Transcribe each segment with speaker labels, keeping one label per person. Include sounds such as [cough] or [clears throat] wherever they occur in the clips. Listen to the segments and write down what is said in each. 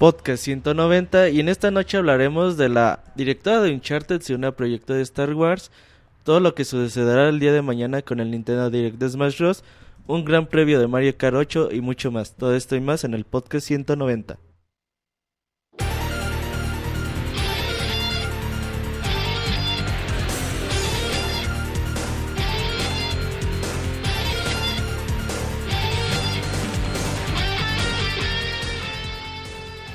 Speaker 1: podcast 190 y en esta noche hablaremos de la directora de Uncharted y una proyecto de Star Wars, todo lo que sucederá el día de mañana con el Nintendo Direct de Smash Bros, un gran previo de Mario Kart 8 y mucho más. Todo esto y más en el podcast 190.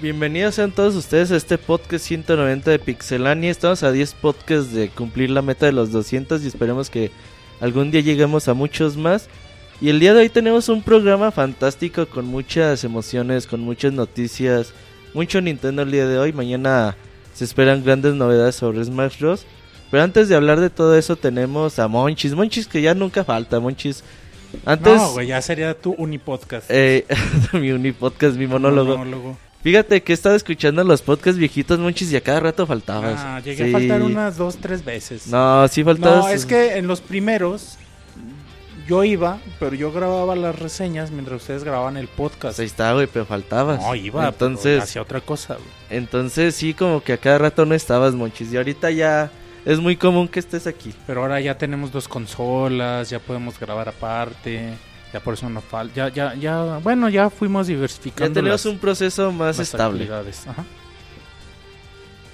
Speaker 1: Bienvenidos sean todos ustedes a este podcast 190 de Pixelania. Estamos a 10 podcasts de cumplir la meta de los 200 y esperemos que algún día lleguemos a muchos más. Y el día de hoy tenemos un programa fantástico con muchas emociones, con muchas noticias, mucho Nintendo el día de hoy. Mañana se esperan grandes novedades sobre Smash Bros. Pero antes de hablar de todo eso tenemos a Monchis. Monchis que ya nunca falta, Monchis. Antes,
Speaker 2: No, güey, ya sería tu unipodcast.
Speaker 1: eh, [laughs] mi unipodcast, mi monólogo.
Speaker 2: Monólogo.
Speaker 1: Fíjate que he estado escuchando los podcasts viejitos, Monchis, y a cada rato faltabas.
Speaker 2: Ah, llegué
Speaker 1: Sí.
Speaker 2: a faltar unas dos, tres veces.
Speaker 1: No, sí faltabas.
Speaker 2: No, es que en los primeros yo iba, pero yo grababa las reseñas mientras ustedes grababan el podcast.
Speaker 1: ahí está, güey, pero faltabas.
Speaker 2: No, iba,
Speaker 1: Entonces,
Speaker 2: pero hacía otra cosa. güey.
Speaker 1: entonces sí, como que a cada rato no estabas, Monchis. Y ahorita ya es muy común que estés aquí.
Speaker 2: Pero ahora ya tenemos dos consolas, ya podemos grabar aparte. Ya por eso no falta. Ya, ya, ya, bueno, ya fuimos diversificando.
Speaker 1: Ya tenemos
Speaker 2: las-
Speaker 1: un proceso más estable.
Speaker 2: Ajá.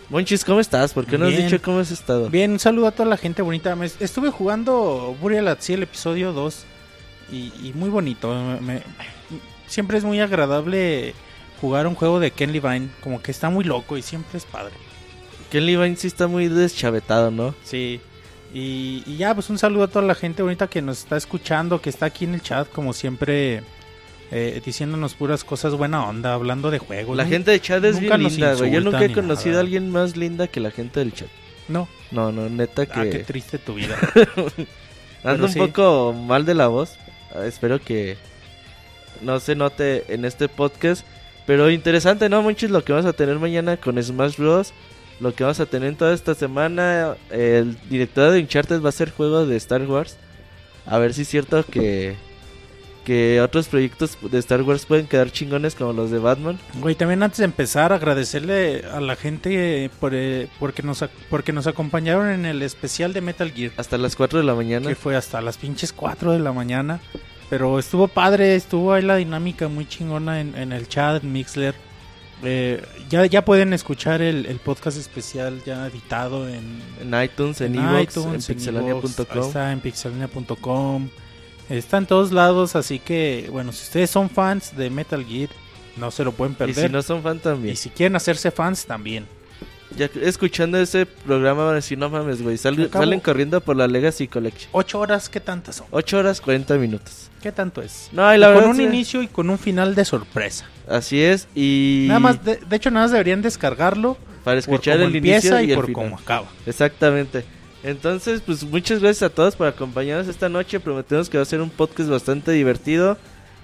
Speaker 1: Monchis, ¿cómo estás? ¿Por qué no has dicho cómo has estado?
Speaker 2: Bien, un saludo a toda la gente bonita. Me- estuve jugando Burial at Sea, el episodio 2 y, y muy bonito. Me- me- siempre es muy agradable jugar un juego de Ken Levine, como que está muy loco y siempre es padre.
Speaker 1: Ken Levine sí está muy deschavetado, ¿no?
Speaker 2: Sí. Y, y ya, pues un saludo a toda la gente bonita que nos está escuchando, que está aquí en el chat, como siempre, eh, diciéndonos puras cosas buena onda, hablando de juegos.
Speaker 1: La gente de chat es
Speaker 2: nunca
Speaker 1: bien linda, güey. Yo nunca he conocido
Speaker 2: nada.
Speaker 1: a alguien más linda que la gente del chat.
Speaker 2: No,
Speaker 1: No, no, neta que...
Speaker 2: ah, qué triste tu vida. [laughs]
Speaker 1: Ando un
Speaker 2: sí.
Speaker 1: poco mal de la voz. Espero que no se note en este podcast. Pero interesante, ¿no, Monchis? Lo que vamos a tener mañana con Smash Bros. Lo que vamos a tener toda esta semana. El director de Uncharted va a hacer juego de Star Wars. A ver si es cierto que, que otros proyectos de Star Wars pueden quedar chingones como los de Batman.
Speaker 2: Güey, también antes de empezar, agradecerle a la gente por, eh, porque, nos, porque nos acompañaron en el especial de Metal Gear,
Speaker 1: Hasta las 4 de la mañana.
Speaker 2: que fue hasta las pinches 4 de la mañana. Pero estuvo padre, estuvo ahí la dinámica muy chingona en, en el chat, en Mixler. Eh, ya, ya pueden escuchar el, el podcast especial ya editado en,
Speaker 1: En iTunes, en
Speaker 2: en iTunes,
Speaker 1: en pixelania.com.
Speaker 2: Está en pixelania.com. Está en todos lados, así que, bueno, si ustedes son fans de Metal Gear, no se lo pueden
Speaker 1: Y
Speaker 2: perder.
Speaker 1: si no son fan también.
Speaker 2: Y si quieren hacerse fans, también.
Speaker 1: Ya escuchando ese programa van a decir, no mames, güey, sal- salen corriendo por la Legacy Collection.
Speaker 2: Ocho horas, ¿qué tantas son?
Speaker 1: 8 horas 40 minutos.
Speaker 2: ¿Qué tanto es?
Speaker 1: No, y la
Speaker 2: con
Speaker 1: verdad
Speaker 2: un
Speaker 1: sí,
Speaker 2: inicio y con un final de sorpresa.
Speaker 1: Así es, y
Speaker 2: Nada más, de, de hecho, nada más deberían descargarlo
Speaker 1: para escuchar el inicio
Speaker 2: y,
Speaker 1: y, el
Speaker 2: por
Speaker 1: final.
Speaker 2: cómo acaba.
Speaker 1: Exactamente. Entonces, pues muchas gracias a todos por acompañarnos esta noche. Prometemos que va a ser un podcast bastante divertido.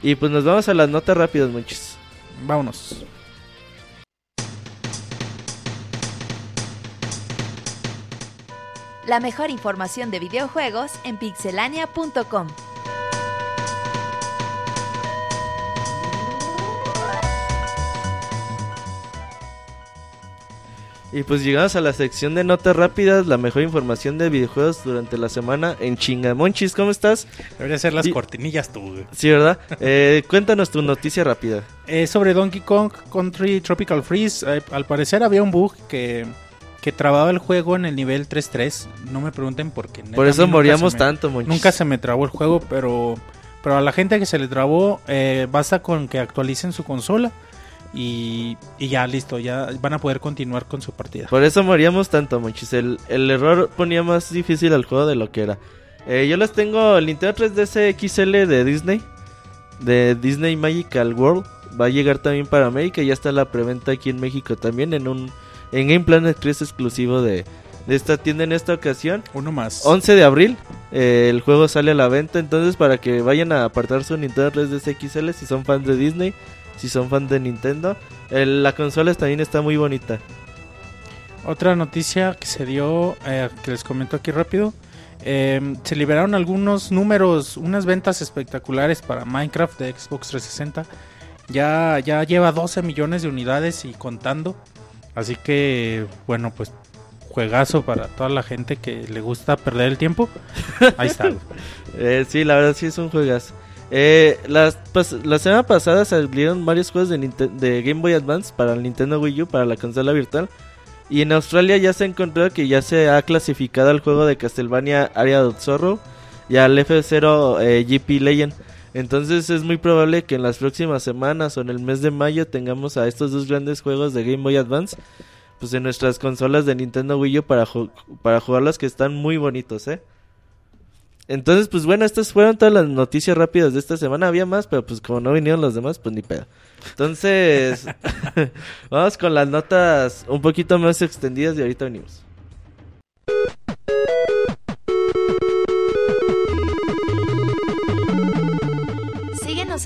Speaker 1: Y pues nos vamos a las notas rápidas, muchos.
Speaker 2: Vámonos.
Speaker 3: La mejor información de videojuegos en pixelania.com.
Speaker 1: Y pues llegamos a la sección de notas rápidas, la mejor información de videojuegos durante la semana en Chingamonchis. ¿Cómo estás?
Speaker 2: Debería ser las
Speaker 1: Y-
Speaker 2: cortinillas tú. güey.
Speaker 1: Sí, ¿verdad? Eh, cuéntanos tu noticia rápida.
Speaker 2: Eh, sobre Donkey Kong Country Tropical Freeze, eh, al parecer había un bug que, que trababa el juego en el nivel 3.3. No me pregunten por qué.
Speaker 1: Por eso moríamos
Speaker 2: me-
Speaker 1: tanto, Monchis.
Speaker 2: Nunca se me trabó el juego, pero, pero a la gente que se le trabó, eh, basta con que actualicen su consola y, y ya listo, ya van a poder continuar con su partida.
Speaker 1: Por eso moríamos tanto, Monchis. El, el error ponía más difícil al juego de lo que era. Eh, yo les tengo el Nintendo 3DS XL de Disney. De Disney Magical World. Va a llegar también para América. Ya está la preventa aquí en México también. En un en Game Planet 3 exclusivo de, de esta tienda en esta ocasión.
Speaker 2: Uno más.
Speaker 1: 11 de abril eh, el juego sale a la venta, entonces para que vayan a apartar su Nintendo 3DS XL si son fans de Disney, si son fans de Nintendo. La consola también está muy bonita.
Speaker 2: Otra noticia que se dio, eh, que les comento aquí rápido. eh, se liberaron algunos números, unas ventas espectaculares para Minecraft de Xbox 360. Ya, ya lleva 12 millones de unidades y contando. Así que, bueno, pues juegazo para toda la gente que le gusta perder el tiempo. Ahí está. [laughs]
Speaker 1: Eh, sí, la verdad sí es un juegazo. Eh, las pas- la semana pasada salieron varios juegos de, de Game Boy Advance para el Nintendo Wii U, para la consola virtual. Y en Australia ya se encontró que ya se ha clasificado al juego de Castlevania Area of Zorro y al F0 eh, GP Legend. Entonces es muy probable que en las próximas semanas o en el mes de mayo tengamos a estos dos grandes juegos de Game Boy Advance pues en nuestras consolas de Nintendo Wii U para, ju- para jugarlos que están muy bonitos, ¿eh? Entonces, pues bueno, estas fueron todas las noticias rápidas de esta semana. Había más, pero pues como no vinieron los demás, pues ni pedo. Entonces, [laughs] [laughs] vamos con las notas un poquito más extendidas y ahorita venimos.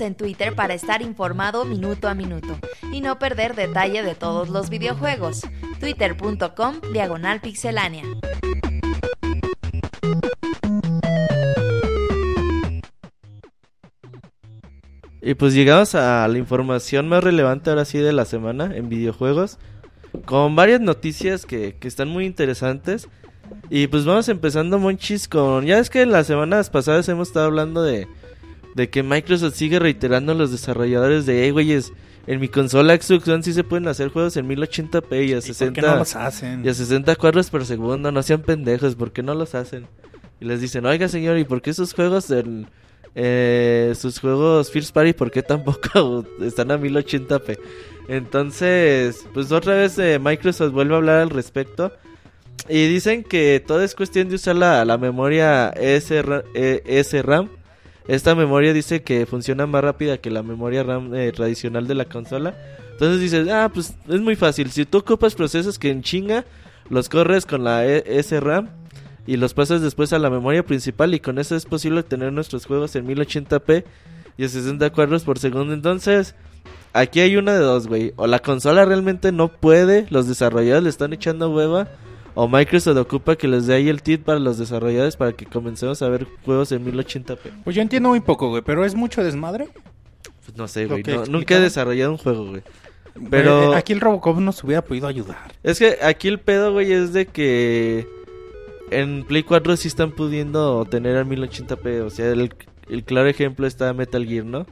Speaker 3: En Twitter para estar informado minuto a minuto y no perder detalle de todos los videojuegos. Twitter.com Diagonal Pixelánea.
Speaker 1: Y pues llegamos a la información más relevante ahora sí de la semana en videojuegos. Con varias noticias que, que están muy interesantes. Y pues vamos empezando, Monchis, con... Ya es que en las semanas pasadas hemos estado hablando de, de que Microsoft sigue reiterando a los desarrolladores de, hey, güeyes, en mi consola Xbox One sí se pueden hacer juegos en 1080p y a
Speaker 2: ¿Y
Speaker 1: 60...
Speaker 2: ¿Por qué no los hacen?
Speaker 1: Y a 60 cuadros por segundo, no sean pendejos, ¿por qué no los hacen? Y les dicen, oiga señor, ¿y por qué sus juegos eh, sus juegos First Party, por qué tampoco [laughs] están a 1080p? Entonces, pues otra vez eh, Microsoft vuelve a hablar al respecto. Y dicen que todo es cuestión de usar la, la memoria ESR eh, SRAM. Esta memoria dice que funciona más rápida que la memoria RAM eh, tradicional de la consola. Entonces dices, ah, pues es muy fácil. Si tú ocupas procesos que en chinga, los corres con la E- SRAM y los pasas después a la memoria principal y con eso es posible tener nuestros juegos en 1080p y a 60 cuadros por segundo. Entonces, aquí hay una de dos, güey. O la consola realmente no puede, los desarrolladores le están echando hueva. O Microsoft ocupa que les dé ahí el tip para los desarrolladores para que comencemos a ver juegos en 1080p.
Speaker 2: Pues yo entiendo muy poco, güey, pero es mucho desmadre.
Speaker 1: Pues no sé, güey. no- nunca he desarrollado un juego, güey. Pero-
Speaker 2: Eh, aquí el Robocop nos hubiera podido ayudar.
Speaker 1: Es que aquí el pedo, güey, es de que en Play 4 sí están pudiendo tener a 1080p. O sea, el, el claro ejemplo está Metal Gear, ¿no?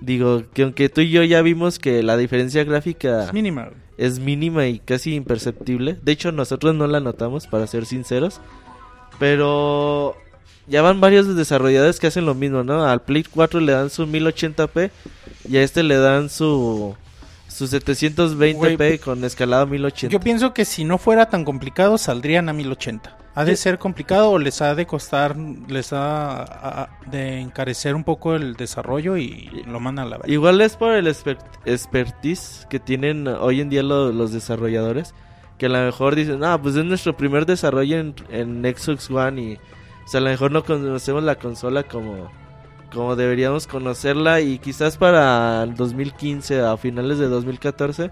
Speaker 1: Digo, que aunque tú y yo ya vimos que la diferencia gráfica
Speaker 2: Es mínima. güey.
Speaker 1: Es mínima y casi imperceptible. De hecho, nosotros no la notamos, para ser sinceros. Pero ya van varios desarrolladores que hacen lo mismo, ¿no? Al Play 4 le dan su 1080p y a este le dan su, su 720p
Speaker 2: Güey,
Speaker 1: con escalado 1080.
Speaker 2: Yo pienso que si no fuera tan complicado, saldrían a 1080. ¿Ha de ser complicado o les ha de costar, les ha de encarecer un poco el desarrollo y lo mandan a la verga?
Speaker 1: Igual es por el expert- expertise que tienen hoy en día lo- los desarrolladores. Que a lo mejor dicen, ah, pues es nuestro primer desarrollo en, en Xbox One. Y, o sea, a lo mejor no conocemos la consola como, como deberíamos conocerla. Y quizás para el 2015 a finales de 2014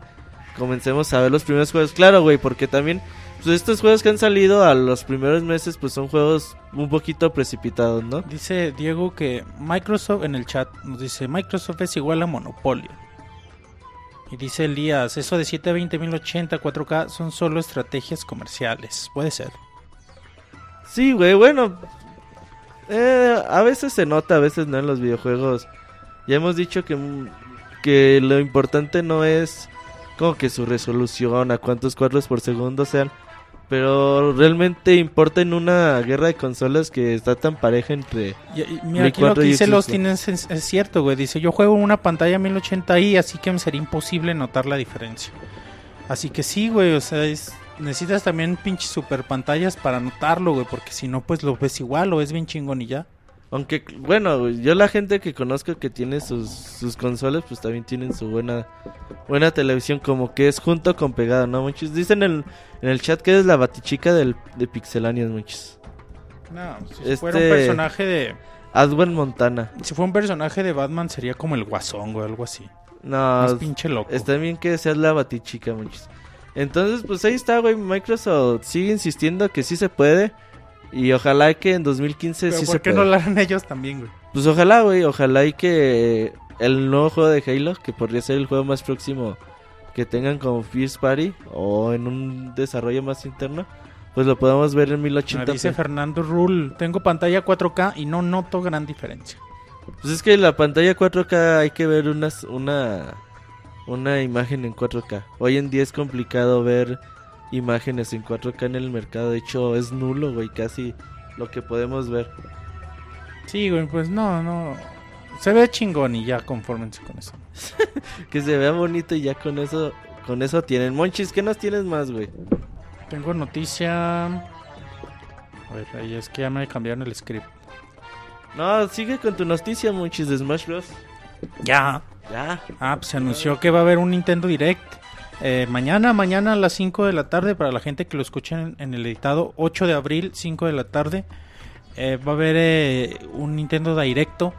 Speaker 1: comencemos a ver los primeros juegos. Claro, güey, porque también pues estos juegos que han salido a los primeros meses, pues son juegos un poquito precipitados, ¿no?
Speaker 2: Dice Diego que Microsoft en el chat nos dice Microsoft es igual a monopolio. Y dice Elías, eso de 720, 1080, 4K son solo estrategias comerciales. Puede ser.
Speaker 1: Sí, güey, bueno. eh, a veces se nota, a veces no en los videojuegos. Ya hemos dicho que, mm, que lo importante no es como que su resolución, a cuántos cuadros por segundo sean. Pero realmente importa en una guerra de consolas que está tan pareja entre...
Speaker 2: Y, y mira, aquí lo
Speaker 1: 4
Speaker 2: que dice los tienes es, es cierto, güey. Dice, yo juego en una pantalla 1080i, así que me sería imposible notar la diferencia. Así que sí, güey, o sea, es- necesitas también pinches super pantallas para notarlo, güey, porque si no, pues lo ves igual o es bien chingón y ya.
Speaker 1: Aunque, bueno, yo la gente que conozco que tiene sus, sus consolas, pues también tienen su buena buena televisión, como que es junto con pegado, ¿no? Muchos dicen en el, en el chat que eres la batichica del, de Pixelanias, muchos.
Speaker 2: No, si
Speaker 1: Este-
Speaker 2: fuera un personaje de...
Speaker 1: Adwen Montana.
Speaker 2: Si fuera un personaje de Batman sería como el Guasón o algo así.
Speaker 1: No,
Speaker 2: Más pinche loco.
Speaker 1: está bien que seas la batichica, muchos. Entonces, pues ahí está, güey. Microsoft sigue insistiendo que sí se puede. Y ojalá que en 2015
Speaker 2: Pero
Speaker 1: sí
Speaker 2: ¿por
Speaker 1: se
Speaker 2: qué
Speaker 1: pueda.
Speaker 2: no lo harán ellos también, güey?
Speaker 1: Pues ojalá, güey, ojalá y que el nuevo juego de Halo, que podría ser el juego más próximo que tengan como First Party o en un desarrollo más interno, pues lo podamos ver en
Speaker 2: Ah,
Speaker 1: 1080p.
Speaker 2: Dice Fernando Rule, tengo pantalla 4K y no noto gran diferencia.
Speaker 1: Pues es que la pantalla 4K hay que ver unas, una una imagen en 4K. Hoy en día es complicado ver imágenes en 4K en el mercado, de hecho es nulo, güey, casi lo que podemos ver.
Speaker 2: Sí, güey, pues no, no. Se ve chingón y ya confórmense con eso. [laughs]
Speaker 1: Que se vea bonito y ya con eso con eso tienen. Monchis, ¿qué nos tienes más, güey?
Speaker 2: Tengo noticia. A ver, ahí es que ya me cambiaron el script.
Speaker 1: No, sigue con tu noticia, Monchis, de Smash Bros.
Speaker 2: Ya.
Speaker 1: Ya.
Speaker 2: Ah, pues se anunció que va a haber un Nintendo Direct. Eh, mañana, mañana a las 5 de la tarde, para la gente que lo escuchen en, en el editado, 8 de abril, 5 de la tarde, eh, va a haber eh, un Nintendo Directo.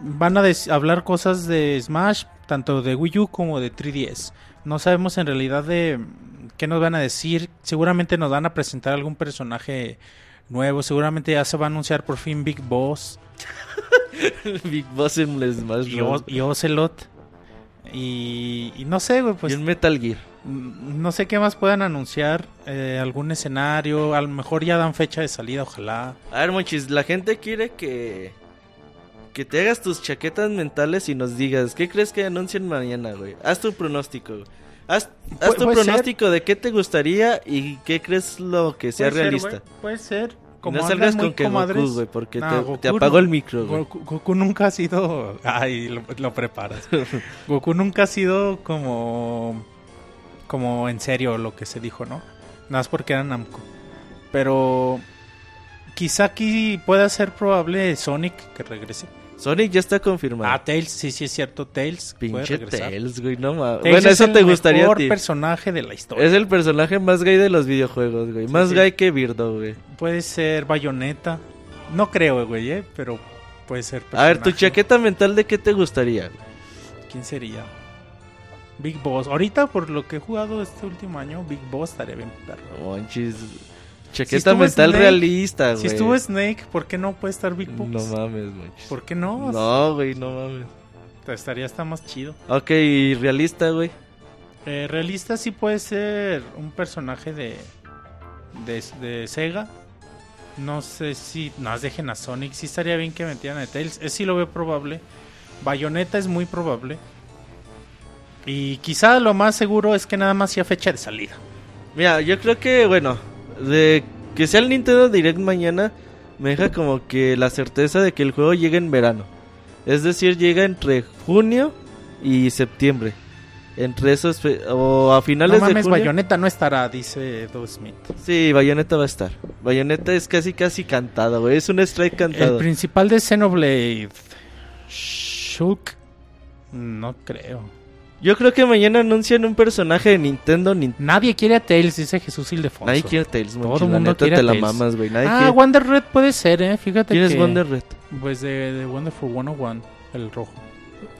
Speaker 2: Van a hablar cosas de Smash, tanto de Wii U como de 3DS. No sabemos en realidad de mm, qué nos van a decir. Seguramente nos van a presentar algún personaje nuevo. Seguramente ya se va a anunciar por fin Big Boss. [laughs]
Speaker 1: Big Boss en el Smash
Speaker 2: y Ocelot. Y, y no sé, güey, pues
Speaker 1: y un Metal Gear.
Speaker 2: mm, no sé qué más puedan anunciar. eh, algún escenario, a lo mejor ya dan fecha de salida, ojalá.
Speaker 1: A ver, Monchis, la gente quiere que que te hagas tus chaquetas mentales y nos digas, ¿qué crees que anuncien mañana, güey? Haz tu pronóstico. güey. Haz, haz tu
Speaker 2: ser.
Speaker 1: pronóstico de qué te gustaría y qué crees lo que sea
Speaker 2: Puede
Speaker 1: realista.
Speaker 2: puede ser. Como
Speaker 1: no salgas con que
Speaker 2: comadres.
Speaker 1: Goku, güey, porque
Speaker 2: No,
Speaker 1: te,
Speaker 2: Goku
Speaker 1: te apagó
Speaker 2: no.
Speaker 1: el micro, güey.
Speaker 2: Goku, Goku nunca ha sido. [laughs] Ay, lo, lo preparas. [laughs] Goku nunca ha sido como. Como en serio lo que se dijo, ¿no? Nada más porque era Namco. Pero. Quizá aquí pueda ser probable Sonic que regrese.
Speaker 1: Sonic ya está confirmado.
Speaker 2: Ah, Tails, sí, sí es cierto. Tails.
Speaker 1: Pinche. Tails, güey, no mames. Bueno,
Speaker 2: es
Speaker 1: eso
Speaker 2: el
Speaker 1: te gustaría a
Speaker 2: mejor
Speaker 1: ti.
Speaker 2: personaje de la historia.
Speaker 1: Es el personaje más gay de los videojuegos, güey.
Speaker 2: Sí,
Speaker 1: más
Speaker 2: sí.
Speaker 1: gay que Birdo, güey.
Speaker 2: Puede ser Bayonetta. No creo, güey, ¿eh? Pero puede ser.
Speaker 1: A ver, tu
Speaker 2: personaje.
Speaker 1: chaqueta mental de qué te gustaría.
Speaker 2: ¿Quién sería? Big Boss. Ahorita, por lo que he jugado este último año, Big Boss estaría bien perro.
Speaker 1: Monchis.
Speaker 2: Si
Speaker 1: Chaqueta
Speaker 2: estuvo
Speaker 1: mental
Speaker 2: Snake-
Speaker 1: realista, güey.
Speaker 2: Si estuvo Snake, ¿por qué no puede estar Big Boss?
Speaker 1: No mames, Monchis.
Speaker 2: ¿Por qué no?
Speaker 1: No, güey, no mames.
Speaker 2: Estaría hasta más chido.
Speaker 1: Ok, y realista, güey.
Speaker 2: Eh, realista sí puede ser un personaje de, de, de Sega. No sé si nos dejen a Sonic. Sí estaría bien que metieran a Tails. Es sí lo veo probable. Bayonetta es muy probable. Y quizá lo más seguro es que nada más sea fecha de salida.
Speaker 1: Mira, yo creo que, bueno, de que sea el Nintendo Direct mañana, me deja como que la certeza de que el juego llegue en verano. Es decir, llega entre junio y septiembre. Entre esos, o a
Speaker 2: No
Speaker 1: finales de
Speaker 2: mames,
Speaker 1: junio.
Speaker 2: Bayonetta no estará, dice Do Smith.
Speaker 1: Sí, Bayonetta va a estar. Bayonetta es casi casi cantado, güey. Es un strike cantado.
Speaker 2: El principal de Xenoblade. Shulk. No creo.
Speaker 1: Yo creo que mañana anuncian un personaje de Nintendo. Nin-
Speaker 2: Nadie quiere a Tails, dice Jesús Ildefonso.
Speaker 1: Nadie quiere Tails,
Speaker 2: Todo
Speaker 1: Monchis,
Speaker 2: el
Speaker 1: la
Speaker 2: mundo quiere
Speaker 1: te la
Speaker 2: Tails.
Speaker 1: mamas, güey. Nadie
Speaker 2: Ah,
Speaker 1: quiere-
Speaker 2: Wonder Red puede ser, eh. Fíjate
Speaker 1: ¿Quién
Speaker 2: que...
Speaker 1: es Wonder Red?
Speaker 2: Pues de, de Wonderful 101, el rojo.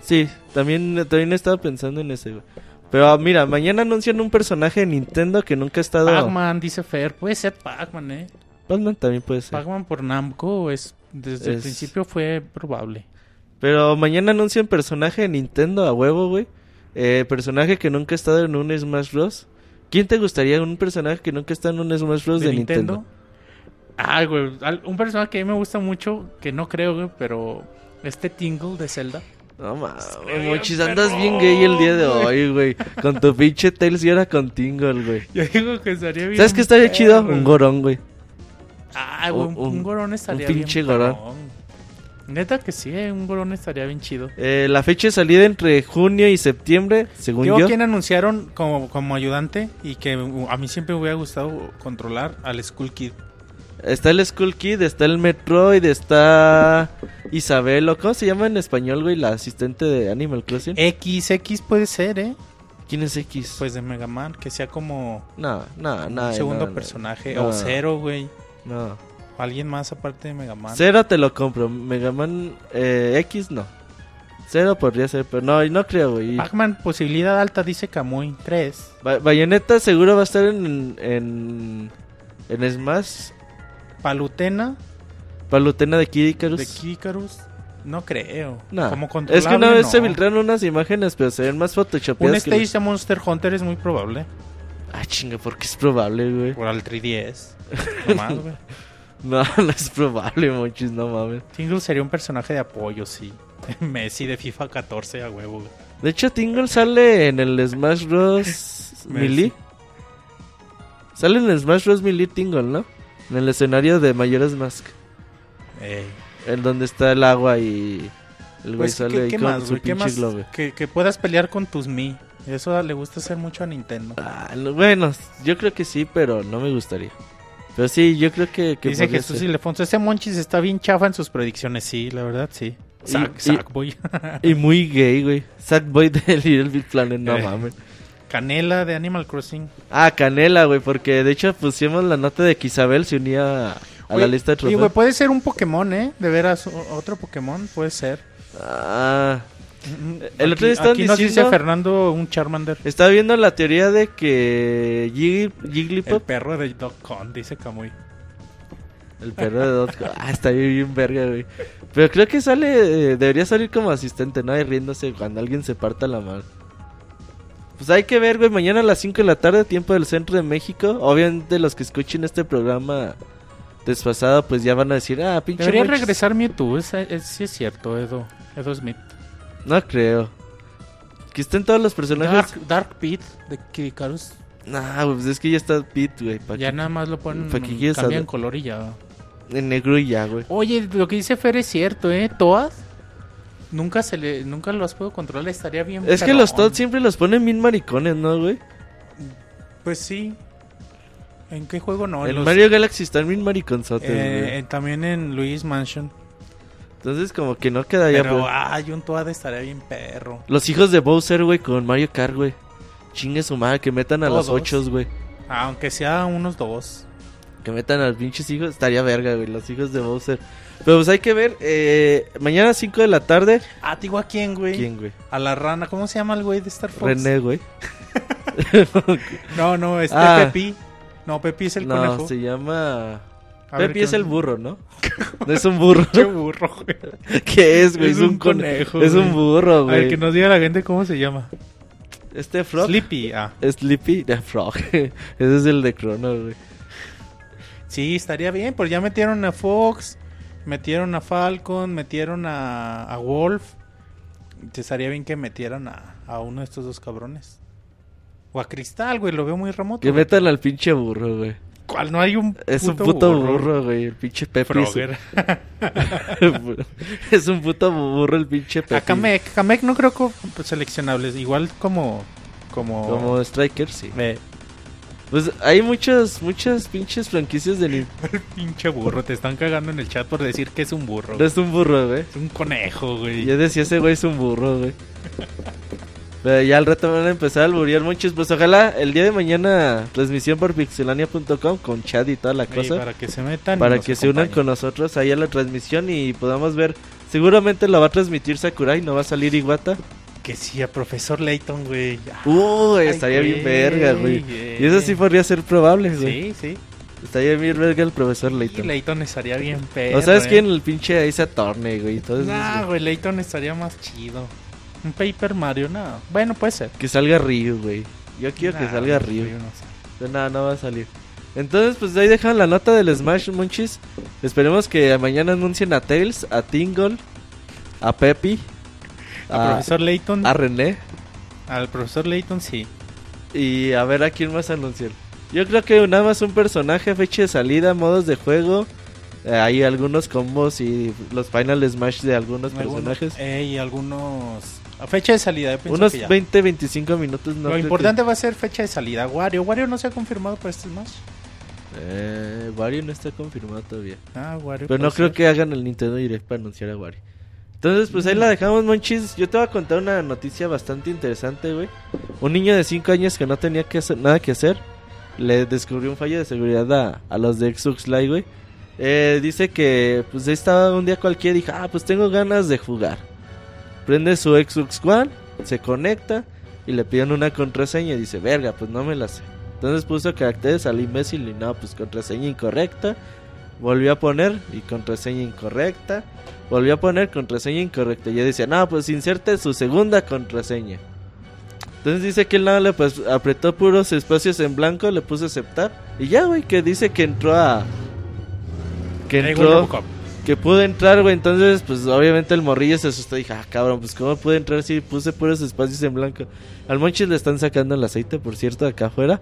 Speaker 1: Sí, también, también estaba pensando en ese, güey. Pero ah, mira, mañana anuncian un personaje de Nintendo que nunca ha estado.
Speaker 2: Pac-Man, dice Fer. Puede ser Pac-Man, eh.
Speaker 1: Pac-Man también puede ser.
Speaker 2: Pac-Man por Namco es... Desde el principio fue probable.
Speaker 1: Pero mañana anuncian personaje de Nintendo a huevo, güey. Eh, personaje que nunca ha estado en un Smash Bros. ¿Quién te gustaría un personaje que nunca está en un Smash Bros de, Nintendo?
Speaker 2: Ah, güey. Un personaje que a mí me gusta mucho, que no creo, güey, pero... Este Tingle de Zelda.
Speaker 1: No mames,
Speaker 2: bien
Speaker 1: Mochis, andas bien gay el día de hoy, güey. Con tu pinche Tails y ahora con Tingle, güey. [laughs]
Speaker 2: Yo digo que estaría bien.
Speaker 1: ¿Sabes qué estaría chido? Un gorón, güey.
Speaker 2: Ah, güey, un,
Speaker 1: Un-
Speaker 2: un gorón estaría
Speaker 1: un
Speaker 2: bien.
Speaker 1: pinche gorón.
Speaker 2: Neta que sí, eh, un gorón estaría bien chido.
Speaker 1: Eh, la fecha de salida entre junio y septiembre, según
Speaker 2: Digo,
Speaker 1: yo.
Speaker 2: quien anunciaron como, como ayudante y que uh, a mí siempre me hubiera gustado controlar al Skull Kid.
Speaker 1: Está el Skull Kid, está el Metroid, está Isabelo. ¿Cómo se llama en español, güey? La asistente de Animal Crossing.
Speaker 2: X, X puede ser, ¿eh?
Speaker 1: ¿Quién es X?
Speaker 2: Pues de Mega Man, que sea como
Speaker 1: no, no, no.
Speaker 2: un segundo
Speaker 1: no, no.
Speaker 2: personaje.
Speaker 1: No.
Speaker 2: O Cero, güey.
Speaker 1: No.
Speaker 2: Alguien más aparte de Mega Man.
Speaker 1: Cero te lo compro. Mega Man eh, X no. Cero podría ser, pero no, no creo, güey.
Speaker 2: Pac-Man, posibilidad alta, dice Kamui. 3.
Speaker 1: Ba- Bayonetta seguro va a estar en, en, en Smash.
Speaker 2: Palutena,
Speaker 1: Palutena de Kid Icarus.
Speaker 2: de Kikarus. No creo. Como
Speaker 1: Es que una vez
Speaker 2: no.
Speaker 1: se filtraron unas imágenes, pero se ven más
Speaker 2: Un
Speaker 1: photoshopeadas que
Speaker 2: stage de Monster Hunter es muy probable.
Speaker 1: Ah, chinga, porque es probable, güey.
Speaker 2: Por al 3DS. No más, güey. [laughs]
Speaker 1: No, no es probable, monchis, no mames.
Speaker 2: Tingle sería un personaje de apoyo, sí. [laughs] Messi de FIFA 14 a huevo.
Speaker 1: De hecho, Tingle sale en el Smash Bros. [laughs] Melee. Sale en el Smash Bros. Melee Tingle, ¿no? En el escenario de Mayoras Mask.
Speaker 2: Ey.
Speaker 1: En donde está el agua y... El güey
Speaker 2: Pues,
Speaker 1: sale
Speaker 2: ¿qué,
Speaker 1: ahí
Speaker 2: qué
Speaker 1: con
Speaker 2: más,
Speaker 1: su?
Speaker 2: ¿Qué
Speaker 1: pinche globe.
Speaker 2: Que, que puedas pelear con tus Mi. Eso le gusta hacer mucho a Nintendo.
Speaker 1: Ah, no, bueno, yo creo que sí, pero no me gustaría. Pero sí, yo creo que... que
Speaker 2: Dice Jesús
Speaker 1: ser.
Speaker 2: Ese Monchis está bien chafa en sus predicciones. Sí, la verdad, sí.
Speaker 1: Y-
Speaker 2: Sack,
Speaker 1: y-
Speaker 2: Sackboy.
Speaker 1: Y muy gay, güey. Sackboy de [laughs] Little Big Planet, no
Speaker 2: Eh.
Speaker 1: mames.
Speaker 2: Canela de Animal Crossing.
Speaker 1: Ah, Canela, güey, porque de hecho pusimos la nota de que Isabel se unía a, la lista de trofeos.
Speaker 2: güey, puede ser un Pokémon, ¿eh? De veras, otro Pokémon, puede ser.
Speaker 1: Ah, El otro día
Speaker 2: aquí,
Speaker 1: estaban
Speaker 2: aquí nos dice Fernando un Charmander.
Speaker 1: estaba viendo la teoría de que Jiggy-
Speaker 2: El perro de Doc Con, dice Kamui.
Speaker 1: el, perro de Dot, ah, está bien, bien verga, güey. Pero creo que sale, eh, debería salir como asistente, ¿no? Y riéndose cuando alguien se parta la mano. Pues hay que ver, güey, mañana a las 5 de la tarde, tiempo del centro de México. Obviamente los que escuchen este programa desfasado, pues ya van a decir, ah, pinche
Speaker 2: Debería
Speaker 1: Monchis".
Speaker 2: regresar Mewtwo, es, es, sí es cierto, Edo. Edo Smith.
Speaker 1: No creo. Que estén todos los personajes.
Speaker 2: Dark, Dark Pit de Kid Icarus.
Speaker 1: Nah, pues es que ya está Pete, güey. ¿pa'
Speaker 2: Ya nada más lo ponen,
Speaker 1: ¿Para quieres
Speaker 2: cambian
Speaker 1: saber?
Speaker 2: color y ya.
Speaker 1: En negro y ya, güey.
Speaker 2: Oye, lo que dice Fer es cierto, ¿eh? Toad. Nunca se le, nunca los puedo controlar, estaría bien.
Speaker 1: Es que los. Todd siempre los ponen bien maricones, ¿no, güey?
Speaker 2: Pues sí. ¿En qué juego no?
Speaker 1: en
Speaker 2: Los-
Speaker 1: Mario Galaxy están bien mariconzotes,
Speaker 2: eh,
Speaker 1: güey.
Speaker 2: eh, también en Luis Mansion.
Speaker 1: Entonces, como que no queda ya,
Speaker 2: Pero,
Speaker 1: pues.
Speaker 2: ay, un Toad estaría bien perro.
Speaker 1: Los hijos de Bowser, güey, con Mario Kart, güey. Chingue su madre, que metan a los ochos, güey.
Speaker 2: Aunque sea unos dos.
Speaker 1: Que metan a los pinches hijos. Estaría verga, güey, los hijos de Bowser. Pero pues hay que ver. Eh, mañana a 5 de la tarde.
Speaker 2: Ah, ¿te digo a quién, güey?
Speaker 1: ¿Quién, güey?
Speaker 2: A la rana. ¿Cómo se llama el güey de Star Fox?
Speaker 1: René, güey. [laughs]
Speaker 2: No, no, este
Speaker 1: Ah.
Speaker 2: Pepi. No, Pepi es el
Speaker 1: no,
Speaker 2: conejo.
Speaker 1: se llama. Pepi
Speaker 2: ¿qué
Speaker 1: es el burro, ¿no? [laughs] No es un burro.
Speaker 2: Qué burro, güey. [laughs]
Speaker 1: ¿Qué es, güey?
Speaker 2: Es
Speaker 1: Es,
Speaker 2: un
Speaker 1: un, con-
Speaker 2: conejo,
Speaker 1: Es un
Speaker 2: güey.
Speaker 1: burro,
Speaker 2: A ver,
Speaker 1: güey.
Speaker 2: que nos diga la gente cómo se llama.
Speaker 1: Este Frog.
Speaker 2: Sleepy, ah.
Speaker 1: Sleepy the Frog. [laughs] Ese es el de Chrono, güey.
Speaker 2: Sí, estaría bien, pues ya metieron a Fox, metieron a Falcon, metieron a, a Wolf. Estaría bien que metieran a, a uno de estos dos cabrones. O a Cristal, güey, lo veo muy remoto.
Speaker 1: Que
Speaker 2: güey.
Speaker 1: metan al pinche burro, güey.
Speaker 2: ¿Cuál? No hay un
Speaker 1: Es un puto burro, güey. El pinche Pepe. Es un [laughs] puto burro el pinche Pepe.
Speaker 2: A Kamek, Kamek no creo que pues, seleccionables, igual como... Como...
Speaker 1: Como Striker, sí.
Speaker 2: Eh,
Speaker 1: Pues hay muchas, muchas pinches franquicias de Nintendo. [laughs]
Speaker 2: pinche burro, te están cagando en el chat por decir que es un burro.
Speaker 1: Es un burro, güey.
Speaker 2: Es un conejo, güey.
Speaker 1: Yo decía, ese güey es un burro, güey. [laughs] Pero ya al rato van a empezar a alburear muchos. Pues ojalá el día de mañana transmisión por pixelania.com con chat y toda la cosa.
Speaker 2: para que se metan. y
Speaker 1: para que se unan con nosotros ahí a la transmisión y podamos ver. Seguramente la va a transmitir Sakurai, no va a salir Iwata.
Speaker 2: Que sí, a profesor Layton, güey.
Speaker 1: Uy,
Speaker 2: Ay,
Speaker 1: estaría bien verga, güey. Y eso sí podría ser probable, güey.
Speaker 2: Sí, sí.
Speaker 1: Estaría bien verga el profesor
Speaker 2: Y
Speaker 1: Layton.
Speaker 2: Layton estaría bien perro.
Speaker 1: ¿O sabes
Speaker 2: eh.
Speaker 1: quién? El pinche Ace Attorney, güey. Entonces,
Speaker 2: Nah, güey, Layton estaría más chido. Un Paper Mario, no. Bueno, puede ser.
Speaker 1: que salga Ryu, güey. Yo quiero que salga Ryu.
Speaker 2: yo no sé.
Speaker 1: Pero nada, no va a salir. Entonces, pues ahí dejan la nota del Smash Munchies. Esperemos que mañana anuncien a Tails, a Tingle, a Peppy,
Speaker 2: A profesor Layton,
Speaker 1: a René
Speaker 2: al profesor Layton sí.
Speaker 1: y a ver a quién más anuncian. Yo creo que nada más un personaje, fecha de salida, modos de juego. eh, hay algunos combos y los final Smash de algunos personajes.
Speaker 2: Eh, y algunos. A fecha de salida, yo pienso
Speaker 1: Unos
Speaker 2: que ya.
Speaker 1: 20, 25 minutos. No
Speaker 2: Lo importante va a ser fecha de salida. Wario. Wario no se ha confirmado para este Smash.
Speaker 1: Eh, Wario no está confirmado todavía.
Speaker 2: Ah, Wario.
Speaker 1: Pero no creo que hagan el Nintendo Direct para anunciar a Wario. Entonces, pues ahí la dejamos, Monchis. Yo te voy a contar una noticia bastante interesante, güey. Un niño de 5 años que no tenía que hacer, nada que hacer, le descubrió un fallo de seguridad a, a los de Xbox Live, güey. Eh, dice que, pues ahí estaba un día cualquiera y dijo, ah, pues tengo ganas de jugar. Prende su Xbox One, se conecta y le piden una contraseña y dice, verga, pues no me la sé. Entonces puso caracteres al imbécil y no, pues contraseña incorrecta. Volvió a poner y contraseña incorrecta. Volvió a poner contraseña incorrecta. Y ya decía, no, pues inserte su segunda contraseña. Entonces dice que él nada le pues apretó puros espacios en blanco, le puso aceptar. Y ya, güey, que dice que entró a. Que entró. Que pudo entrar, güey. Entonces, pues obviamente el morrillo se asustó. Y dije, ah, cabrón, pues cómo pude entrar si puse puros espacios en blanco. Al Monchis le están sacando el aceite, por cierto, acá afuera.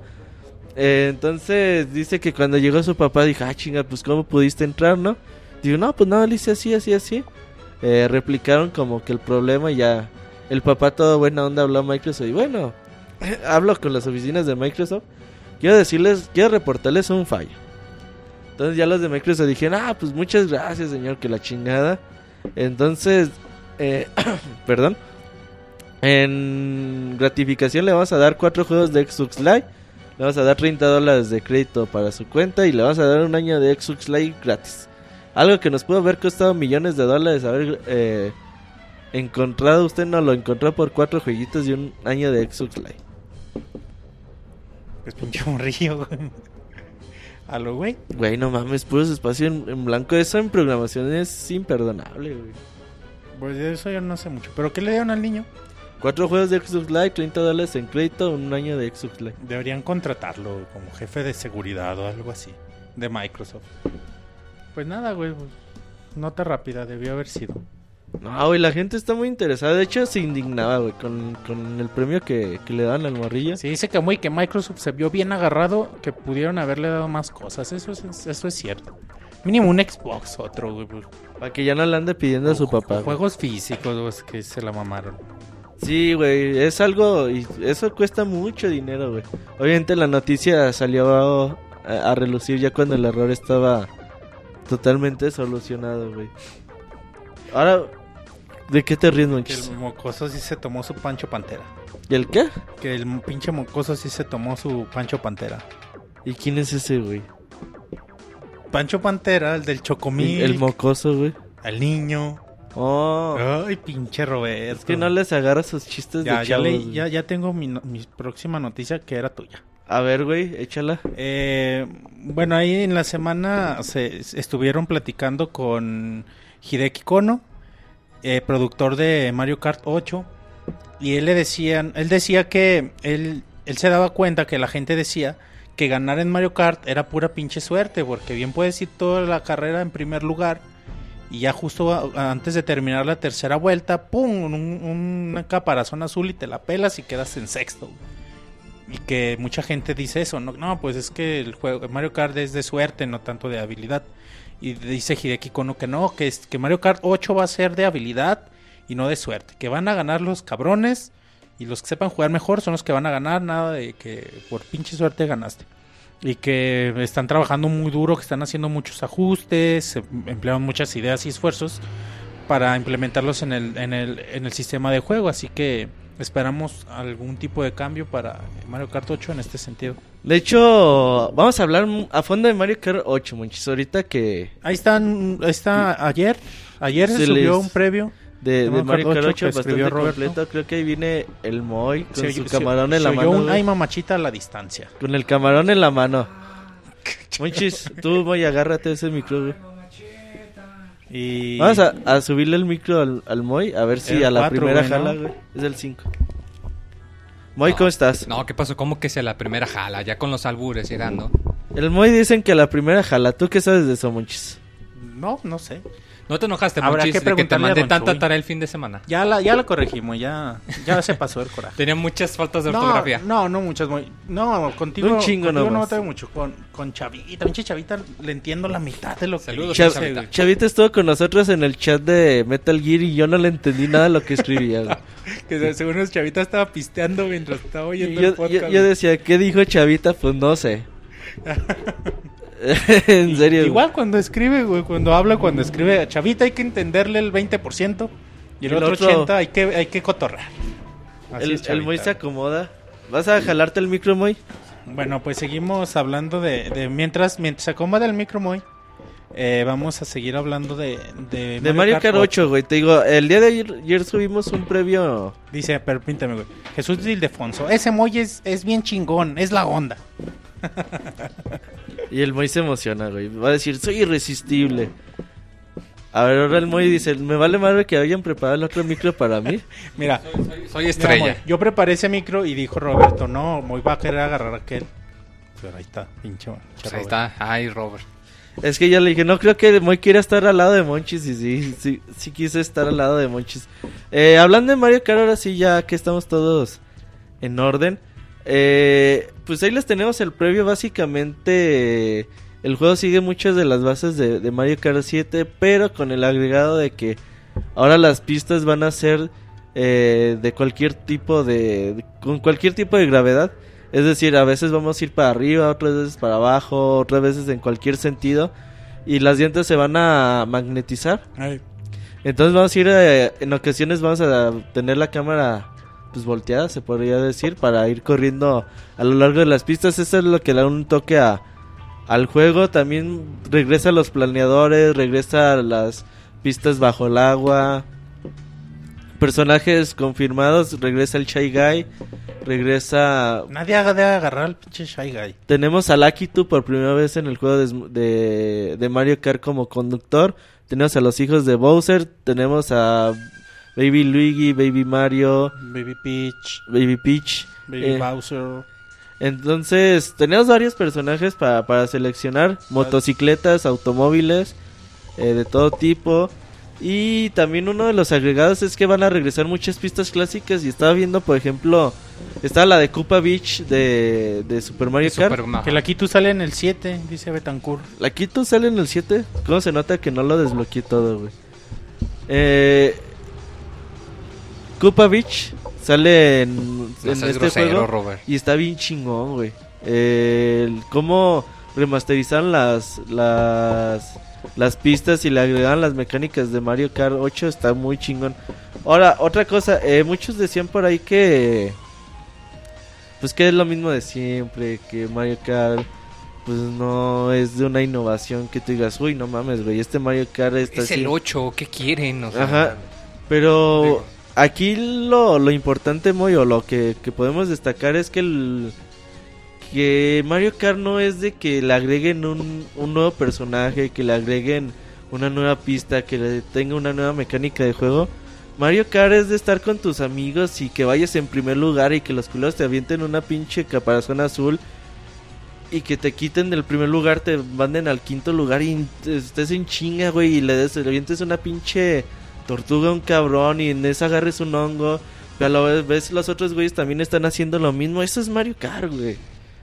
Speaker 1: Eh, entonces dice que cuando llegó su papá, dijo, ah, chinga, pues cómo pudiste entrar, ¿no? Digo, no, pues no, le hice así, así, así. Eh, replicaron como que el problema ya. El papá, todo buena onda, habló a Microsoft. Y bueno, [clears throat] hablo con las oficinas de Microsoft. Quiero decirles, quiero reportarles un fallo. Entonces ya los de Microsoft dijeron, ah, pues muchas gracias, señor, que la chingada. Entonces, eh, [clears throat] perdón. En gratificación le vamos a dar cuatro juegos de Xbox Live. Le vamos a dar 30 dólares de crédito para su cuenta y le vamos a dar un año de Xbox Live gratis. Algo que nos pudo haber costado millones de dólares haber eh, encontrado. Usted no lo encontró por cuatro jueguitos y un año de Xbox Live.
Speaker 2: Pues pinche morrillo, güey. A lo güey.
Speaker 1: Güey, no mames, puros espacios en, en blanco. Eso en programación es imperdonable, güey.
Speaker 2: Pues de eso yo no sé mucho. ¿Pero qué le dieron al niño?
Speaker 1: Cuatro juegos de Xbox Live, 30 dólares en crédito, un año de Xbox Live.
Speaker 2: Deberían contratarlo como jefe de seguridad o algo así. De Microsoft. Pues nada, güey. pues, nota rápida, debió haber sido.
Speaker 1: No, güey, la gente está muy interesada. De hecho, se indignaba, güey, con, con el premio que, que le dan al morrillo.
Speaker 2: Se dice que muy que Microsoft se vio bien agarrado, que pudieron haberle dado más cosas. Eso es, eso es cierto. Mínimo un Xbox, otro, güey.
Speaker 1: Para que ya no le ande pidiendo a su papá. güey.
Speaker 2: Juegos físicos, güey, que se la mamaron.
Speaker 1: Sí, güey, es algo. Y eso cuesta mucho dinero, güey. Obviamente la noticia salió a, a relucir ya cuando el error estaba totalmente solucionado, güey. Ahora, ¿de qué te ríes,
Speaker 2: Que
Speaker 1: Monchis?
Speaker 2: el mocoso sí se tomó su Pancho Pantera.
Speaker 1: ¿Y el qué?
Speaker 2: Que el pinche mocoso sí se tomó su Pancho Pantera.
Speaker 1: ¿Y quién es ese, güey?
Speaker 2: Pancho Pantera, el del Chocomil.
Speaker 1: El mocoso, güey.
Speaker 2: El niño.
Speaker 1: Oh,
Speaker 2: Ay, pinche Roberto.
Speaker 1: es que no les agarra sus chistes
Speaker 2: ya,
Speaker 1: de
Speaker 2: ya,
Speaker 1: chavos. güey.
Speaker 2: ya, ya tengo mi, no- mi próxima noticia que era tuya.
Speaker 1: A ver, güey, échala.
Speaker 2: Eh, bueno, ahí en la semana se estuvieron platicando con Hideki Kono, eh, productor de Mario Kart 8, y él le decían, él decía que él, él se daba cuenta que la gente decía que ganar en Mario Kart era pura pinche suerte, porque bien puedes ir toda la carrera en primer lugar y ya justo antes de terminar la tercera vuelta, pum, un, un caparazón azul y te la pelas y quedas en sexto. Y que mucha gente dice eso, no, no, pues es que el juego Mario Kart es de suerte, no tanto de habilidad. Y dice Hideki Kono que no, que, es, que Mario Kart 8 va a ser de habilidad y no de suerte. Que van a ganar los cabrones y los que sepan jugar mejor son los que van a ganar, nada de que por pinche suerte ganaste. Y que están trabajando muy duro, que están haciendo muchos ajustes, emplean muchas ideas y esfuerzos para implementarlos en el, en el, en el sistema de juego. Así que esperamos algún tipo de cambio para Mario Kart 8 en este sentido.
Speaker 1: De hecho, vamos a hablar a fondo de Mario Kart 8, Monchis. Ahorita que
Speaker 2: Ahí están, ahí está ayer, ayer se,
Speaker 1: Se
Speaker 2: subió
Speaker 1: les-
Speaker 2: un previo.
Speaker 1: de, de
Speaker 2: Mario
Speaker 1: Mario
Speaker 2: Kart
Speaker 1: Kart
Speaker 2: 8
Speaker 1: 8
Speaker 2: que escribió
Speaker 1: bastante completo. Creo que ahí viene el Moy con
Speaker 2: Se
Speaker 1: su
Speaker 2: oyó- se-
Speaker 1: camarón en la mano.
Speaker 2: un ay mamachita a la distancia.
Speaker 1: Con el camarón en la mano. Monchis, tú, Moy, agárrate ese micro, güey.
Speaker 2: Y
Speaker 1: Vamos a, a subirle el micro al, al Moy, a ver si
Speaker 2: El
Speaker 1: a la primera
Speaker 2: güey, ¿no?
Speaker 1: jala, güey. Es el 5. Moy, ¿cómo estás?
Speaker 4: No, ¿qué pasó? ¿Cómo que sea la primera jala? Ya con los albures llegando.
Speaker 1: El Moy dicen que a la primera jala. ¿Tú qué sabes de eso, Monchis?
Speaker 2: no, no sé.
Speaker 4: ¿No te enojaste,
Speaker 2: Habrá
Speaker 4: Monchis,
Speaker 2: que
Speaker 4: de que te mandé tanta tarea el fin de semana?
Speaker 2: Ya la, ya la corregimos, ya, ya se pasó el coraje.
Speaker 4: Tenía muchas faltas de
Speaker 2: No,
Speaker 4: ortografía.
Speaker 2: no, no muchas. muy- No, contigo,
Speaker 1: Un chingo
Speaker 2: contigo no tengo mucho. Con, con Chavita, pinche Chavita, le entiendo la mitad de lo que
Speaker 4: Saludos,
Speaker 1: Chav-
Speaker 4: Chavita.
Speaker 1: Chavita estuvo con nosotros en el chat de Metal Gear y yo no le entendí nada de lo que escribía. [laughs]
Speaker 2: Que se- según los Chavita estaba pisteando mientras estaba oyendo
Speaker 1: yo,
Speaker 2: el podcast.
Speaker 1: yo- yo decía, ¿qué dijo Chavita? Pues no sé. [laughs] [laughs] en serio.
Speaker 2: Igual cuando escribe, güey, cuando habla, cuando escribe, Chavita hay que entenderle el 20% y el,
Speaker 1: El
Speaker 2: otro,
Speaker 1: otro-
Speaker 2: 80 hay que, hay que cotorrear. Así
Speaker 1: El,
Speaker 2: es,
Speaker 1: el. Moy se acomoda. ¿Vas a jalarte el micro, Moy?
Speaker 2: Bueno, pues seguimos hablando de, de- mientras mientras se acomoda el micro muy eh, vamos a seguir hablando de de,
Speaker 1: De Mario Kart 8, güey. Te digo, el día de ayer, ayer subimos un previo.
Speaker 2: Dice, permítame, güey. Jesús Ildefonso, ese Moy es, es bien chingón, es la onda. [laughs]
Speaker 1: Y el Moy se emociona, güey. Va a decir, soy irresistible. A ver, ahora el Moy dice, me vale madre que hayan preparado el otro micro para mí. [laughs]
Speaker 2: Mira,
Speaker 4: Soy
Speaker 2: mira,
Speaker 4: estrella.
Speaker 2: Moy, yo preparé ese micro y dijo Roberto, no, Moy va a querer agarrar aquel. Pero ahí está, pinche, pinche
Speaker 4: Pues ahí está. Ay, Robert.
Speaker 1: Es que ya le dije, no creo que Moy quiera estar al lado de Monchis. Y sí, sí, sí quise estar al lado de Monchis. Eh, hablando de Mario Kart, ahora sí, ya que estamos todos en orden. Eh, pues ahí les tenemos el previo. Básicamente, el juego sigue muchas de las bases de, de Mario Kart 7, pero con el agregado de que ahora las pistas van a ser eh, de cualquier tipo de, de- con cualquier tipo de gravedad. Es decir, a veces vamos a ir para arriba, otras veces para abajo, otras veces en cualquier sentido. Y las llantas se van a magnetizar.
Speaker 2: Ay,
Speaker 1: Entonces vamos a ir, eh, en ocasiones vamos a tener la cámara pues volteada, se podría decir, para ir corriendo a lo largo de las pistas. Eso es lo que le da un toque a, al juego. También regresa los planeadores, regresa las pistas bajo el agua. Personajes confirmados, regresa el Shy Guy, regresa...
Speaker 2: nadie haga de agarrar al pinche Shy Guy.
Speaker 1: Tenemos a Lakitu por primera vez en el juego de, de- de Mario Kart como conductor. Tenemos a los hijos de Bowser. Tenemos a Baby Luigi, Baby Mario,
Speaker 2: Baby Peach,
Speaker 1: Baby Peach.
Speaker 2: Baby
Speaker 1: Eh,
Speaker 2: Bowser.
Speaker 1: entonces, tenemos varios personajes para, para seleccionar. Motocicletas, automóviles, eh, de todo tipo. Y también uno de los agregados es que van a regresar muchas pistas clásicas. Y estaba viendo, por ejemplo, está la de Koopa Beach de, de Super Mario Kart.
Speaker 4: Super.
Speaker 2: Que la Kitu sale en el 7, dice Betancourt.
Speaker 1: La Quito sale en el 7. ¿Cómo se nota que no lo desbloqueé todo, güey? Eh, Beach sale en,
Speaker 4: No
Speaker 1: en este
Speaker 4: grosero,
Speaker 1: juego.
Speaker 4: Robert.
Speaker 1: Y está bien chingón, güey. Eh, cómo remasterizaron las, las, las pistas y le agregaron las mecánicas de Mario Kart 8 está muy chingón. Ahora, otra cosa, eh, muchos decían por ahí que... Pues que es lo mismo de siempre, que Mario Kart pues no es de una innovación que tú digas, uy, no mames, güey, este Mario Kart está
Speaker 4: Es
Speaker 1: así".
Speaker 4: el 8, ¿qué quieren? O sea,
Speaker 1: Ajá. Pero
Speaker 4: Digo.
Speaker 1: Aquí lo, lo importante, Moy, o lo que, que podemos destacar es que el que Mario Kart no es de que le agreguen un, un nuevo personaje, que le agreguen una nueva pista, que le tenga una nueva mecánica de juego. Mario Kart es de estar con tus amigos y que vayas en primer lugar y que los culos te avienten una pinche caparazón azul y que te quiten del primer lugar, te manden al quinto lugar y estés en chinga, güey, y le, des, le avientes una pinche tortuga un cabrón y en esa agarres un hongo. Pero a la vez ves los otros güeyes también están haciendo lo mismo. Eso es Mario Kart, güey.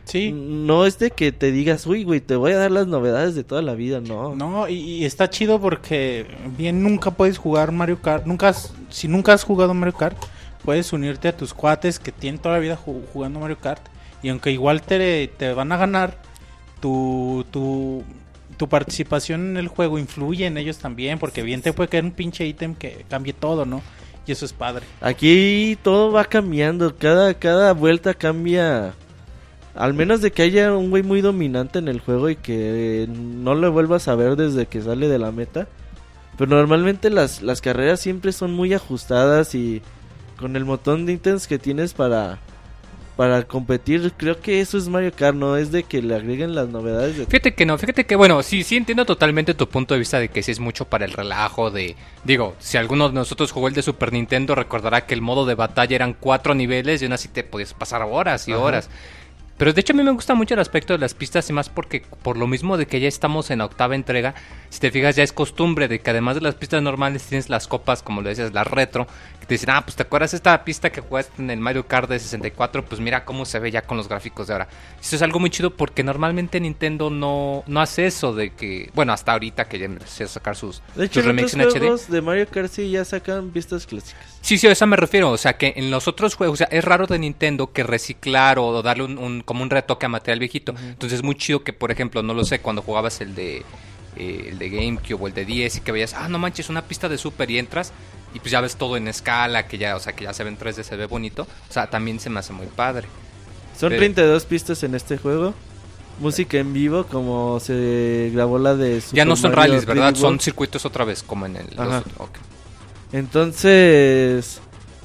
Speaker 2: Sí.
Speaker 1: No es de que te digas, uy, güey, te voy a dar las novedades de toda la vida, no.
Speaker 2: No, y, y está chido porque bien nunca puedes jugar Mario Kart. Nunca has- si nunca has jugado Mario Kart, puedes unirte a tus cuates que tienen toda la vida ju- jugando Mario Kart. Y aunque igual te, te van a ganar, tu, tu, tu participación en el juego influye en ellos también. Porque bien te puede caer un pinche ítem que cambie todo, ¿no? Y eso es padre.
Speaker 1: Aquí todo va cambiando, cada, cada vuelta cambia. Al menos de que haya un güey muy dominante en el juego y que no lo vuelvas a ver desde que sale de la meta. Pero normalmente las, las carreras siempre son muy ajustadas y con el montón de ítems que tienes para, para competir, creo que eso es Mario Kart, no es de que le agreguen las novedades de...
Speaker 4: Fíjate que no, fíjate que bueno, sí, sí entiendo totalmente tu punto de vista de que sí es mucho para el relajo de... Digo, si alguno de nosotros jugó el de Super Nintendo recordará que el modo de batalla eran cuatro niveles y aún así te podías pasar horas y
Speaker 1: Ajá.
Speaker 4: horas. Pero de hecho a mí me gusta mucho el aspecto de las pistas y más porque por lo mismo de que ya estamos en la octava entrega, si te fijas ya es costumbre de que además de las pistas normales tienes las copas, como lo decías, las retro, dicen, ah, pues te acuerdas esta pista que jugaste en el Mario Kart de 64, pues mira cómo se ve ya con los gráficos de ahora. Eso es algo muy chido porque normalmente Nintendo no, no hace eso de que, bueno, hasta ahorita que ya empecé a sacar sus,
Speaker 1: De hecho,
Speaker 4: sus
Speaker 1: otros
Speaker 4: en HD.
Speaker 1: juegos de Mario Kart sí ya sacan pistas clásicas.
Speaker 4: Sí, sí, a eso me refiero. O sea, que en los otros juegos, o sea, es raro de Nintendo que reciclar o darle un, un- como un retoque a material viejito. Entonces es muy chido que, por ejemplo, no lo sé, cuando jugabas el de eh, el de GameCube o el de 10 y que veías, ah, no manches, una pista de Super y entras y pues ya ves todo en escala, que ya, o sea, que ya se ve en 3D, se ve bonito. O sea, también se me hace muy padre.
Speaker 1: Son
Speaker 4: Pero-
Speaker 1: 32 pistas en este juego. Música en vivo, como se grabó la de Super
Speaker 4: ya no son
Speaker 1: Mario
Speaker 4: rallies, ¿verdad?
Speaker 1: 3D
Speaker 4: Son circuitos otra vez, como en el... los-
Speaker 1: Ajá.
Speaker 4: ok.
Speaker 1: Entonces,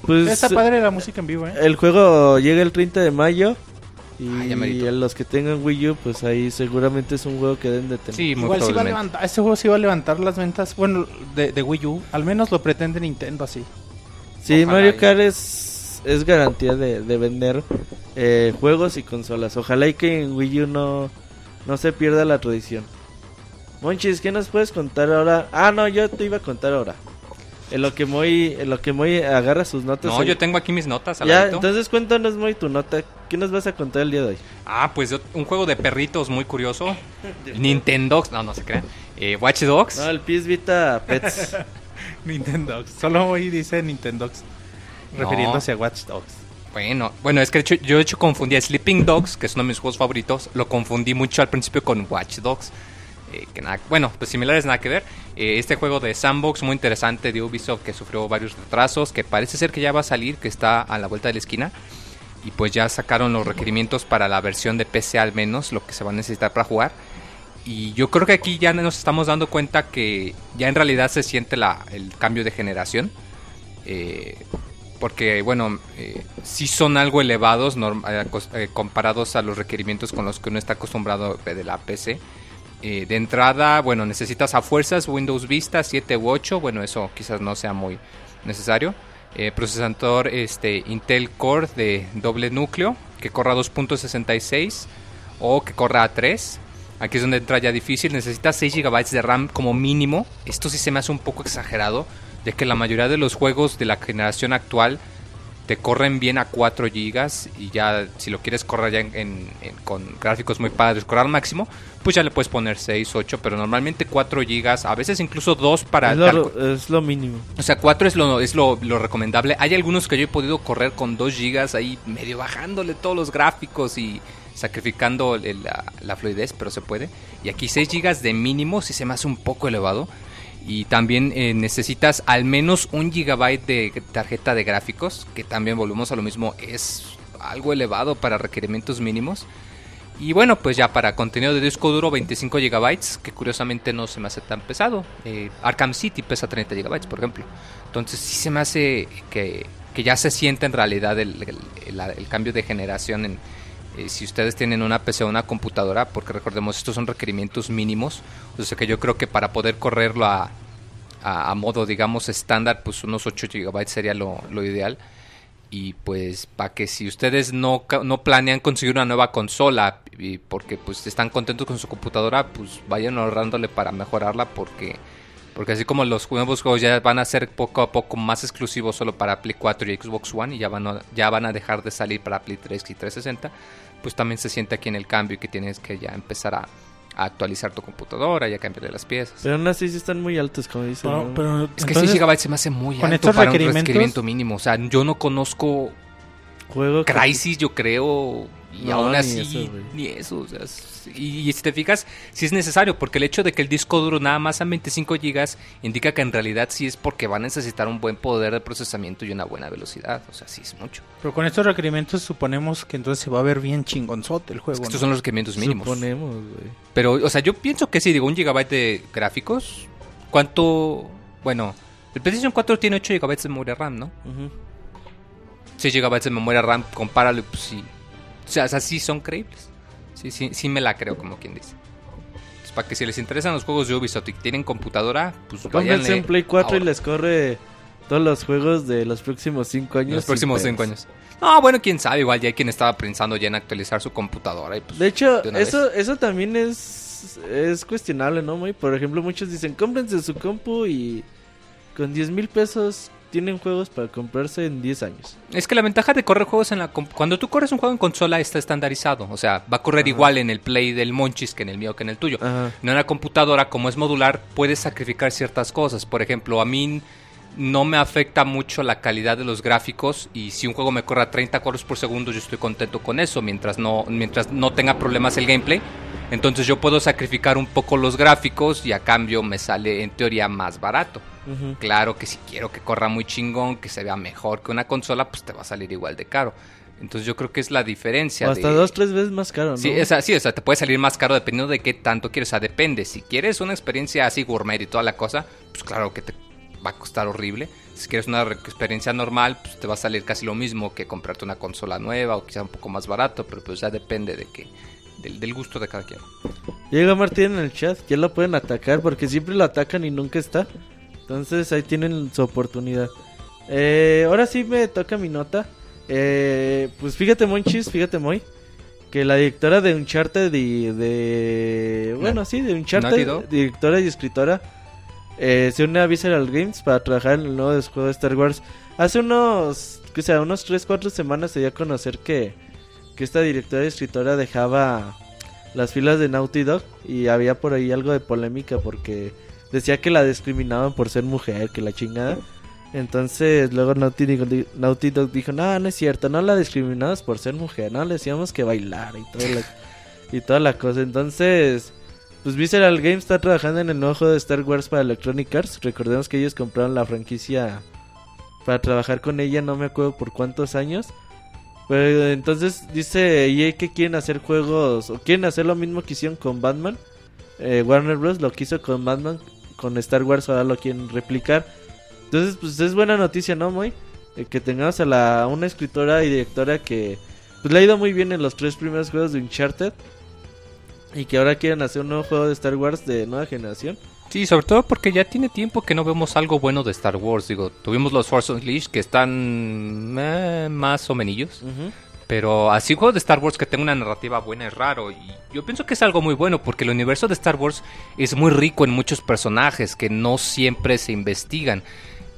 Speaker 1: pues
Speaker 2: Está padre la música en vivo, ¿eh?
Speaker 1: el juego llega el 30 de mayo. Y
Speaker 4: Ah,
Speaker 1: los que tengan Wii U, pues ahí seguramente es un juego que deben de tener.
Speaker 4: Sí,
Speaker 2: Igual sí va a levantar, este juego sí va a levantar las ventas, bueno, de, de Wii U. Al menos lo pretende Nintendo así.
Speaker 1: Sí,
Speaker 4: Ojalá
Speaker 1: Mario Kart es, es garantía de, de vender eh, juegos y consolas. Ojalá y que en Wii U no, no se pierda la tradición. Monchis, ¿qué nos puedes contar ahora? Ah, no, yo te iba a contar ahora. En lo que Moy, en lo que Moy agarra sus notas.
Speaker 4: No,
Speaker 1: ahí.
Speaker 4: yo tengo aquí mis notas. al
Speaker 1: Ya,
Speaker 4: ladito.
Speaker 1: entonces cuéntanos Moy tu nota. ¿Qué nos vas a contar el día de hoy?
Speaker 4: Ah, pues yo- un juego de perritos muy curioso. [laughs] Nintendo, no, no se crean. Eh, Watch Dogs.
Speaker 1: No, el PS Vita Pets. [laughs]
Speaker 2: Nintendo. Solo hoy dice Nintendo.
Speaker 4: No.
Speaker 2: Refiriéndose a Watch Dogs.
Speaker 4: Bueno, bueno, es que de hecho, yo de hecho confundí a Sleeping Dogs, que es uno de mis juegos favoritos, lo confundí mucho al principio con Watch Dogs. Eh, bueno, pues similares nada que ver. Eh, este juego de sandbox muy interesante de Ubisoft que sufrió varios retrasos, que parece ser que ya va a salir, que está a la vuelta de la esquina. Y pues ya sacaron los requerimientos para la versión de PC al menos, lo que se va a necesitar para jugar. Y yo creo que aquí ya nos estamos dando cuenta que ya en realidad se siente la, el cambio de generación. Eh, porque, bueno, eh, son algo elevados comparados a los requerimientos con los que uno está acostumbrado de la PC. Eh, de entrada, bueno, necesitas a fuerzas Windows Vista 7 u 8. Bueno, eso quizás no sea muy necesario. Eh, procesador este, Intel Core de doble núcleo que corra 2.66 o que corra a 3. Aquí es donde entra ya difícil. Necesitas 6 GB de RAM como mínimo. Esto sí se me hace un poco exagerado, ya que la mayoría de los juegos de la generación actual te corren bien a 4 GB y ya si lo quieres correr ya en- en- en- con gráficos muy padres, correr al máximo, pues ya le puedes poner 6, 8, pero normalmente 4 GB, a veces incluso 2 para...
Speaker 1: es,
Speaker 4: tal-
Speaker 1: lo, es lo mínimo.
Speaker 4: o sea, 4 es lo, es lo, lo recomendable. Hay algunos que yo he podido correr con 2 GB ahí, medio bajándole todos los gráficos y sacrificando el- la, la fluidez, pero se puede. Y aquí 6 GB de mínimo sí se me hace un poco elevado. Y también eh, necesitas al menos un gigabyte de tarjeta de gráficos, que también volvemos a lo mismo, es algo elevado para requerimientos mínimos. Y bueno, pues ya para contenido de disco duro 25 GB, que curiosamente no se me hace tan pesado. Eh, Arkham City pesa 30 GB, por ejemplo. Entonces sí se me hace que, que ya se siente en realidad el, el- el- cambio de generación en, eh, si ustedes tienen una PC o una computadora, porque recordemos, estos son requerimientos mínimos. O sea que yo creo que para poder correrlo a, a, modo, digamos, estándar, pues unos 8 GB sería lo, lo ideal. Y pues para que si ustedes no, no planean conseguir una nueva consola y porque pues están contentos con su computadora, pues vayan ahorrándole para mejorarla porque porque así como los nuevos juegos ya van a ser poco a poco más exclusivos solo para Play 4 y Xbox One y ya van a, ya van a dejar de salir para Play 3 y 360, pues también se siente aquí en el cambio y que tienes que ya empezar a, a actualizar tu computadora y a cambiarle las piezas.
Speaker 1: Pero aún así sí están muy altos, como dicen.
Speaker 2: Pero,
Speaker 1: ¿no?
Speaker 2: pero
Speaker 4: Es que
Speaker 2: entonces,
Speaker 4: 6 GB se me hace muy alto para un requerimiento mínimo. O sea, yo no conozco
Speaker 1: Juego que-
Speaker 4: Crisis, yo creo, y
Speaker 1: No,
Speaker 4: aún
Speaker 1: ni
Speaker 4: así,
Speaker 1: eso,
Speaker 4: ni eso. o sea, es- y, y si te fijas, sí es necesario, porque el hecho de que el disco duro nada más a 25 GB indica que en realidad sí es porque va a necesitar un buen poder de procesamiento y una buena velocidad. O sea, sí es mucho.
Speaker 2: pero con estos requerimientos suponemos que entonces se va a ver bien chingonzote el juego.
Speaker 4: Estos
Speaker 2: ¿no?
Speaker 4: son los requerimientos mínimos.
Speaker 1: Suponemos, güey.
Speaker 4: Pero, o sea, yo pienso que si digo un gigabyte de gráficos, ¿cuánto? Bueno, el PlayStation 4 tiene 8 GB de memoria RAM, ¿no?
Speaker 1: Ujú.
Speaker 4: 6 GB de memoria RAM, compáralo, pues sí. O sea, o sea, sí son creíbles. Sí, sí, sí me la creo, como quien dice. Entonces, para que si les interesan los juegos de Ubisoft y tienen computadora, pues
Speaker 1: Cómprense en Play 4 y les corre todos los juegos de los próximos 5 años.
Speaker 4: los próximos
Speaker 1: pedos.
Speaker 4: 5 años. No, bueno, quién sabe, igual ya hay quien estaba pensando ya en actualizar su computadora y pues...
Speaker 1: De hecho,
Speaker 4: de
Speaker 1: eso, eso también es, es cuestionable, ¿no, muy? Por ejemplo, muchos dicen, cómprense su compu y con 10 mil pesos tienen juegos para comprarse en 10 años.
Speaker 4: Es que la ventaja de correr juegos en la... Cuando tú corres un juego en consola está estandarizado. O sea, va a correr igual en el Play del Monchis que en el mío que en el tuyo.
Speaker 1: Ajá.
Speaker 4: En una computadora, como es modular, puedes sacrificar ciertas cosas. Por ejemplo, a mí no me afecta mucho la calidad de los gráficos y si un juego me corre a 30 cuadros por segundo, yo estoy contento con eso mientras no, mientras no tenga problemas el gameplay. Entonces yo puedo sacrificar un poco los gráficos y a cambio me sale en teoría más barato. Claro que si quiero que corra muy chingón, que se vea mejor que una consola, pues te va a salir igual de caro. Entonces yo creo que es la diferencia.
Speaker 1: O hasta
Speaker 4: de-
Speaker 1: dos, tres veces más caro, ¿no?
Speaker 4: Sí, o sea, sí, o sea, te puede salir más caro dependiendo de qué tanto quieres. O sea, depende. Si quieres una experiencia así gourmet y toda la cosa, pues claro que te va a costar horrible. Si quieres una experiencia normal, pues te va a salir casi lo mismo que comprarte una consola nueva o quizá un poco más barato, pero pues ya depende de que del, del gusto de cada quien.
Speaker 1: Llega Martín en el chat, ya lo pueden atacar porque siempre lo atacan y nunca está. Entonces ahí tienen su oportunidad. Eh, ahora sí me toca mi nota. Eh, pues fíjate Monchis, fíjate Moy, que la directora de Uncharted y de... Bueno, sí, de Uncharted, directora y escritora, eh, se une a Visceral Games para trabajar en el nuevo juego de Star Wars. Hace unos, que sea, unos 3-4 semanas se dio a conocer que, que esta directora y escritora dejaba las filas de Naughty Dog y había por ahí algo de polémica porque decía que la discriminaban por ser mujer, que la chingada. Entonces luego Naughty, Naughty Dog dijo, no, no es cierto, no la discriminamos por ser mujer, no, le decíamos que bailar y toda la, y toda la cosa. Entonces, pues Visceral Games está trabajando en el nuevo juego de Star Wars para Electronic Arts. Recordemos que ellos compraron la franquicia para trabajar con ella, no me acuerdo por cuántos años. Pero entonces dice EA que quieren hacer juegos, o quieren hacer lo mismo que hicieron con Batman. Eh, Warner Bros. lo que hizo con Batman, con Star Wars ahora lo quieren replicar. Entonces, pues es buena noticia, ¿no, Moy? Eh, que tengamos a la, una escritora y directora que pues, le ha ido muy bien en los tres primeros juegos de Uncharted. Y que ahora quieren hacer un nuevo juego de Star Wars de nueva generación.
Speaker 4: Sí, sobre todo porque ya tiene tiempo que no vemos algo bueno de Star Wars. Digo, tuvimos los Force Unleashed que están eh, más o menillos. Pero así un juego de Star Wars que tenga una narrativa buena es raro. Y yo pienso que es algo muy bueno porque el universo de Star Wars es muy rico en muchos personajes que no siempre se investigan.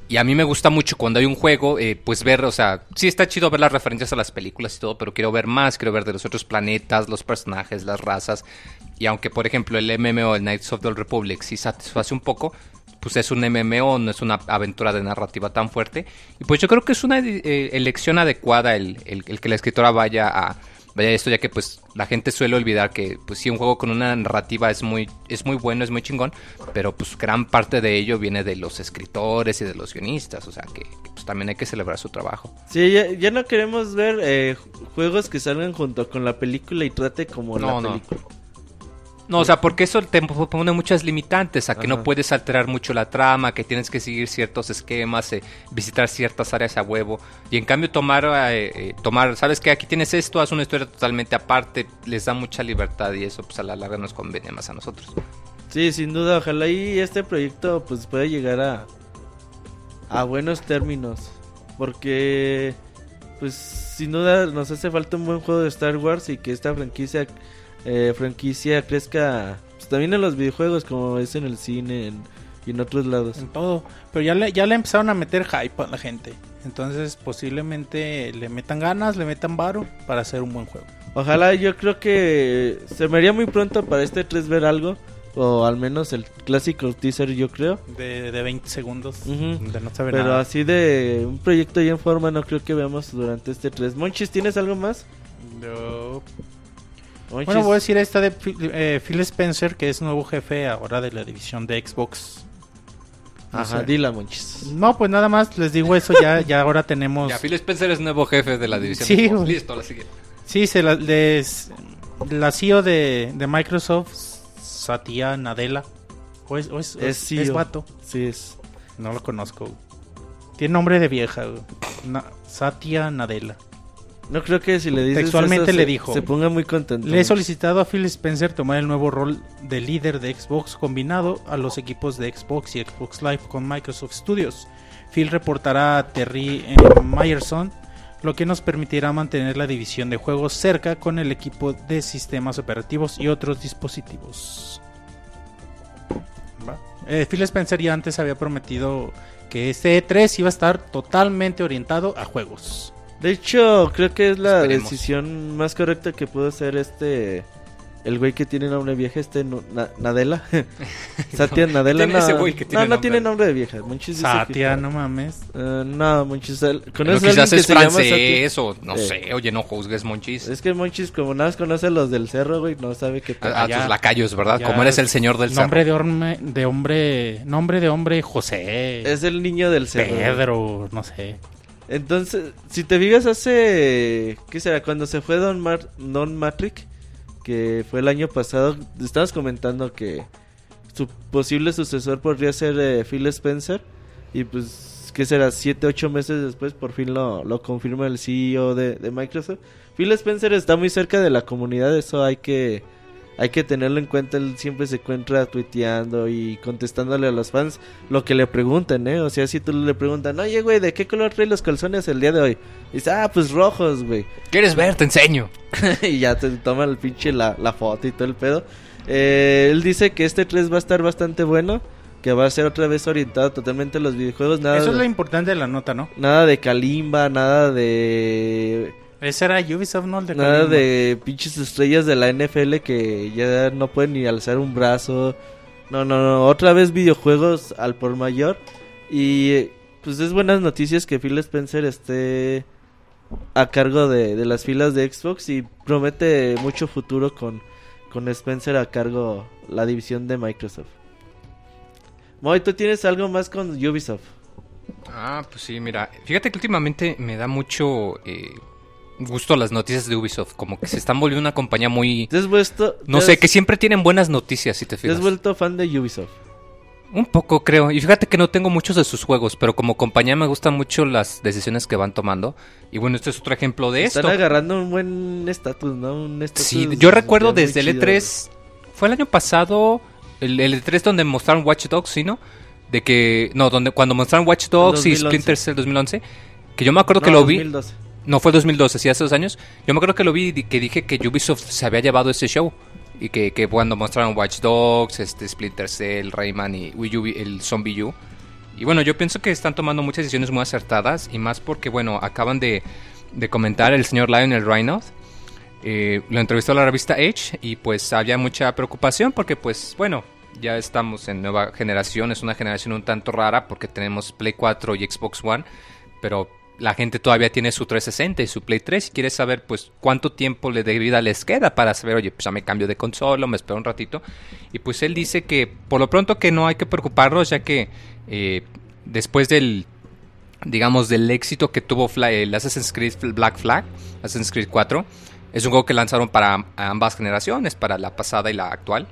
Speaker 4: Y a mí me gusta mucho cuando hay un juego, eh, pues ver, o sea, sí está chido ver las referencias a las películas y todo, pero quiero ver más, quiero ver de los otros planetas, los personajes, las razas. Y aunque, por ejemplo, el MMO, el Knights of the Republic, sí satisface un poco, pues es un MMO, no es una aventura de narrativa tan fuerte. Y pues yo creo que es una eh, elección adecuada el, el- el que la escritora vaya a vaya a esto, ya que pues la gente suele olvidar que pues sí un juego con una narrativa es muy es muy bueno, es muy chingón, pero pues gran parte de ello viene de los escritores y de los guionistas, o sea que, que, pues también hay que celebrar su trabajo.
Speaker 1: Sí, ya, ya no queremos ver eh, juegos que salgan junto con la película y trate como
Speaker 4: No,
Speaker 1: la
Speaker 4: no.
Speaker 1: película.
Speaker 4: No, o sea, porque eso te pone muchas limitantes, a que
Speaker 1: Ajá.
Speaker 4: no puedes alterar mucho la trama, que tienes que seguir ciertos esquemas, eh, visitar ciertas áreas a huevo. Y en cambio tomar, eh, eh, tomar, sabes que aquí tienes esto, haz una historia totalmente aparte, les da mucha libertad y eso pues a la larga nos conviene más a nosotros.
Speaker 1: Sí, sin duda, ojalá y este proyecto pues pueda llegar a a buenos términos, porque pues sin duda nos hace falta un buen juego de Star Wars y que esta franquicia eh, franquicia crezca pues, también en los videojuegos como es en el cine en- y en otros lados.
Speaker 2: En todo. Pero ya le, ya le empezaron a meter hype a la gente. Entonces posiblemente le metan ganas, le metan varo para hacer un buen juego.
Speaker 1: Ojalá yo creo que se me haría muy pronto para este 3 ver algo o al menos el clásico teaser yo creo.
Speaker 2: De, de 20 segundos. De no saber
Speaker 1: Pero
Speaker 2: nada.
Speaker 1: así de un proyecto ya en forma no creo que veamos durante este 3. Monchis, ¿tienes algo más?
Speaker 2: No. Bueno, voy a decir esta de Phil, eh, Phil Spencer, que es nuevo jefe ahora de la división de Xbox. No
Speaker 1: Ajá, dila, Monchis.
Speaker 2: No, pues nada más les digo eso, ya, [laughs] ya ahora tenemos...
Speaker 4: Ya, Phil Spencer es nuevo jefe de la división.
Speaker 2: Sí,
Speaker 4: de Xbox. Listo, la siguiente.
Speaker 2: Sí, se la, les, la CEO de, de Microsoft, Satya Nadella. ¿O es, o es,
Speaker 1: Es CEO.
Speaker 2: es vato?
Speaker 1: Sí, es.
Speaker 2: No lo conozco. Tiene nombre de vieja. güey. Na- Satya Nadella.
Speaker 1: No creo que si le dices
Speaker 2: Textualmente
Speaker 1: eso
Speaker 2: le
Speaker 1: se-
Speaker 2: dijo.
Speaker 1: Se ponga muy contento.
Speaker 2: Le he solicitado a Phil Spencer tomar el nuevo rol de líder de Xbox combinado a los equipos de Xbox y Xbox Live con Microsoft Studios. Phil reportará a Terry Myerson, lo que nos permitirá mantener la división de juegos cerca con el equipo de sistemas operativos y otros dispositivos. Eh, Phil Spencer ya antes había prometido que este E3 iba a estar totalmente orientado a juegos.
Speaker 1: De hecho, creo que es la
Speaker 4: Esperemos.
Speaker 1: decisión más correcta que pudo hacer este. El güey que tiene nombre vieja, este no- Na- Nadella. [laughs] Satya [laughs] Nadella.
Speaker 4: tiene
Speaker 1: no,
Speaker 4: ese güey que tiene
Speaker 1: no, no
Speaker 4: nombre?
Speaker 1: tiene nombre de vieja. Monchis
Speaker 2: Satya,
Speaker 1: que-
Speaker 2: no mames.
Speaker 1: Eh, no, Monchis. el-
Speaker 4: Pero
Speaker 1: ¿Conoces a alguien
Speaker 4: quizás
Speaker 1: que
Speaker 4: es
Speaker 1: se llama
Speaker 4: francés o no
Speaker 1: Eh.
Speaker 4: sé, oye, no juzgues, Monchis.
Speaker 1: Es que Monchis, como nada más conoce a los del cerro, güey, no sabe qué
Speaker 4: A, a
Speaker 2: ya-
Speaker 4: tus lacayos, ¿verdad?
Speaker 2: ya
Speaker 4: Como eres el señor del
Speaker 2: Nombre
Speaker 4: cerro.
Speaker 2: de hombre, de hombre, nombre de hombre José,
Speaker 1: Es el niño del cerro.
Speaker 2: Pedro, no sé.
Speaker 1: Entonces, si te fijas hace... ¿Qué será? Cuando se fue Don, Mar Don Matrix, que fue el año pasado, estabas comentando que su posible sucesor podría ser eh, Phil Spencer. Y pues, ¿qué será? Siete, ocho meses después por fin lo, lo confirma el CEO de, de Microsoft. Phil Spencer está muy cerca de la comunidad, eso hay que... Hay que tenerlo en cuenta, él siempre se encuentra tuiteando y contestándole a los fans lo que le pregunten, ¿eh? O sea, si tú le preguntan, oye, güey, ¿de qué color trae los calzones el día de hoy? Y dice, ah, pues rojos, güey.
Speaker 4: ¿Quieres ver? Te enseño. [laughs]
Speaker 1: y ya te toma el pinche la, la foto y todo el pedo. Eh, él dice que este 3 va a estar bastante bueno, que va a ser otra vez orientado totalmente a los videojuegos, nada,
Speaker 2: Eso es lo
Speaker 1: de,
Speaker 2: importante de la nota, ¿no?
Speaker 1: nada de Kalimba, nada de...
Speaker 2: Ese era Ubisoft, ¿no? El de
Speaker 1: Nada de pinches estrellas de la NFL que ya no pueden ni alzar un brazo. No, no, no. Otra vez videojuegos al por mayor. Y pues es buenas noticias que Phil Spencer esté a cargo de, de las filas de Xbox y promete mucho futuro con, con Spencer a cargo la división de Microsoft. Moy, ¿tú tienes algo más con Ubisoft?
Speaker 4: Ah, pues sí, mira. Fíjate que últimamente me da mucho eh, gusto las noticias de Ubisoft. Como que se están volviendo una compañía muy...
Speaker 1: ¿Te has vuelto,
Speaker 4: No
Speaker 1: te
Speaker 4: sé, que siempre tienen buenas noticias, si te
Speaker 1: te
Speaker 4: fijas.
Speaker 1: has vuelto fan de Ubisoft?
Speaker 4: Un poco, creo. Y fíjate que no tengo muchos de sus juegos, pero como compañía me gustan mucho las decisiones que van tomando. Y bueno, este es otro ejemplo de
Speaker 1: Están
Speaker 4: esto.
Speaker 1: agarrando un buen estatus, ¿no? Un estatus
Speaker 4: Sí, yo recuerdo desde el
Speaker 1: chido,
Speaker 4: E3, fue el año pasado, el, el E3 donde mostraron Watch Dogs, ¿sí, no? De que, no, donde cuando mostraron Watch Dogs y
Speaker 1: 2011.
Speaker 4: Splinter Cell 2011, que yo me acuerdo
Speaker 1: No,
Speaker 4: que lo vi,
Speaker 1: 2012.
Speaker 4: No fue 2012, sí, hace dos años, yo me acuerdo que lo vi y que dije que Ubisoft se había llevado ese show. Y que, cuando mostraron Watch Dogs, este Splinter Cell, Rayman y Wii U, el Zombie U. Y bueno, yo pienso que están tomando muchas decisiones muy acertadas y más porque, bueno, acaban de, de comentar el señor Lionel Reynolds. Eh, lo entrevistó la revista Edge y pues había mucha preocupación porque pues bueno, ya estamos en nueva generación, es una generación un tanto rara porque tenemos Play 4 y Xbox One, pero la gente todavía tiene su 360 y su Play 3 y quiere saber pues cuánto tiempo de vida les queda para saber, oye, pues ya me cambio de consola, me espero un ratito. Y pues él dice que por lo pronto que no hay que preocuparnos ya que eh, después del digamos del éxito que tuvo el Assassin's Creed Black Flag, Assassin's Creed 4, es un juego que lanzaron para ambas generaciones, para la pasada y la actual.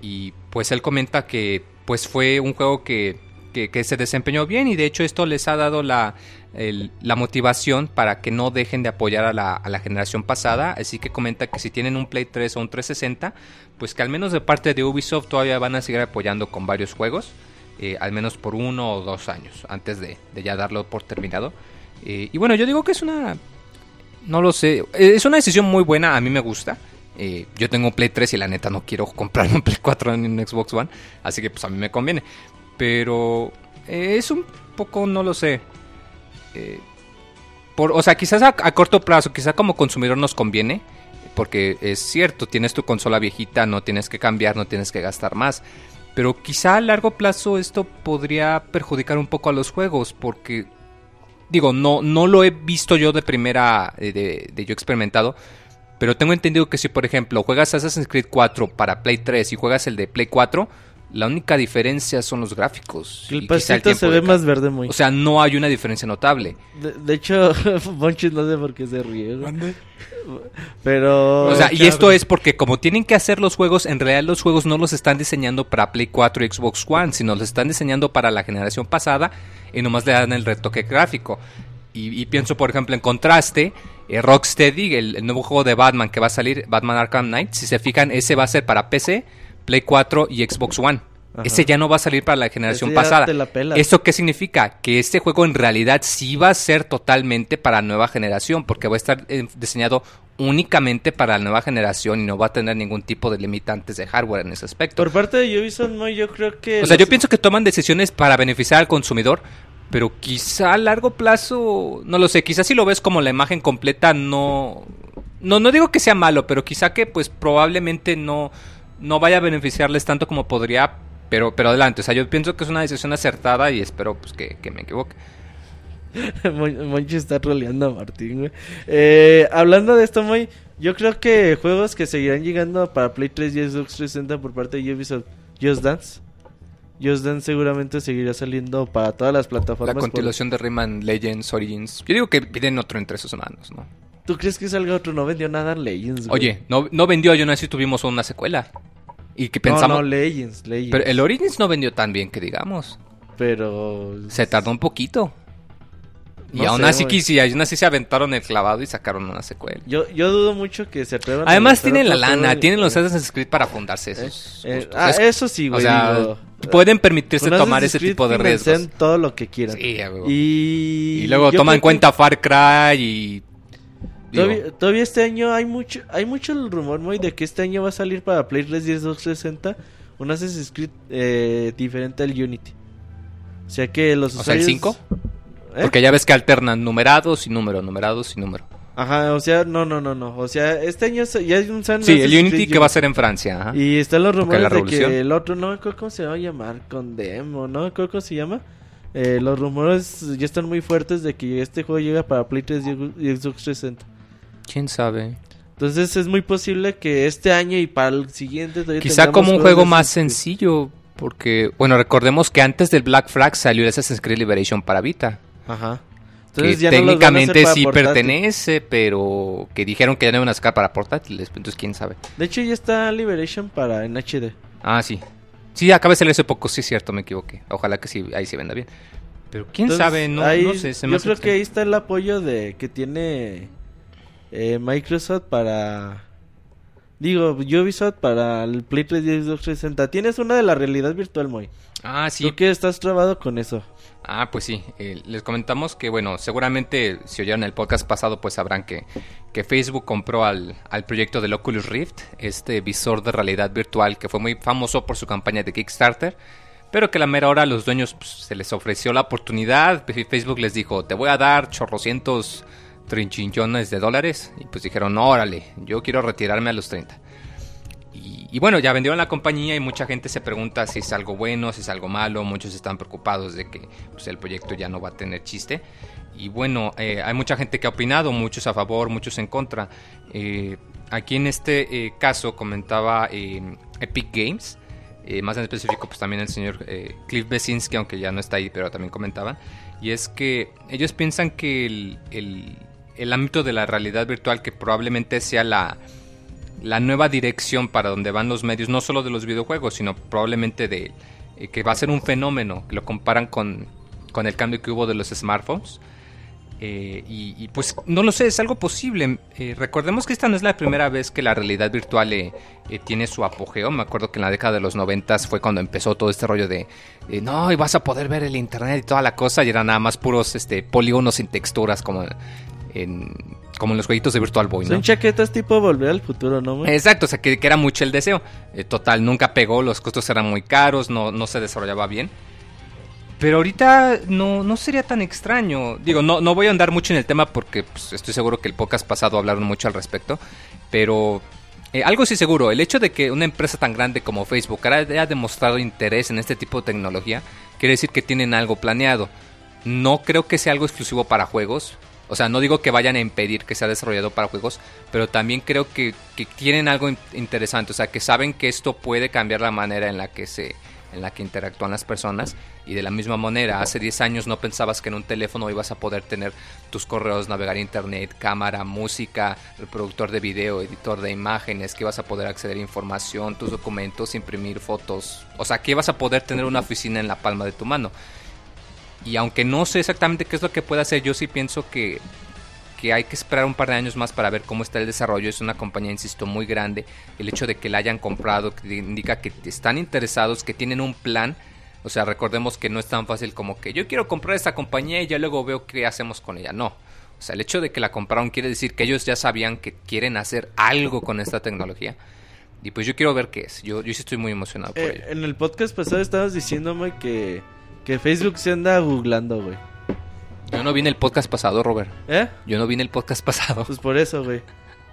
Speaker 4: Y pues él comenta que pues fue un juego que, que se desempeñó bien y de hecho esto les ha dado la, la motivación para que no dejen de apoyar a la, generación pasada. Así que comenta que si tienen un Play 3 o un 360, pues que al menos de parte de Ubisoft todavía van a seguir apoyando con varios juegos. eh, al menos por uno o dos años antes de, ya darlo por terminado. Eh, y bueno, yo digo que es una... No lo sé. eh, Es una decisión muy buena, a mí me gusta. Yo tengo un Play 3 y la neta no quiero comprarme un Play 4 en un Xbox One. Así que pues a mí me conviene. Pero es un poco, no lo sé. Eh, por, o sea, quizás a, corto plazo, quizás como consumidor nos conviene. Porque es cierto, tienes tu consola viejita, no tienes que cambiar, no tienes que gastar más. Pero quizá a largo plazo esto podría perjudicar un poco a los juegos. Porque digo, no, no lo he visto yo de primera, eh, de, de yo experimentado, pero tengo entendido que si, por ejemplo, juegas Assassin's Creed 4 para Play 3 y juegas el de Play 4, la única diferencia son los gráficos.
Speaker 1: El pastito se ve
Speaker 4: de
Speaker 1: más verde muy.
Speaker 4: O sea, no hay una diferencia notable.
Speaker 1: de, de hecho, [laughs] Monchis no sé por qué se ríe. güey. Pero...
Speaker 4: O sea, y esto es porque como tienen que hacer los juegos, en realidad los juegos no los están diseñando para Play 4 y Xbox One, sino los están diseñando para la generación pasada y nomás le dan el retoque gráfico. Y, y pienso, por ejemplo, en contraste, eh, Rocksteady, el, el nuevo juego de Batman que va a salir, Batman Arkham Knight, si se fijan, ese va a ser para PC, Play 4 y Xbox One.
Speaker 1: Ajá.
Speaker 4: ese ya no va a salir para la generación pasada.
Speaker 1: la.
Speaker 4: ¿Esto qué significa? Que este juego en realidad sí va a ser totalmente para nueva generación, porque va a estar eh, diseñado únicamente para la nueva generación y no va a tener ningún tipo de limitantes de hardware en ese aspecto.
Speaker 1: Por parte de Ubisoft, Moy, yo creo que...
Speaker 4: O sea,
Speaker 1: los-
Speaker 4: yo pienso que toman decisiones para beneficiar al consumidor, pero quizá a largo plazo, no lo sé, quizá si lo ves como la imagen completa, no... No, no digo que sea malo, pero quizá que pues probablemente no, no vaya a beneficiarles tanto como podría, pero, pero adelante. O sea, yo pienso que es una decisión acertada y espero pues que, que me equivoque. [laughs]
Speaker 1: Mon- Monchi está roleando a Martín, güey. Eh, hablando de esto, Moy, yo creo que juegos que seguirán llegando para Play 3 y Xbox 360 por parte de Ubisoft, Just Dance. Just Dance seguramente seguirá saliendo para todas las
Speaker 4: La
Speaker 1: plataformas. por-
Speaker 4: continuación de Rayman Legends, Origins. Yo digo que piden otro entre sus manos, ¿no?
Speaker 1: ¿Tú crees que salga otro? No vendió nada Legends, güey.
Speaker 4: Oye, no, no vendió, yo no sé si tuvimos una secuela. Y que
Speaker 1: No,
Speaker 4: pensamos...
Speaker 1: no, Legends, Legends.
Speaker 4: pero el Origins no vendió tan bien que digamos.
Speaker 1: Pero...
Speaker 4: Se tardó un poquito. Y
Speaker 1: No
Speaker 4: aún
Speaker 1: sé,
Speaker 4: así
Speaker 1: güey.
Speaker 4: quisi- aún así se aventaron el clavado y sacaron una secuela.
Speaker 1: Yo, yo dudo mucho que se atrevan
Speaker 4: Además tienen la lana, tienen los Assassin's Creed para fundarse
Speaker 1: Eh,
Speaker 4: esos
Speaker 1: eh, ah,
Speaker 4: Es-
Speaker 1: eso sí, güey.
Speaker 4: o sea,
Speaker 1: digo,
Speaker 4: pueden permitirse tomar ese tipo de riesgos.
Speaker 1: todo lo que quieran.
Speaker 4: Sí.
Speaker 1: Y,
Speaker 4: Y luego
Speaker 1: yo
Speaker 4: toma
Speaker 1: creo
Speaker 4: en
Speaker 1: que
Speaker 4: cuenta Far Cry y...
Speaker 1: Todavía, todavía este año hay mucho hay mucho el rumor muy de que este año va a salir para Play 3 y Xbox 360 un Assassin's Creed eh, diferente al Unity. O sea que los
Speaker 4: O sea, el
Speaker 1: usuarios-
Speaker 4: 5?
Speaker 1: ¿Eh?
Speaker 4: Porque ya ves que alternan numerados y número, numerados y número.
Speaker 1: Ajá, o sea, no, no, no, no. O sea, este año ya hay un San
Speaker 4: Sí, el Unity que va a ser en Francia. ajá.
Speaker 1: Y están los rumores de que el otro, no me acuerdo cómo se va a llamar, con demo, ¿no? me acuerdo cómo se llama. Eh, los rumores ya están muy fuertes de que este juego llega para Play 3 y Xbox 360.
Speaker 4: ¿Quién sabe?
Speaker 1: Entonces es muy posible que este año y para el siguiente
Speaker 4: Quizá como un juego más sencillo. Porque, bueno, recordemos que antes del Black Flag salió el Assassin's Creed Liberation para Vita.
Speaker 1: Ajá.
Speaker 4: que
Speaker 1: ya
Speaker 4: técnicamente sí
Speaker 1: portátil.
Speaker 4: pertenece, pero que dijeron que ya no iban a sacar para portátiles, entonces quién sabe.
Speaker 1: De hecho ya está Liberation para en HD.
Speaker 4: Ah, sí. Sí, acaba de salir hace poco, sí es cierto, me equivoqué. Ojalá que sí, ahí se venda bien. Pero quién
Speaker 1: Entonces,
Speaker 4: sabe, no,
Speaker 1: ahí-
Speaker 4: no sé. se me
Speaker 1: yo creo que ahí está el apoyo de que tiene eh, Microsoft para digo Ubisoft para el Play 3 y Xbox 360. Tienes una de la realidad virtual, muy.
Speaker 4: Ah, sí.
Speaker 1: ¿Tú que estás trabado con eso?
Speaker 4: Ah, pues sí. eh, les comentamos que, bueno, seguramente si oyeron el podcast pasado, pues sabrán que, que Facebook compró al, al proyecto del Oculus Rift, este visor de realidad virtual que fue muy famoso por su campaña de Kickstarter. Pero que a la mera hora a los dueños pues, se les ofreció la oportunidad. Facebook les dijo, te voy a dar chorrocientos trinchinchones de dólares. Y pues dijeron, no, órale, yo quiero retirarme a los 30. Y, bueno, ya vendieron la compañía y mucha gente se pregunta si es algo bueno, si es algo malo. Muchos están preocupados de que pues, el proyecto ya no va a tener chiste. Y bueno, eh, hay mucha gente que ha opinado, muchos a favor, muchos en contra. Eh, aquí en este eh, caso comentaba Epic Games, más en específico pues también el señor Cliff Besinski, aunque ya no está ahí, pero también comentaban. Y es que ellos piensan que el- el ámbito de la realidad virtual, que probablemente sea la, la nueva dirección para donde van los medios, no solo de los videojuegos, sino probablemente de eh, que va a ser un fenómeno, que lo comparan con, con el cambio que hubo de los smartphones. Eh, y, pues no lo sé, es algo posible. Eh, recordemos que esta no es la primera vez que la realidad virtual tiene su apogeo. Me acuerdo que en la década de los noventas fue cuando empezó todo este rollo de no, y vas a poder ver el internet y toda la cosa. Y eran nada más puros este, polígonos sin texturas como en, como en los jueguitos de Virtual Boy. ¿no?
Speaker 1: Son chaquetas tipo Volver al Futuro, ¿no?
Speaker 4: Exacto, o sea, que, que era mucho el deseo. Eh, total, nunca pegó, los costos eran muy caros, no, no se desarrollaba bien. Pero ahorita no, no sería tan extraño. Digo, no, no voy a andar mucho en el tema porque pues, estoy seguro que el podcast pasado hablaron mucho al respecto. Pero eh, algo sí seguro, el hecho de que una empresa tan grande como Facebook haya demostrado interés en este tipo de tecnología, quiere decir que tienen algo planeado. No creo que sea algo exclusivo para juegos. O sea, no digo que vayan a impedir que sea desarrollado para juegos, pero también creo que, que tienen algo in- interesante. O sea, que saben que esto puede cambiar la manera en la que se en la que interactúan las personas y de la misma manera hace 10 años no pensabas que en un teléfono ibas a poder tener tus correos, navegar internet, cámara, música, reproductor de video, editor de imágenes, que ibas a poder acceder a información, tus documentos, imprimir fotos, o sea, que ibas a poder tener una oficina en la palma de tu mano. Y aunque no sé exactamente qué es lo que puede hacer, yo sí pienso que, que hay que esperar un par de años más para ver cómo está el desarrollo. Es una compañía, insisto, muy grande. El hecho de que la hayan comprado que indica que están interesados, que tienen un plan. O sea, recordemos que no es tan fácil como que yo quiero comprar esta compañía y ya luego veo qué hacemos con ella. No. O sea, el hecho de que la compraron quiere decir que ellos ya sabían que quieren hacer algo con esta tecnología. Y pues yo quiero ver qué es. Yo, yo sí estoy muy emocionado por
Speaker 1: Eh,
Speaker 4: ello.
Speaker 1: en el podcast pasado estabas diciéndome que, que Facebook se anda googlando, güey.
Speaker 4: Yo no vi en el podcast pasado, Robert.
Speaker 1: ¿Eh?
Speaker 4: Yo no vi en el podcast pasado.
Speaker 1: Pues por eso, güey.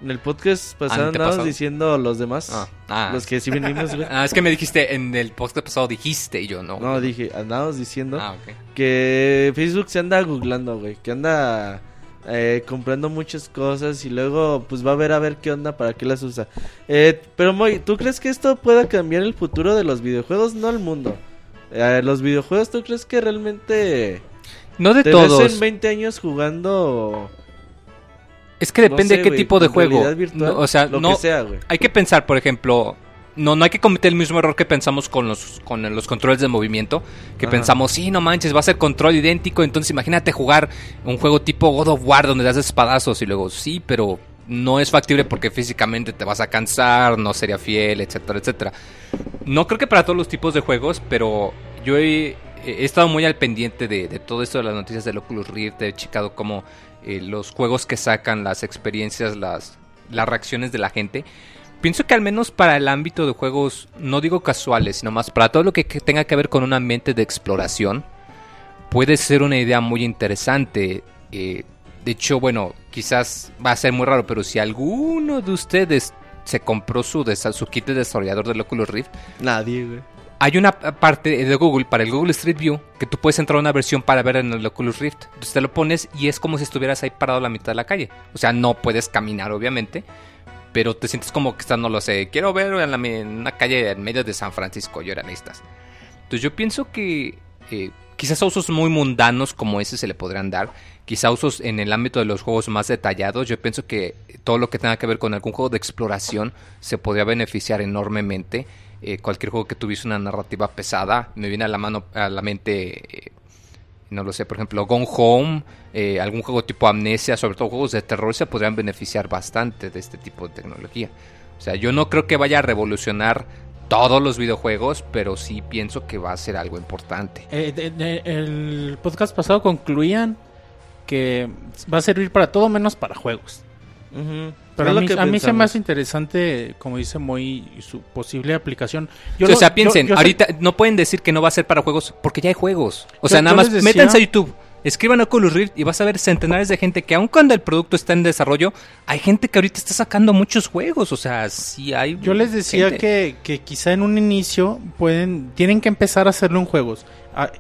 Speaker 1: En el podcast pasado
Speaker 4: ¿Antepasado?
Speaker 1: andábamos diciendo los demás.
Speaker 4: Ah, ah.
Speaker 1: Los que sí vinimos, güey.
Speaker 4: Ah, es que me dijiste en el podcast pasado dijiste y yo no.
Speaker 1: No, dije, andábamos diciendo
Speaker 4: Ah,
Speaker 1: que Facebook se anda googlando, güey. Que anda eh, comprando muchas cosas y luego pues va a ver a ver qué onda, para qué las usa. Eh, pero Moy, ¿tú crees que esto pueda cambiar el futuro de los videojuegos? No el mundo. Eh, los videojuegos, ¿tú crees que realmente
Speaker 4: No de
Speaker 1: te
Speaker 4: todos.
Speaker 1: ves en 20 años jugando?
Speaker 4: Es que depende
Speaker 1: no sé,
Speaker 4: de qué tipo de juego.
Speaker 1: realidad virtual?
Speaker 4: No, o sea,
Speaker 1: lo
Speaker 4: no.
Speaker 1: que sea.
Speaker 4: Hay que pensar, por ejemplo. No, no hay que cometer el mismo error que pensamos con los, con los controles de movimiento. Que
Speaker 1: Ajá.
Speaker 4: pensamos, sí, no manches, va a ser control idéntico. Entonces imagínate jugar un juego tipo God of War donde das espadazos. Y luego, sí, pero no es factible porque físicamente te vas a cansar, no sería fiel, etcétera, etcétera. No creo que para todos los tipos de juegos, pero yo he, estado muy al pendiente de, de todo esto de las noticias del Oculus Rift. He checado como eh, los juegos que sacan, las experiencias, las, las reacciones de la gente. Pienso que al menos para el ámbito de juegos, no digo casuales, sino más para todo lo que, que tenga que ver con un ambiente de exploración, puede ser una idea muy interesante. Eh, de hecho, bueno, quizás va a ser muy raro, pero si alguno de ustedes se compró su, su kit de desarrollador del Oculus Rift,
Speaker 1: Nadie, güey.
Speaker 4: hay una parte de Google para el Google Street View que tú puedes entrar a una versión para ver en el Oculus Rift. Entonces te lo pones y es como si estuvieras ahí parado a la mitad de la calle. O sea, no puedes caminar, obviamente. Pero te sientes como que estás, no lo sé, quiero ver en, la- en una calle en medio de San Francisco, y ahora necesitas. Entonces yo pienso que eh, quizás a usos muy mundanos como ese se le podrán dar. Quizá usos en el ámbito de los juegos más detallados. Yo pienso que todo lo que tenga que ver con algún juego de exploración se podría beneficiar enormemente. Eh, cualquier juego que tuviese una narrativa pesada. Me viene a la mano a la mente eh, no lo sé, por ejemplo, Gone Home, eh, algún juego tipo Amnesia, sobre todo juegos de terror, se podrían beneficiar bastante de este tipo de tecnología. O sea, yo no creo que vaya a revolucionar todos los videojuegos, pero sí pienso que va a ser algo importante.
Speaker 2: El podcast pasado concluían que va a servir para todo menos para juegos. Pero
Speaker 1: Es
Speaker 2: a mí, a mí se me hace interesante, como dice Moy, su posible aplicación.
Speaker 4: o
Speaker 2: lo-
Speaker 4: sea, piensen,
Speaker 2: yo
Speaker 4: ahorita no pueden decir que no va a ser para juegos, porque ya hay juegos. O sea,
Speaker 2: Yo-
Speaker 4: nada
Speaker 2: yo
Speaker 4: más
Speaker 2: decía-
Speaker 4: métanse a YouTube. Escriban Oculus Rift y vas a ver centenares de gente que aun cuando el producto está en desarrollo, hay gente que ahorita está sacando muchos juegos, o sea, sí hay
Speaker 2: Yo les decía que, que quizá en un inicio pueden tienen que empezar a hacerlo en juegos. Ah,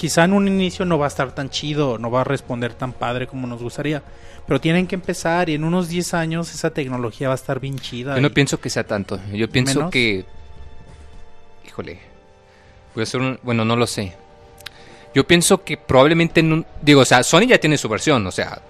Speaker 2: quizá en un inicio no va a estar tan chido, no va a responder tan padre como nos gustaría. Pero tienen que empezar y en unos 10 años esa tecnología va a estar bien chida.
Speaker 4: Yo no pienso que sea tanto. Yo pienso
Speaker 2: ¿Menos?
Speaker 4: que. Híjole. Voy a hacer un. Bueno, no lo sé. Yo pienso que probablemente. en un- Digo, o sea, Sony ya tiene su versión, o sea.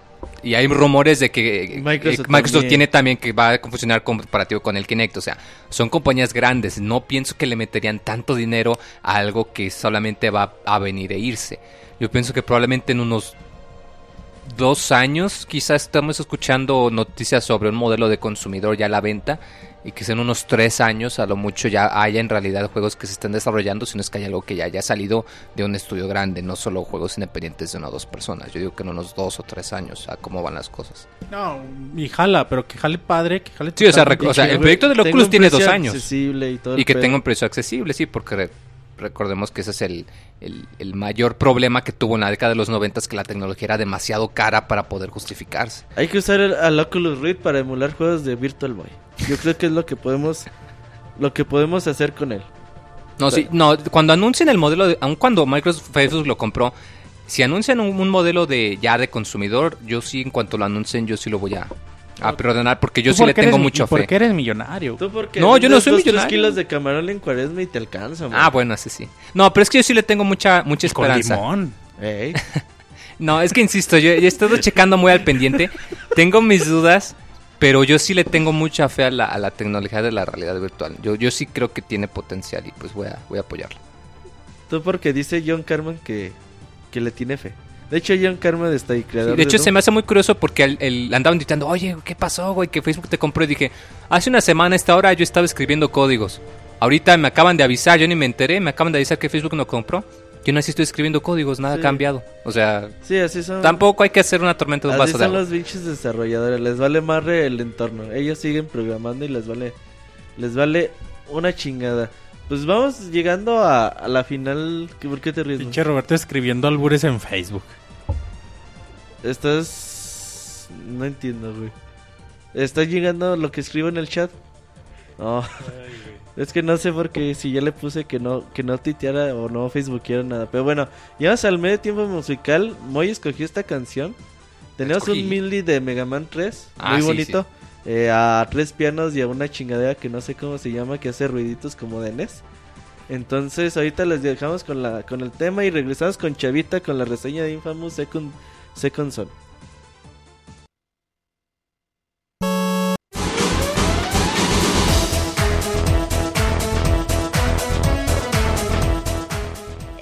Speaker 4: Y hay rumores de que eh,
Speaker 1: Microsoft
Speaker 4: eh, Microsoft
Speaker 1: también.
Speaker 4: tiene también que va a funcionar comparativo con el Kinect. O sea, son compañías grandes. No pienso que le meterían tanto dinero a algo que solamente va a venir e irse. Yo pienso que probablemente en unos dos años quizás estamos escuchando noticias sobre un modelo de consumidor ya a la venta y que en unos tres años a lo mucho ya haya en realidad juegos que se estén desarrollando, sino es que hay algo que ya haya salido de un estudio grande, no solo juegos independientes de una o dos personas. Yo digo que en unos dos o tres años a cómo van las cosas.
Speaker 2: No, y jala, pero que jale padre, que jale
Speaker 4: Sí, o sea, o sea, el proyecto del
Speaker 1: Tenga
Speaker 4: Oculus
Speaker 1: un
Speaker 4: tiene
Speaker 1: precio
Speaker 4: dos años.
Speaker 1: accesible y todo el
Speaker 4: Y que
Speaker 1: pedo.
Speaker 4: tenga un precio accesible, sí, porque re- recordemos que ese es el, el- el mayor problema que tuvo en la década de los noventas, que la tecnología era demasiado cara para poder justificarse.
Speaker 1: Hay que usar el, al Oculus Rift para emular juegos de Virtual Boy. Yo creo que es lo que podemos lo que podemos hacer con él.
Speaker 4: No, sí, no, cuando anuncien el modelo, de, aun cuando Microsoft Facebook lo compró, si anuncian un, un modelo de ya de consumidor, yo sí, en cuanto lo anuncien, yo sí lo voy a, a preordenar porque yo sí le tengo
Speaker 2: eres-
Speaker 4: mucha
Speaker 2: y Porque
Speaker 4: fe.
Speaker 2: eres millonario.
Speaker 1: Tú porque
Speaker 4: No, yo no soy
Speaker 1: dos, tres
Speaker 4: millonario.
Speaker 1: kilos de camarón en cuaresma y te alcanza, man.
Speaker 4: Ah, bueno, sí, sí. No, pero es que yo sí le tengo mucha mucha
Speaker 2: Con
Speaker 4: esperanza.
Speaker 2: limón.
Speaker 1: Ey. [laughs]
Speaker 4: No, es que insisto, yo, yo he estado checando muy al pendiente. Tengo mis dudas, pero yo sí le tengo mucha fe a la, a la tecnología de la realidad virtual. Yo, yo sí creo que tiene potencial y pues voy a, voy a apoyarla.
Speaker 1: Tú porque dice John Carman que, que le tiene fe. De hecho, John Carmen está ahí, creador.
Speaker 4: Sí, de hecho, se me hace muy curioso porque el, el- andaban oye, ¿qué pasó, güey? Que Facebook te compró. Y dije, hace una semana a esta hora yo estaba escribiendo códigos. Ahorita me acaban de avisar, yo ni me enteré, me acaban de avisar que Facebook no compró. Yo no así estoy escribiendo códigos, nada
Speaker 1: Sí.
Speaker 4: ha cambiado. O sea,
Speaker 1: Sí, así son.
Speaker 4: tampoco hay que hacer una tormenta de un
Speaker 1: Así
Speaker 4: vaso de
Speaker 1: son
Speaker 4: agua.
Speaker 1: los bichos desarrolladores. Les vale madre el entorno. Ellos siguen programando y les vale. Les vale una chingada. Pues vamos llegando a, a la final. ¿Qué- ¿Por qué te ríes?
Speaker 2: Pinche Roberto escribiendo albures en Facebook.
Speaker 1: Estás. No entiendo, güey. ¿Estás llegando lo que escribo en el chat? No. Es que no sé por qué si ya le puse que no que no tuiteara o no facebookeara nada. Pero bueno, llegamos al medio tiempo musical. Moy escogió esta canción. Tenemos
Speaker 4: Escogí.
Speaker 1: un medley de Mega Man 3.
Speaker 4: Ah,
Speaker 1: muy
Speaker 4: sí,
Speaker 1: bonito. eh, a tres pianos y a una chingadera que no sé cómo se llama. Que hace ruiditos como de NES. Entonces ahorita les dejamos con, la, con el tema y regresamos con Chavita con la reseña de Infamous Second, Second Son.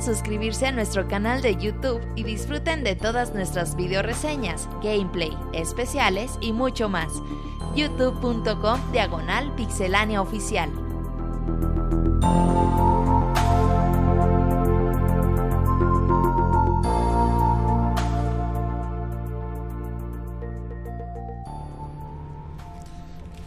Speaker 3: Suscribirse a nuestro canal de YouTube y disfruten de todas nuestras video reseñas, gameplay, especiales y mucho más. youtube.com diagonal pixelánea oficial.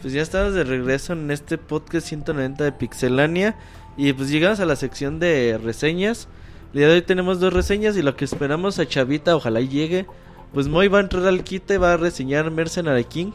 Speaker 1: Pues ya estamos de regreso en este podcast 190 de Pixelania. Y pues llegamos a la sección de reseñas. El día de hoy tenemos dos reseñas y lo que esperamos a Chavita, ojalá llegue. Pues Moy va a entrar al quite, va a reseñar Mercenary King.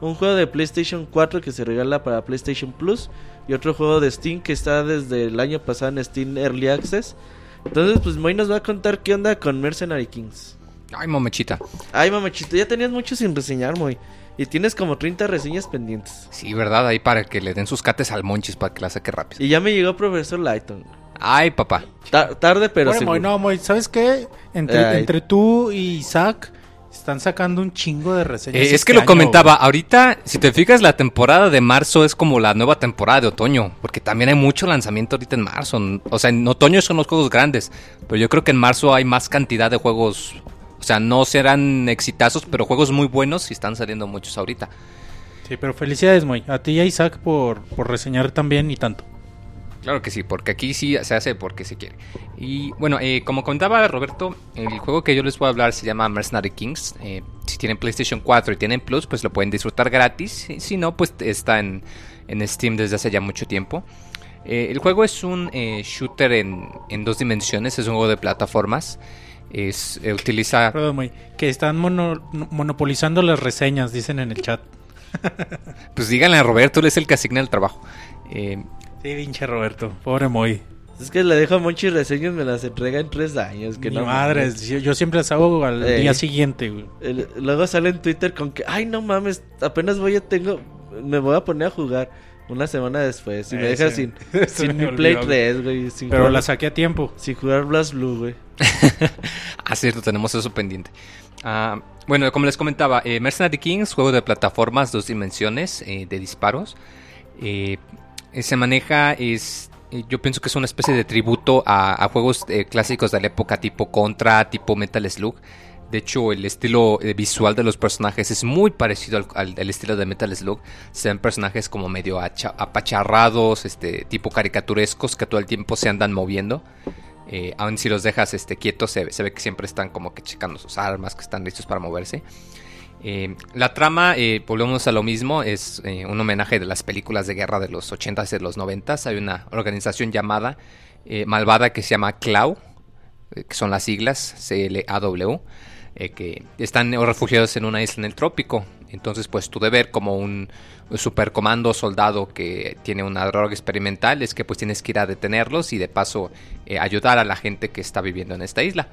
Speaker 1: Un juego de PlayStation 4 que se regala para PlayStation Plus. Y otro juego de Steam que está desde el año pasado en Steam Early Access. Entonces pues Moy nos va a contar qué onda con Mercenary Kings.
Speaker 4: Ay, mamechita.
Speaker 1: Ay, mamachito, ya tenías mucho sin reseñar, Moy. Y tienes como 30 reseñas pendientes.
Speaker 4: Sí, ¿verdad? Ahí para que le den sus cates al monchis para que la saque rápido.
Speaker 1: Y ya me llegó Profesor Lighton.
Speaker 4: Ay, papá.
Speaker 1: Ta- tarde, pero
Speaker 2: Bueno. Moy, no, Moy, ¿sabes qué? Entre, entre tú y Isaac están sacando un chingo de reseñas.
Speaker 4: Eh, es
Speaker 2: este
Speaker 4: que lo
Speaker 2: año,
Speaker 4: comentaba, ahorita, si te fijas, la temporada de marzo es como la nueva temporada de otoño, porque también hay mucho lanzamiento ahorita en marzo. O sea, en otoño son los juegos grandes, pero yo creo que en marzo hay más cantidad de juegos. O sea, no serán exitazos, pero juegos muy buenos y están saliendo muchos ahorita.
Speaker 2: Sí, pero felicidades, Moy. A ti y a Isaac por, por reseñar también y tanto.
Speaker 4: Claro que sí, porque aquí sí se hace porque se quiere. Y bueno, eh, como comentaba Roberto, el juego que yo les voy a hablar se llama Mercenary Kings. Eh, si tienen PlayStation 4 y tienen Plus, pues lo pueden disfrutar gratis. Si no, pues está en, en Steam desde hace ya mucho tiempo. Eh, el juego es un eh, shooter en, en dos dimensiones, es un juego de plataformas. Es, eh, utiliza...
Speaker 2: Perdón. Que están mono- monopolizando las reseñas, dicen en el chat.
Speaker 4: Pues díganle a Roberto, él es el que asigna el trabajo. Eh,
Speaker 2: Sí, pinche Roberto. Pobre Moy.
Speaker 1: Es que le dejo a Monchi reseñas, me las entrega en tres años. Que
Speaker 2: Mi
Speaker 1: no
Speaker 2: madre, yo, yo siempre las hago al día siguiente, güey.
Speaker 1: El- luego sale en Twitter con que, ay, no mames, apenas voy a tengo, me voy a poner a jugar una semana después. Y me deja
Speaker 2: Ese-
Speaker 1: sin, [laughs] sin
Speaker 2: me
Speaker 1: mi Play
Speaker 2: olvidó,
Speaker 1: 3, güey. Sin,
Speaker 2: Pero
Speaker 1: jugar,
Speaker 2: la saqué a tiempo.
Speaker 1: sin jugar Blast Blue, güey. [laughs]
Speaker 4: Ah, cierto, tenemos eso pendiente. Ah, bueno, como les comentaba, eh, Mercenary Kings, juego de plataformas, dos dimensiones, eh, de disparos. Eh, eh, se maneja, es, eh, yo pienso que es una especie de tributo a, juegos eh, clásicos de la época tipo Contra, tipo Metal Slug. De hecho, el estilo eh, visual de los personajes es muy parecido al, al- estilo de Metal Slug. Se ven personajes como medio acha- apacharrados, este, tipo caricaturescos que todo el tiempo se andan moviendo. Eh, si los dejas este, quietos, se, se ve que siempre están como que checando sus armas, que están listos para moverse. Eh, la trama, eh, volvemos a lo mismo, es eh, un homenaje de las películas de guerra de los 80s y de los 90s. Hay una organización llamada eh, malvada que se llama CLAW, eh, que son las siglas C-L-A-W, que están refugiados en una isla en el trópico. Entonces, pues tu deber como un supercomando soldado que tiene una droga experimental es que pues tienes que ir a detenerlos y de paso ayudar a la gente que está viviendo en esta isla.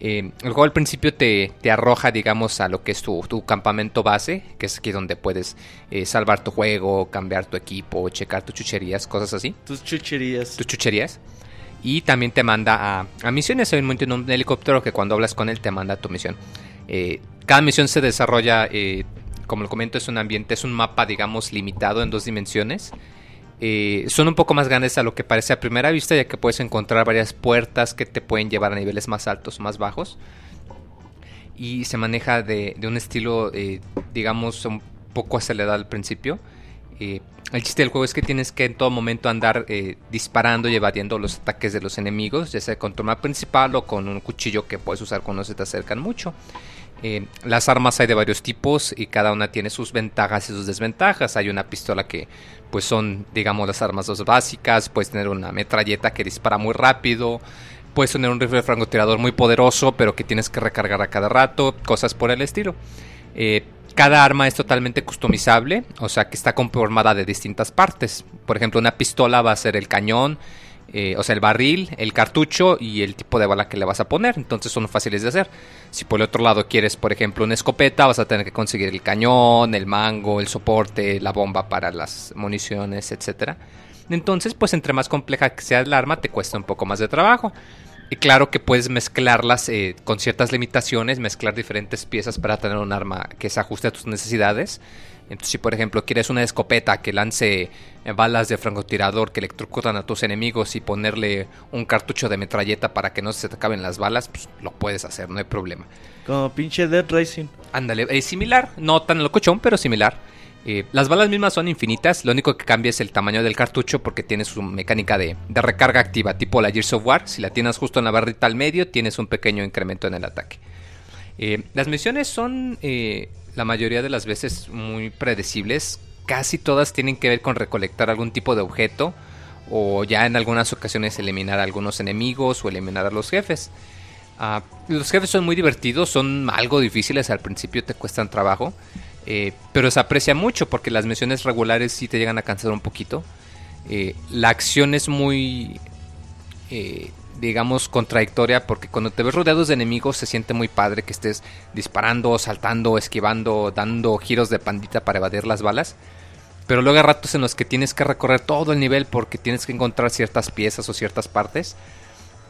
Speaker 4: Eh, el juego al principio te, te arroja, digamos, a lo que es tu, tu campamento base, que es aquí donde puedes eh, salvar tu juego, cambiar tu equipo, checar tus chucherías, cosas así
Speaker 1: Tus chucherías.
Speaker 4: tus chucherías. Y también te manda a, a misiones. Hay un momento en un helicóptero que cuando hablas con él te manda a tu misión. Eh, cada misión se desarrolla, como lo comento, es un ambiente, es un mapa, digamos, limitado en dos dimensiones. Eh, son un poco más grandes a lo que parece a primera vista, ya que puedes encontrar varias puertas que te pueden llevar a niveles más altos o más bajos. Y se maneja de, un estilo, eh, digamos, un poco acelerado al principio. Eh, el chiste del juego es que tienes que en todo momento andar disparando y evadiendo los ataques de los enemigos, ya sea con tu arma principal o con un cuchillo que puedes usar cuando se te acercan mucho. Eh, las armas hay de varios tipos y cada una tiene sus ventajas y sus desventajas. Hay una pistola que pues son digamos las armas dos básicas, puedes tener una metralleta que dispara muy rápido, puedes tener un rifle francotirador muy poderoso pero que tienes que recargar a cada rato, cosas por el estilo. Eh, cada arma es totalmente customizable, o sea que está conformada de distintas partes. Por ejemplo, una pistola va a ser el cañón, eh, o sea, el barril, el cartucho y el tipo de bala que le vas a poner. Entonces son fáciles de hacer. Si por el otro lado quieres, por ejemplo, una escopeta, vas a tener que conseguir el cañón, el mango, el soporte, la bomba para las municiones, etcétera. Entonces, pues entre más compleja que sea el arma, te cuesta un poco más de trabajo. Y claro que puedes mezclarlas eh, con ciertas limitaciones, mezclar diferentes piezas para tener un arma que se ajuste a tus necesidades. Entonces, si por ejemplo quieres una escopeta que lance eh, balas de francotirador que electrocutan a tus enemigos y ponerle un cartucho de metralleta para que no se te acaben las balas, pues lo puedes hacer, no hay problema.
Speaker 1: Como pinche Dead Rising.
Speaker 4: Ándale, es similar, no tan locochón, pero similar. Eh, las balas mismas son infinitas, lo único que cambia es el tamaño del cartucho porque tiene su mecánica de, de, recarga activa, tipo la Gears of War. Si la tienes justo en la barrita al medio, tienes un pequeño incremento en el ataque. Eh, las misiones son eh, la mayoría de las veces muy predecibles. Casi todas tienen que ver con recolectar algún tipo de objeto o ya en algunas ocasiones eliminar a algunos enemigos o eliminar a los jefes. Uh, los jefes son muy divertidos, son algo difíciles, al principio te cuestan trabajo. Eh, pero se aprecia mucho porque las misiones regulares sí te llegan a cansar un poquito. Eh, la acción es muy, eh, digamos, contradictoria porque cuando te ves rodeados de enemigos se siente muy padre que estés disparando, saltando, esquivando, dando giros de pandita para evadir las balas. Pero luego hay ratos en los que tienes que recorrer todo el nivel porque tienes que encontrar ciertas piezas o ciertas partes.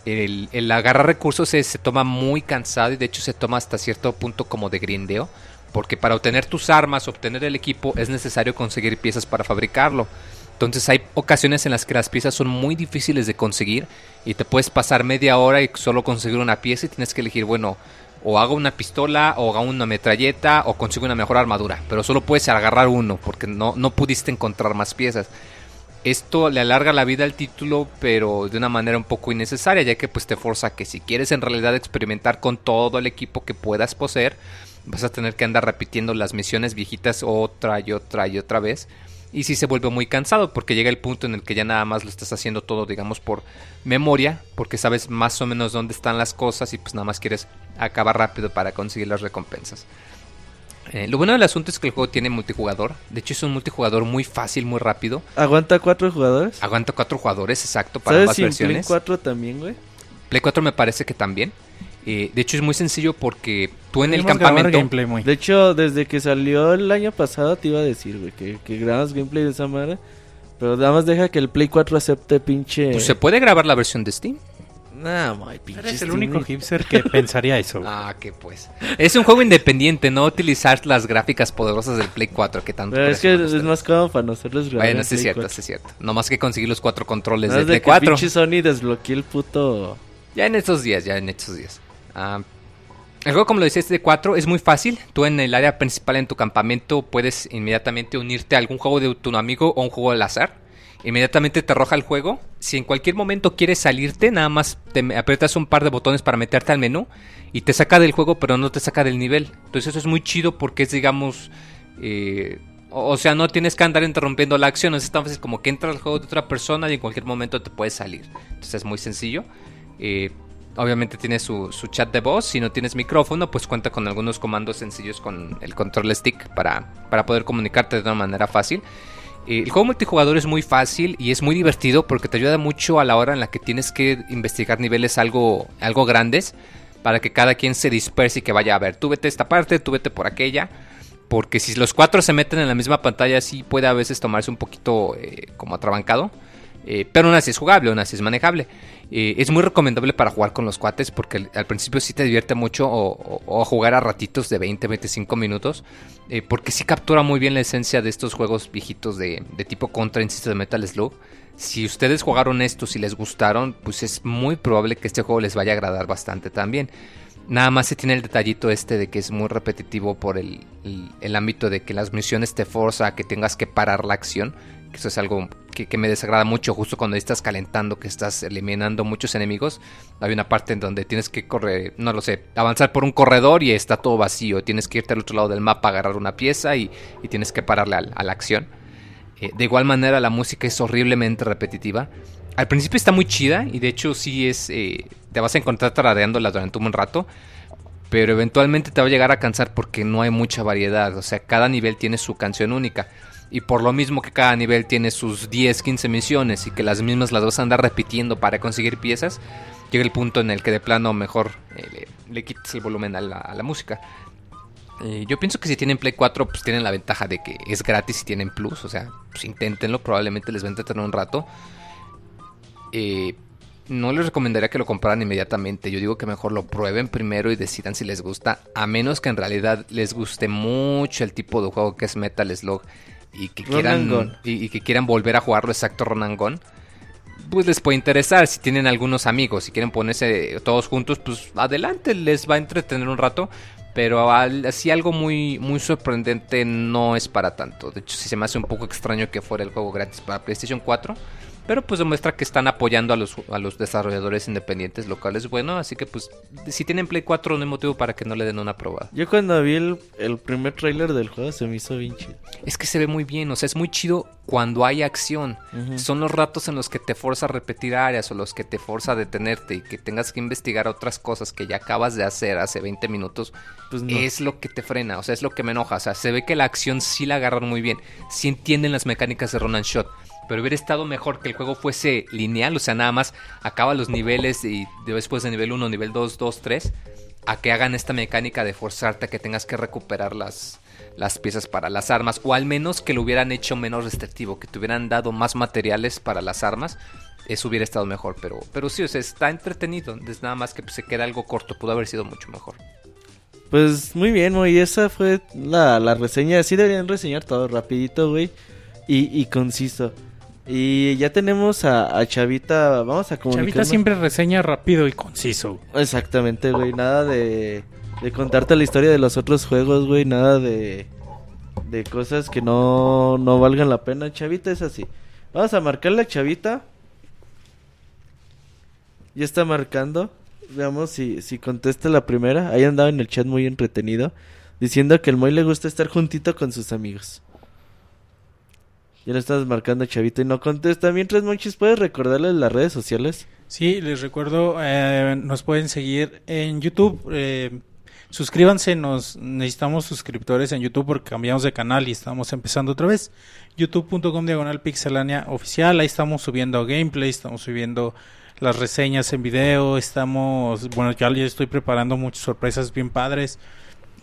Speaker 4: El, el agarrar recursos se, se toma muy cansado y de hecho se toma hasta cierto punto como de grindeo porque para obtener tus armas, obtener el equipo, es necesario conseguir piezas para fabricarlo. Entonces hay ocasiones en las que las piezas son muy difíciles de conseguir y te puedes pasar media hora y solo conseguir una pieza y tienes que elegir, bueno, o hago una pistola, o hago una metralleta, o consigo una mejor armadura. Pero solo puedes agarrar uno porque no, no pudiste encontrar más piezas. Esto le alarga la vida al título, pero de una manera un poco innecesaria, ya que pues te forza que si quieres en realidad experimentar con todo el equipo que puedas poseer, vas a tener que andar repitiendo las misiones viejitas otra y otra y otra vez. Y sí se vuelve muy cansado porque llega el punto en el que ya nada más lo estás haciendo todo, digamos, por memoria, porque sabes más o menos dónde están las cosas y pues nada más quieres acabar rápido para conseguir las recompensas. Eh, lo bueno del asunto es que el juego tiene multijugador. De hecho, es un multijugador muy fácil, muy rápido.
Speaker 1: ¿Aguanta cuatro jugadores?
Speaker 4: Aguanta cuatro jugadores, exacto, para
Speaker 1: ¿Sabes
Speaker 4: ambas
Speaker 1: si
Speaker 4: versiones.
Speaker 1: Play 4 también, güey?
Speaker 4: Play 4 me parece que también. Eh, de hecho, es muy sencillo porque tú en el campamento.
Speaker 2: gameplay muy.
Speaker 1: De hecho, desde que salió el año pasado te iba a decir, güey, que, que grabas gameplay de esa madre. Pero nada más deja que el Play 4 acepte pinche...
Speaker 4: Pues se puede grabar la versión de Steam.
Speaker 1: Nah, muy pinche
Speaker 2: Eres el único hipster que [laughs] pensaría eso. güey.
Speaker 4: Ah, que pues. Es un juego independiente, no utilizar las gráficas poderosas del Play 4 que tanto.
Speaker 1: Pero es que es más cómodo para nosotros grabar
Speaker 4: Bueno,
Speaker 1: en
Speaker 4: sí es cierto,
Speaker 1: 4.
Speaker 4: sí es cierto. No más que conseguir los cuatro controles
Speaker 1: Nada
Speaker 4: de
Speaker 1: más
Speaker 4: Play
Speaker 1: que
Speaker 4: 4.
Speaker 1: pinche Sony desbloqueó el puto...
Speaker 4: Ya en estos días, ya en estos días. Ah, el juego, como lo decía, este de 4 es muy fácil. Tú en el área principal en tu campamento puedes inmediatamente unirte a algún juego de tu amigo o un juego al azar. Inmediatamente te arroja el juego. Si en cualquier momento quieres salirte, nada más te aprietas un par de botones para meterte al menú y te saca del juego, pero no te saca del nivel. Entonces eso es muy chido porque es, digamos, eh, o sea, no tienes que andar interrumpiendo la acción. Es tan fácil como que entra al juego de otra persona y en cualquier momento te puedes salir. Entonces es muy sencillo. Eh, obviamente tiene su, su chat de voz. Si no tienes micrófono, pues cuenta con algunos comandos sencillos con el control stick para, para poder comunicarte de una manera fácil. Eh, el juego multijugador es muy fácil y es muy divertido porque te ayuda mucho a la hora en la que tienes que investigar niveles algo, algo grandes para que cada quien se disperse y que vaya a ver, tú vete esta parte, tú vete por aquella. Porque si los cuatro se meten en la misma pantalla, sí puede a veces tomarse un poquito eh, como atrabancado. Eh, pero aún así es jugable, aún así es manejable. Eh, es muy recomendable para jugar con los cuates porque al, principio sí te divierte mucho o, o- jugar a ratitos de 20, 25 minutos. eh, porque sí captura muy bien la esencia de estos juegos viejitos de, de tipo contra, insisto, de Metal Slug. Si ustedes jugaron estos y les gustaron, pues es muy probable que este juego les vaya a agradar bastante también. Nada más se tiene el detallito este de que es muy repetitivo por el, el- el ámbito de que las misiones te forza a que tengas que parar la acción. Eso es algo que, me desagrada mucho justo cuando estás calentando, que estás eliminando muchos enemigos. Hay una parte en donde tienes que correr, no lo sé, avanzar por un corredor y está todo vacío. Tienes que irte al otro lado del mapa, agarrar una pieza y, y tienes que pararle a, la acción. Eh, de igual manera la música es horriblemente repetitiva. Al principio está muy chida y de hecho sí es... eh, te vas a encontrar tarareándola durante un rato. Pero eventualmente te va a llegar a cansar porque no hay mucha variedad. O sea, cada nivel tiene su canción única. Y por lo mismo que cada nivel tiene sus 10, 15 misiones y que las mismas las vas a andar repitiendo para conseguir piezas, llega el punto en el que de plano mejor eh, le, quitas el volumen a la, a la música. Eh, yo pienso que si tienen Play 4, pues tienen la ventaja de que es gratis y tienen Plus. O sea, pues inténtenlo, probablemente les va a entretener un rato. Eh, no les recomendaría que lo compraran inmediatamente. Yo digo que mejor lo prueben primero y decidan si les gusta. A menos que en realidad les guste mucho el tipo de juego que es Metal Slug y que quieran y, que quieran volver a jugarlo exacto Ron Pues les puede interesar si tienen algunos amigos, si quieren ponerse todos juntos, pues adelante, les va a entretener un rato. Pero así algo muy, muy sorprendente no es para tanto. De hecho, si se me hace un poco extraño que fuera el juego gratis para PlayStation 4. Pero pues demuestra que están apoyando a los, a los desarrolladores independientes locales. Bueno, así que pues si tienen Play 4 no hay motivo para que no le den una prueba.
Speaker 1: Yo cuando vi el, primer tráiler del juego se me hizo bien chido.
Speaker 4: Es que se ve muy bien, o sea, es muy chido cuando hay acción. Son los ratos en los que te forza a repetir áreas o los que te forza a detenerte y que tengas que investigar otras cosas que ya acabas de hacer hace 20 minutos. Pues Es lo que te frena, o sea, es lo que me enoja. O sea, se ve que la acción sí la agarran muy bien. Sí entienden las mecánicas de Ronan Shot pero hubiera estado mejor que el juego fuese lineal, o sea, nada más acaba los niveles y después de nivel 1, nivel 2, 2, 3, a que hagan esta mecánica de forzarte a que tengas que recuperar las, las piezas para las armas, o al menos que lo hubieran hecho menos restrictivo, que te hubieran dado más materiales para las armas, eso hubiera estado mejor, pero, pero sí, o sea, está entretenido, es nada más que pues, se queda algo corto, pudo haber sido mucho mejor.
Speaker 1: Pues muy bien, güey, esa fue la, la reseña, así deberían reseñar todo rapidito, güey, y, y conciso. Y ya tenemos a, Chavita, vamos a comunicar.
Speaker 2: Chavita siempre reseña rápido y conciso.
Speaker 1: Exactamente, güey, nada de, de contarte la historia de los otros juegos, güey, nada de, de cosas que no, no valgan la pena. Chavita es así. Vamos a marcarle a Chavita. Ya está marcando. Veamos si, si contesta la primera. Ahí andaba en el chat muy entretenido. Diciendo que el Moy le gusta estar juntito con sus amigos. Ya le estás marcando Chavito y no contesta. Mientras, Monchis, ¿puedes recordarles las redes sociales?
Speaker 2: Sí, les recuerdo, eh, nos pueden seguir en YouTube. Eh, suscríbanse, nos necesitamos suscriptores en YouTube porque cambiamos de canal y estamos empezando otra vez. youtube.com diagonal pixelania oficial. Ahí estamos subiendo gameplay, estamos subiendo las reseñas en video. Estamos, bueno, ya estoy preparando muchas sorpresas bien padres.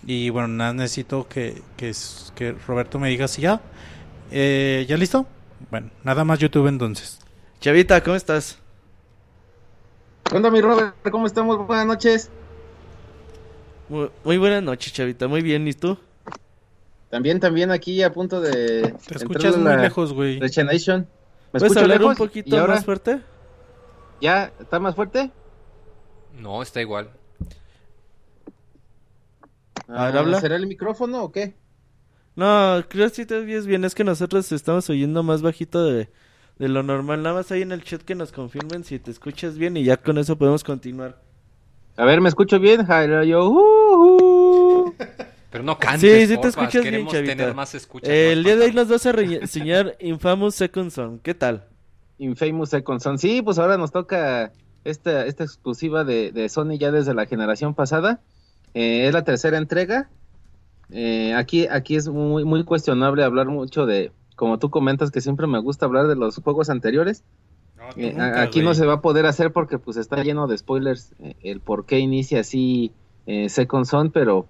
Speaker 2: Y bueno, nada, necesito que, que, que Roberto me diga si ya. Eh, ¿Ya listo? Bueno, nada más YouTube entonces.
Speaker 1: Chavita, ¿cómo estás?
Speaker 5: ¿Qué onda, mi Robert? ¿Cómo estamos? Buenas noches.
Speaker 1: Muy, buenas noches, Chavita. Muy bien, ¿y tú?
Speaker 5: También, también aquí a punto de.
Speaker 2: Te escuchas muy lejos, güey.
Speaker 5: ¿Me
Speaker 1: ¿Puedes hablar un poquito más fuerte?
Speaker 5: ¿Ya? ¿Está más fuerte?
Speaker 4: No, está igual.
Speaker 5: Ah, habla. ¿Será el micrófono o qué?
Speaker 1: No, creo que si te oyes bien. Es que nosotros estamos oyendo más bajito de, lo normal. Nada más ahí en el chat que nos confirmen si te escuchas bien y ya con eso podemos continuar.
Speaker 5: A ver, ¿me escucho bien, Jairo? Yo, uh,
Speaker 4: uh. Pero no cantes,
Speaker 1: Sí, sí te escuchas bien, chavita. el día de hoy nos vas a enseñar Infamous Second Son. ¿Qué tal?
Speaker 5: Infamous Second Son. Sí, pues ahora nos toca esta, esta exclusiva de, de Sony ya desde la generación pasada. Eh, es la tercera entrega. Eh, aquí, aquí es muy, muy cuestionable hablar mucho de, como tú comentas, que siempre me gusta hablar de los juegos anteriores. Eh, aquí no se va a poder hacer porque pues está lleno de spoilers eh, el por qué inicia así Second Son, pero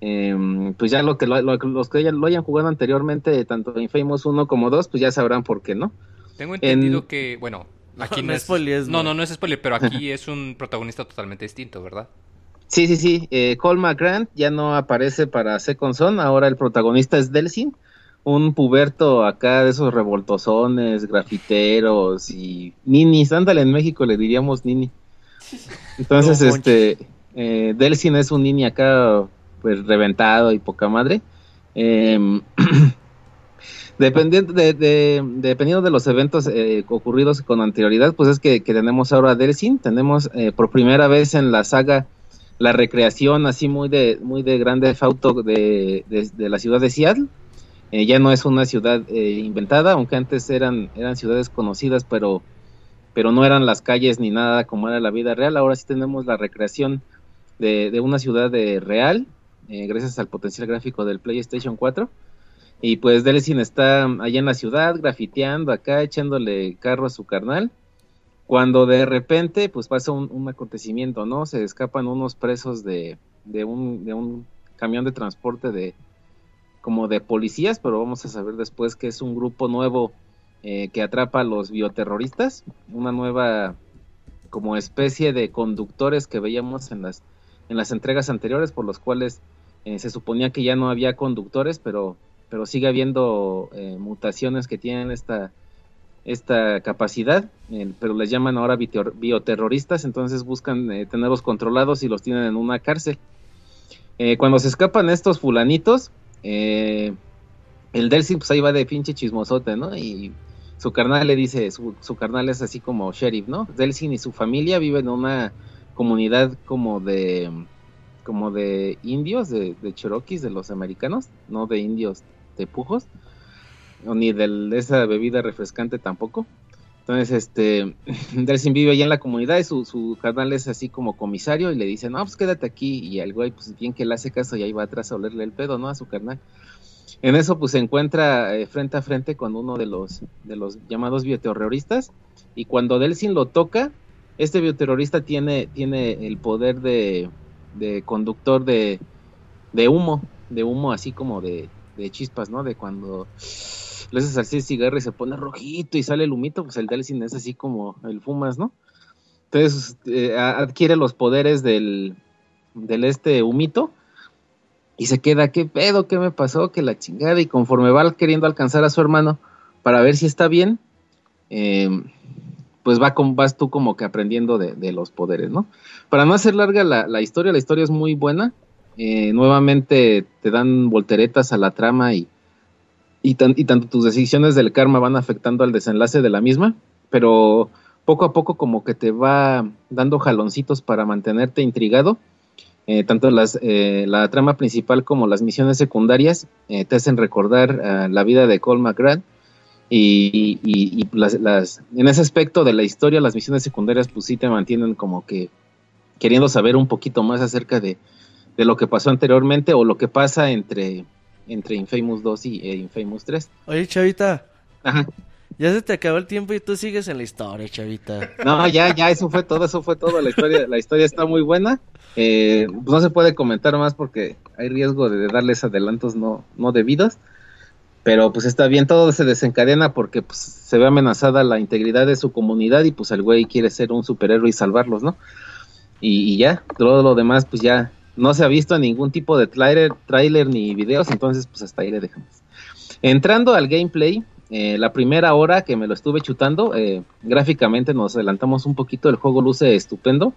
Speaker 5: em, pues ya lo que los que ya lo hayan jugado anteriormente, tanto Infamous 1 como 2, pues ya sabrán por qué, ¿no?
Speaker 4: Tengo entendido que, bueno, [laughs] aquí no, es, no, no, no es spoiler, pero aquí [laughs] es un protagonista totalmente distinto, ¿verdad?
Speaker 5: Sí, sí, sí. Eh, McGrant ya no aparece para Second Son. Ahora el protagonista es Delsin, un puberto acá de esos revoltosones, grafiteros y ninis. Ándale, en México le diríamos nini. [laughs] Entonces, este, eh, Delsin es un nini acá, pues reventado y poca madre. Em, [clears throat] dependiendo, de, dependiendo de los eventos eh, ocurridos con anterioridad, pues es que, tenemos ahora a Delsin. Tenemos eh, por primera vez en la saga la recreación así muy de muy de grande fauto de, de, la ciudad de Seattle. Eh, ya no es una ciudad eh, inventada, aunque antes eran, eran ciudades conocidas, pero, pero no eran las calles ni nada como era la vida real. Ahora sí tenemos la recreación de, de una ciudad de real, eh, gracias al potencial gráfico del PlayStation 4. Y pues Delsin está allá en la ciudad, grafiteando acá, echándole carro a su carnal cuando de repente pues pasa un, acontecimiento, ¿no? Se escapan unos presos de, un, de un camión de transporte de como de policías, pero vamos a saber después que es un grupo nuevo eh, que atrapa a los bioterroristas, una nueva como especie de conductores que veíamos en las, en las entregas anteriores, por los cuales eh, se suponía que ya no había conductores, pero, pero sigue habiendo eh, mutaciones que tienen esta, esta capacidad, eh, pero les llaman ahora bioterroristas, entonces buscan tenerlos controlados y los tienen en una cárcel. cuando se escapan estos fulanitos, el Delsin pues ahí va de pinche chismosote, ¿no? Y su carnal le dice, su, su carnal es así como sheriff, ¿no? Delsin y su familia viven en una comunidad como de como de indios, de, de cherokees, de los americanos, no de indios de pujos, ni de esa bebida refrescante tampoco. Entonces, este, [laughs] Delsin vive allá en la comunidad y su, su carnal es así como comisario y le dice, no, pues quédate aquí. Y el güey, pues bien que le hace caso y ahí va atrás a olerle el pedo, ¿no? A su carnal. En eso, pues se encuentra eh, frente a frente con uno de los, de los llamados bioterroristas. Y cuando Delsin lo toca, este bioterrorista tiene, tiene el poder de, de conductor de, de humo, de humo así como de, de chispas, ¿no? De cuando le haces así el cigarro y se pone rojito y sale el humito, pues el Delsin es así como el fumas, ¿no? Entonces eh, adquiere los poderes del, del este humito y se queda, ¿qué pedo? ¿Qué me pasó? Que la chingada y conforme va queriendo alcanzar a su hermano para ver si está bien, eh, pues va vas tú como que aprendiendo de, los poderes, ¿no? Para no hacer larga la, historia, la historia es muy buena. Eh, nuevamente te dan volteretas a la trama y, y, tanto tus decisiones del karma van afectando al desenlace de la misma, pero poco a poco como que te va dando jaloncitos para mantenerte intrigado. Eh, tanto las, eh, la trama principal como las misiones secundarias te hacen recordar la vida de Cole McGrath y, y, las, en ese aspecto de la historia, las misiones secundarias, pues sí te mantienen como que queriendo saber un poquito más acerca de, lo que pasó anteriormente o lo que pasa entre, entre Infamous 2 y eh, Infamous 3.
Speaker 1: Oye, Chavita. Ajá. Ya se te acabó el tiempo y tú sigues en la historia, Chavita.
Speaker 5: No, ya, ya, eso fue todo, eso fue todo. La historia, la historia está muy buena. Eh, pues no se puede comentar más porque hay riesgo de darles adelantos no, no debidos pero pues está bien, todo se desencadena porque pues, se ve amenazada la integridad de su comunidad y pues el güey quiere ser un superhéroe y salvarlos, ¿no? Y, ya, todo lo demás pues ya no se ha visto ningún tipo de trailer, ni videos, entonces pues hasta ahí le dejamos. Entrando al gameplay, eh, la primera hora que me lo estuve chutando, eh, gráficamente nos adelantamos un poquito, el juego luce estupendo,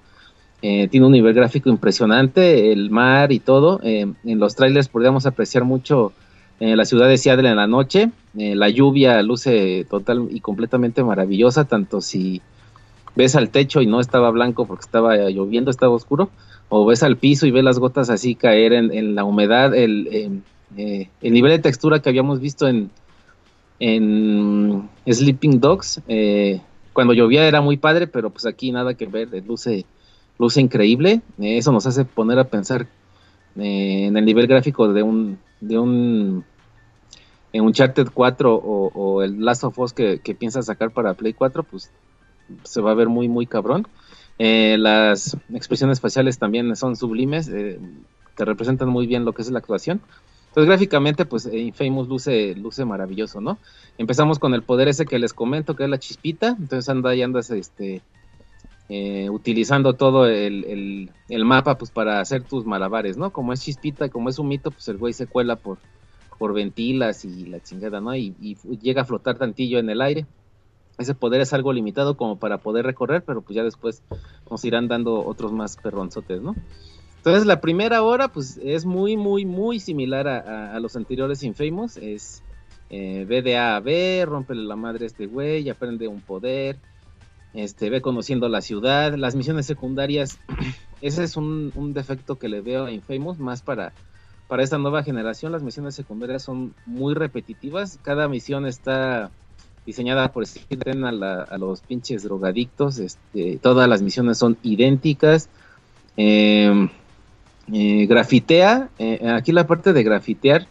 Speaker 5: eh, tiene un nivel gráfico impresionante, el mar y todo, en los trailers podríamos apreciar mucho en la ciudad de Seattle en la noche. Eh, la lluvia luce total y completamente maravillosa, tanto si ves al techo y no estaba blanco porque estaba lloviendo, estaba oscuro, o ves al piso y ves las gotas así caer en, la humedad, el, em, eh, el, nivel de textura que habíamos visto en, en Sleeping Dogs, eh, cuando llovía era muy padre, pero pues aquí nada que ver, luce, luce increíble, eso nos hace poner a pensar en el nivel gráfico de un, de un en Uncharted 4 o, o el Last of Us que, que piensa sacar para Play 4, pues se va a ver muy, muy cabrón. Eh, las expresiones faciales también son sublimes, eh, te representan muy bien lo que es la actuación. Entonces gráficamente, pues eh, Infamous luce, luce maravilloso, ¿no? Empezamos con el poder ese que les comento, que es la chispita. Entonces anda y andas este, utilizando todo el, el, mapa pues para hacer tus malabares, ¿no? Como es chispita, como es un mito, pues el güey se cuela por, por ventilas y la chingada, ¿no? Y, llega a flotar tantillo en el aire. Ese poder es algo limitado como para poder recorrer, pero pues ya después nos irán dando otros más perronzotes, ¿no? Entonces la primera hora pues es muy, muy, muy similar a, los anteriores Infamous. Es eh, ve de A a B, rompele la madre a este güey, aprende un poder, este, ve conociendo la ciudad. Las misiones secundarias, [clears throat] ese es un, un defecto que le veo a Infamous, más para para esta nueva generación las misiones secundarias son muy repetitivas. Cada misión está diseñada por Steven a, a los pinches drogadictos. Este, todas las misiones son idénticas. Em, eh, grafitea, eh, aquí la parte de grafitear,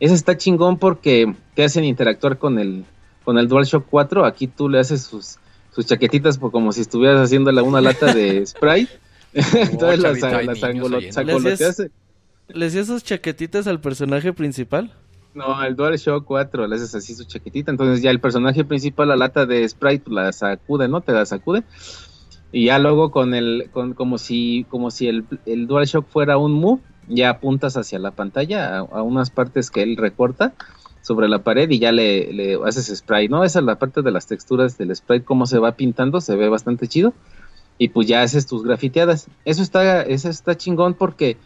Speaker 5: esa está chingón porque te hacen interactuar con el, con el DualShock 4. Aquí tú le haces sus, sus chaquetitas como si estuvieras haciéndole una lata de [laughs] spray. [laughs] Entonces las,
Speaker 1: las, ¿Le sus chaquetitas al personaje principal?
Speaker 5: No, el DualShock 4 le haces así su chaquetita, entonces ya el personaje principal, la lata de Sprite, la sacude, ¿no? Te la sacude. Y ya luego con el, con, como si, como si el, el DualShock fuera un move, ya apuntas hacia la pantalla a, unas partes que él recorta sobre la pared y ya le, le, haces spray, ¿no? Esa es la parte de las texturas del spray, cómo se va pintando, se ve bastante chido. Y pues ya haces tus grafiteadas. Eso está, eso está chingón porque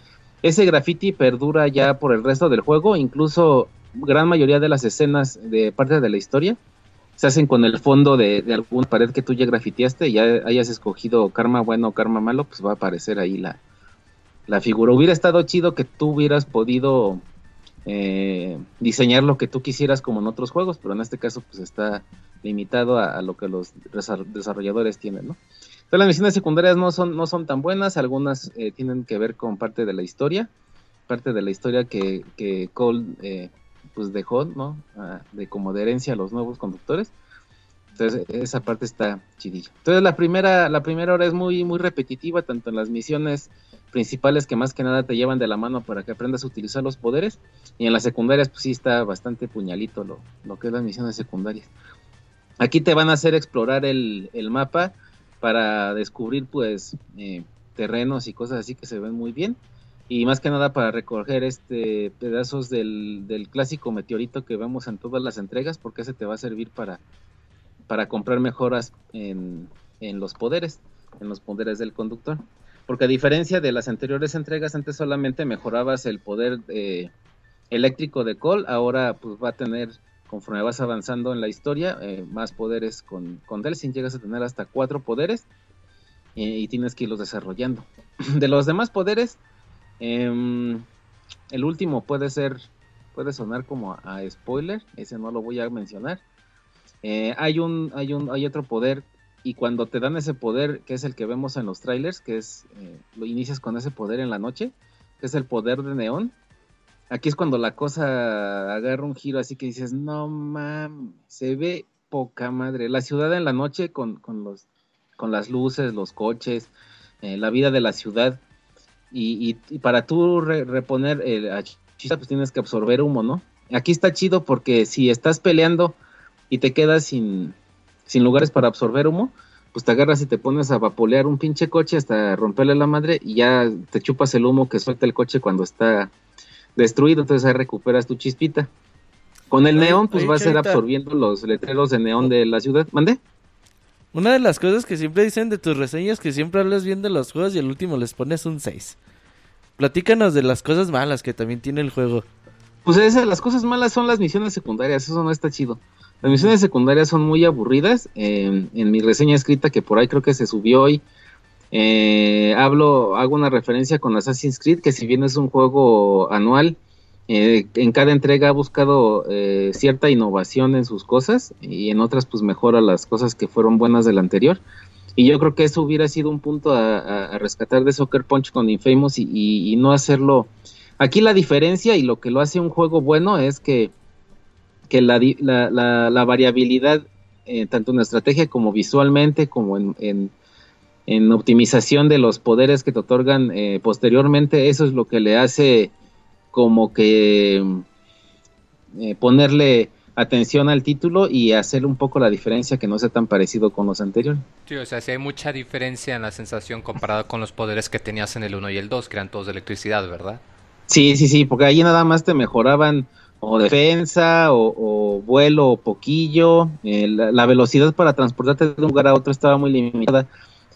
Speaker 5: ese graffiti perdura ya por el resto del juego, incluso gran mayoría de las escenas de parte de la historia se hacen con el fondo de, de alguna pared que tú ya grafiteaste y ya hayas escogido karma bueno o karma malo, pues va a aparecer ahí la, la figura. Hubiera estado chido que tú hubieras podido eh, diseñar lo que tú quisieras como en otros juegos, pero en este caso pues está limitado a, lo que los desarrolladores tienen, ¿no? Entonces las misiones secundarias no son, no son tan buenas, algunas eh, tienen que ver con parte de la historia, parte de la historia que, que Cole eh, pues dejó, ¿no? Ah, de como de herencia a los nuevos conductores. Entonces, esa parte está chidilla. Entonces, la primera, la primera hora es muy, muy repetitiva, tanto en las misiones principales que más que nada te llevan de la mano para que aprendas a utilizar los poderes, y en las secundarias, pues sí está bastante puñalito lo, lo que es las misiones secundarias. Aquí te van a hacer explorar el, el mapa para descubrir, pues, eh, terrenos y cosas así que se ven muy bien y más que nada para recoger este pedazos del, del, clásico meteorito que vemos en todas las entregas porque ese te va a servir para, para comprar mejoras en, en los poderes, en los poderes del conductor. Porque a diferencia de las anteriores entregas, antes solamente mejorabas el poder eh, eléctrico de Cole, ahora pues va a tener, conforme vas avanzando en la historia, eh, más poderes con, con Delsin, llegas a tener hasta cuatro poderes eh, y tienes que irlos desarrollando. [clears throat] De los demás poderes, Em, el último puede ser, puede sonar como a, spoiler, ese no lo voy a mencionar. Eh, hay un, hay un, hay otro poder y cuando te dan ese poder, que es el que vemos en los trailers, que es, eh, lo inicias con ese poder en la noche, que es el poder de neón. Aquí es cuando la cosa agarra un giro así que dices, no mames, se ve poca madre. La ciudad en la noche con, con los, con las luces, los coches, eh, la vida de la ciudad y, para tú reponer el chista, pues tienes que absorber humo, ¿no? Aquí está chido porque si estás peleando y te quedas sin, sin lugares para absorber humo, pues te agarras y te pones a vapolear un pinche coche hasta romperle la madre y ya te chupas el humo que suelta el coche cuando está destruido, entonces ahí recuperas tu chispita. Con el neón, pues vas a ir absorbiendo los letreros de neón de la ciudad. ¿Mande?
Speaker 1: Una de las cosas que siempre dicen de tus reseñas que siempre hablas bien de los juegos y al último les pones un 6. Platícanos de las cosas malas que también tiene el juego.
Speaker 5: Pues esas, las cosas malas son las misiones secundarias, eso no está chido. Las misiones secundarias son muy aburridas. en mi reseña escrita, que por ahí creo que se subió hoy, eh, hablo, hago una referencia con Assassin's Creed, que si bien es un juego anual, eh, en cada entrega ha buscado eh, cierta innovación en sus cosas y en otras pues mejora las cosas que fueron buenas del anterior. Y yo creo que eso hubiera sido un punto a, rescatar de Soccer Punch con Infamous y, no hacerlo. Aquí la diferencia y lo que lo hace un juego bueno es que, que la, la, variabilidad, eh, tanto en estrategia como visualmente, como en, en, optimización de los poderes que te otorgan posteriormente, eso es lo que le hace como que eh, ponerle atención al título y hacer un poco la diferencia que no sea tan parecido con los anteriores.
Speaker 4: Sí, o sea, si hay mucha diferencia en la sensación comparada con los poderes que tenías en el 1 y el 2, que eran todos de electricidad, ¿verdad?
Speaker 5: Sí, sí, sí, porque ahí nada más te mejoraban o defensa o, vuelo o poquillo, eh, la, velocidad para transportarte de un lugar a otro estaba muy limitada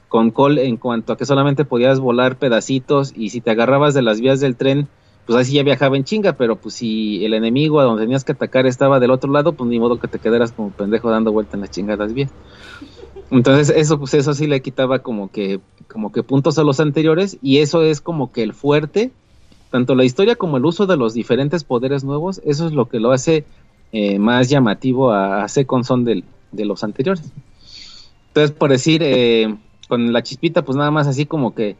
Speaker 5: con Cole en cuanto a que solamente podías volar pedacitos y si te agarrabas de las vías del tren pues así ya viajaba en chinga, pero pues si el enemigo a donde tenías que atacar estaba del otro lado, pues ni modo que te quedaras como pendejo dando vuelta en las chingadas bien. Entonces eso pues eso sí le quitaba como que como que puntos a los anteriores y eso es como que el fuerte, tanto la historia como el uso de los diferentes poderes nuevos, eso es lo que lo hace eh, más llamativo a, a Second Son de los anteriores. Entonces por decir, eh, con la chispita pues nada más así como que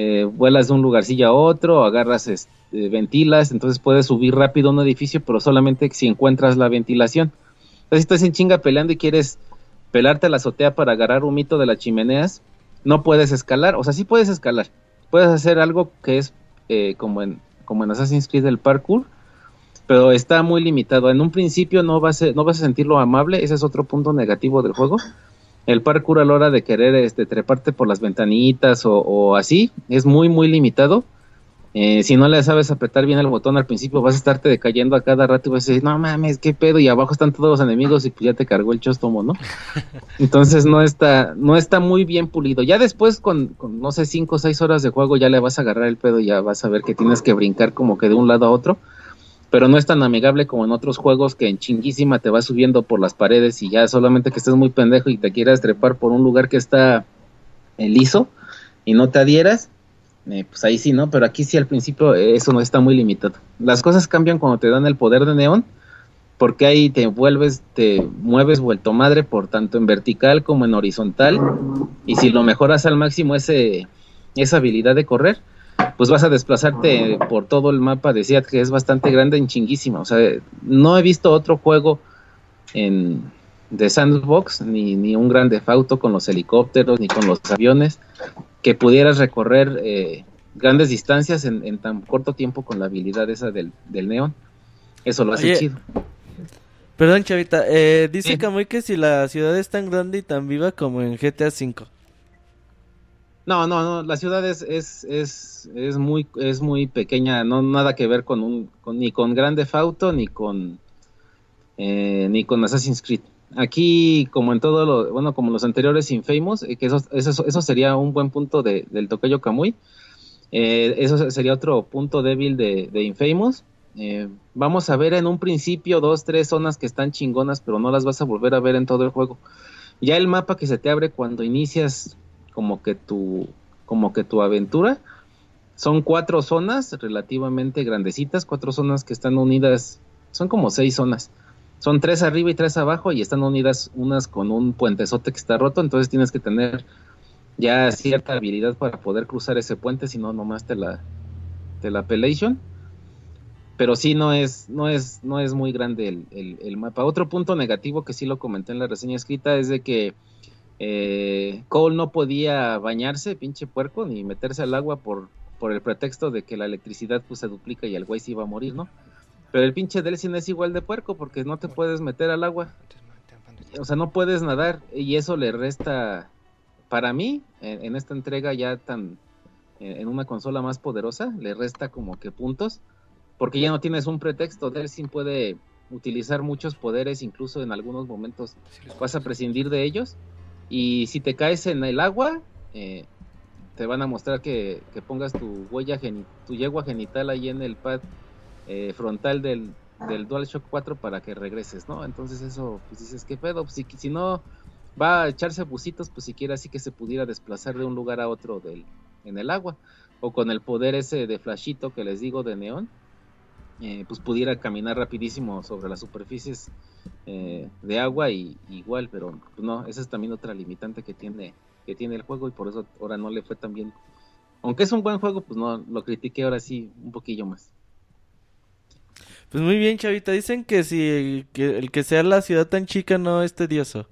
Speaker 5: eh, vuelas de un lugarcillo a otro, agarras, este, ventilas, entonces puedes subir rápido a un edificio, pero solamente si encuentras la ventilación. Entonces, si estás en chinga peleando y quieres pelarte a la azotea para agarrar un mito de las chimeneas, no puedes escalar, o sea, sí puedes escalar, puedes hacer algo que es eh, como, en, como en Assassin's Creed el parkour, pero está muy limitado. En un principio no vas a, no vas a sentirlo amable, ese es otro punto negativo del juego el parkour a la hora de querer este, treparte por las ventanitas o, así es muy, muy limitado. Eh, si no le sabes apretar bien el botón al principio, vas a estarte decayendo a cada rato y vas a decir, no mames, qué pedo, y abajo están todos los enemigos y pues ya te cargó el chostomo, ¿no? [laughs] Entonces no está, no está muy bien pulido. Ya después, con, con no sé, cinco o seis horas de juego, ya le vas a agarrar el pedo y ya vas a ver que tienes que brincar como que de un lado a otro pero no es tan amigable como en otros juegos que en chinguísima te vas subiendo por las paredes y ya solamente que estés muy pendejo y te quieras trepar por un lugar que está eh, liso y no te adhieras, eh, pues ahí sí, ¿no? Pero aquí sí al principio eh, eso no está muy limitado. Las cosas cambian cuando te dan el poder de neón, porque ahí te vuelves, te mueves vuelto madre por tanto en vertical como en horizontal, y si lo mejoras al máximo ese, esa habilidad de correr, pues vas a desplazarte por todo el mapa de Seattle, que es bastante grande en chinguísima. O sea, no he visto otro juego en, de Sandbox, ni, ni un grande fauto con los helicópteros, ni con los aviones, que pudieras recorrer eh, grandes distancias en, tan corto tiempo con la habilidad esa del, del neón. Eso lo hace chido.
Speaker 1: Perdón, Chavita, eh, dice Camuy que si la ciudad es tan grande y tan viva como en GTA V.
Speaker 5: No, no, no, la ciudad es, es, es, es, muy, es muy pequeña, no nada que ver con un, ni con Grande Fauto ni con eh, ni con Assassin's Creed. Aquí, como en todo lo, bueno, como los anteriores Infamous, eh, que eso, eso, eso, sería un buen punto de, del Tokayo Kamui. Eh, eso sería otro punto débil de Infamous. vamos a ver en un principio dos, tres zonas que están chingonas, pero no las vas a volver a ver en todo el juego. Ya el mapa que se te abre cuando inicias como que tu, como que tu aventura. Son cuatro zonas relativamente grandecitas, cuatro zonas que están unidas, son como seis zonas. Son tres arriba y tres abajo y están unidas unas con un puentezote que está roto, entonces tienes que tener ya cierta habilidad para poder cruzar ese puente, si no nomás te la te la pelation. Pero sí no es, no es, no es muy grande el, el mapa. Otro punto negativo que sí lo comenté en la reseña escrita es de que eh, Cole no podía bañarse, pinche puerco, ni meterse al agua por, por el pretexto de que la electricidad pues se duplica y el güey se iba a morir, ¿no? Pero el pinche Delsin es igual de puerco porque no te puedes meter al agua. O sea, no puedes nadar y eso le resta, para mí, en, esta entrega ya tan, en, una consola más poderosa, le resta como que puntos porque ya no tienes un pretexto. Delsin puede utilizar muchos poderes, incluso en algunos momentos vas a prescindir de ellos y si te caes en el agua, eh, te van a mostrar que, pongas tu huella, tu yegua genital ahí en el pad eh, frontal del, del DualShock 4 para que regreses, ¿no? Entonces eso, pues dices, ¿qué pedo? Pues, si, si no va a echarse bucitos, pues siquiera así que se pudiera desplazar de un lugar a otro del, en el agua. O con el poder ese de flashito que les digo de neón, eh, pues pudiera caminar rapidísimo sobre las superficies eh, de agua y igual, pero pues no, esa es también otra limitante que tiene que tiene el juego y por eso ahora no le fue tan bien. Aunque es un buen juego, pues no, lo critiqué ahora sí un poquillo más.
Speaker 1: Pues muy bien, Chavita, dicen que si que el que sea la ciudad tan chica no es tedioso.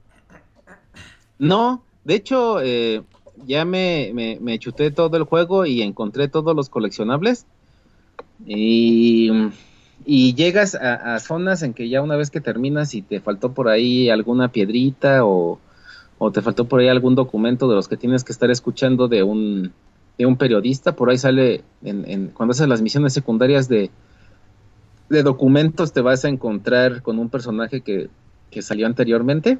Speaker 5: No, de hecho, eh, ya me, me, me chuté todo el juego y encontré todos los coleccionables. Y, llegas a, zonas en que ya una vez que terminas y te faltó por ahí alguna piedrita o, te faltó por ahí algún documento de los que tienes que estar escuchando de un, de un periodista, por ahí sale, en, cuando haces las misiones secundarias de, de documentos, te vas a encontrar con un personaje que, que salió anteriormente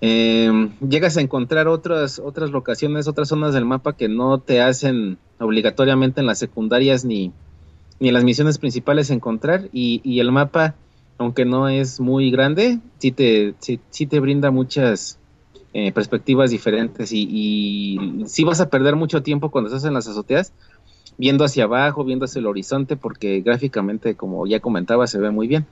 Speaker 5: eh, llegas a encontrar otras, otras locaciones, otras zonas del mapa que no te hacen obligatoriamente en las secundarias ni, ni en las misiones principales encontrar y, el mapa, aunque no es muy grande, sí te, sí, te brinda muchas eh, perspectivas diferentes y, y sí vas a perder mucho tiempo cuando estás en las azoteas viendo hacia abajo, viendo hacia el horizonte porque gráficamente, como ya comentaba, se ve muy bien.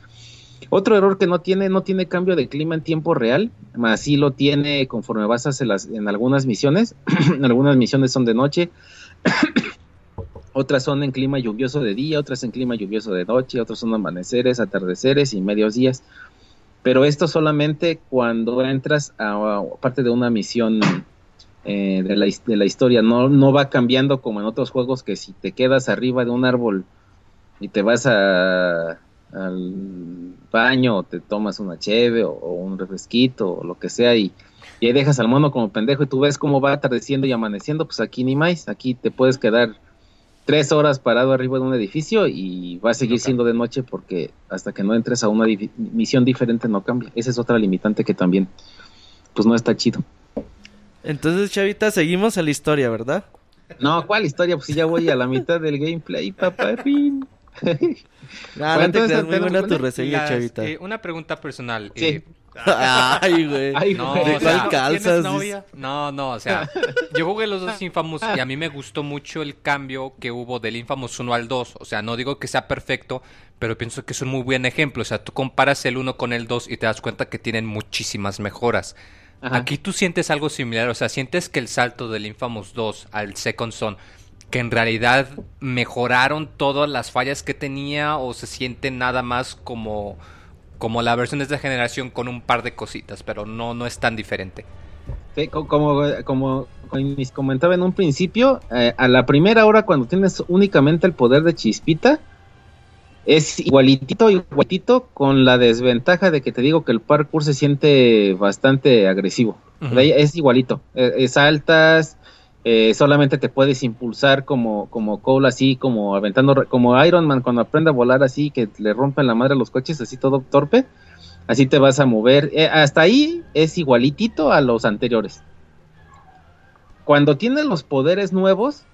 Speaker 5: Otro error que no tiene, no tiene cambio de clima en tiempo real, más sí lo tiene conforme vas a las, en algunas misiones. [clears throat] algunas misiones son de noche, [clears throat] otras son en clima lluvioso de día, otras en clima lluvioso de noche, otras son amaneceres, atardeceres y medios días. Pero esto solamente cuando entras a, parte de una misión eh, de, la, de, la, historia, no, no va cambiando como en otros juegos que si te quedas arriba de un árbol y te vas a al baño o te tomas una cheve o, un refresquito o lo que sea y, y ahí dejas al mono como pendejo y tú ves cómo va atardeciendo y amaneciendo, pues aquí ni más, aquí te puedes quedar tres horas parado arriba de un edificio y va a seguir siendo de noche porque hasta que no entres a una misión diferente no cambia. Esa es otra limitante que también, pues no está chido.
Speaker 1: Entonces, Chavita, seguimos a la historia, ¿verdad?
Speaker 5: No, ¿cuál historia? Pues ya voy a la mitad del gameplay, papá.
Speaker 1: Ah, no muy buena tu reseña, Chavita.
Speaker 4: Eh, una pregunta personal.
Speaker 5: Sí. Eh, [laughs]
Speaker 1: Ay, güey. [laughs]
Speaker 4: no, No, no, o sea, [laughs] yo jugué los dos Infamous y a mí me gustó mucho el cambio que hubo del Infamous 1 al 2. O sea, no digo que sea perfecto, pero pienso que es un muy buen ejemplo. O sea, tú comparas el 1 con el 2 y te das cuenta que tienen muchísimas mejoras. Aquí tú sientes algo similar, o sea, sientes que el salto del Infamous 2 al Second Son, que en realidad mejoraron todas las fallas que tenía o se siente nada más como como la versión de esta generación con un par de cositas, pero no, no es tan diferente.
Speaker 5: como, como, comentaba en un principio, eh, a la primera hora cuando tienes únicamente el poder de chispita, es igualitito, igualitito, con la desventaja de que te digo que el parkour se siente bastante agresivo. Es igualito, es altas, eh, solamente te puedes impulsar como, como Cole así, como aventando, como Iron Man cuando aprende a volar así, que le rompen la madre a los coches así todo torpe, así te vas a mover. Eh, hasta ahí es igualitito a los anteriores. Cuando tienes los poderes nuevos,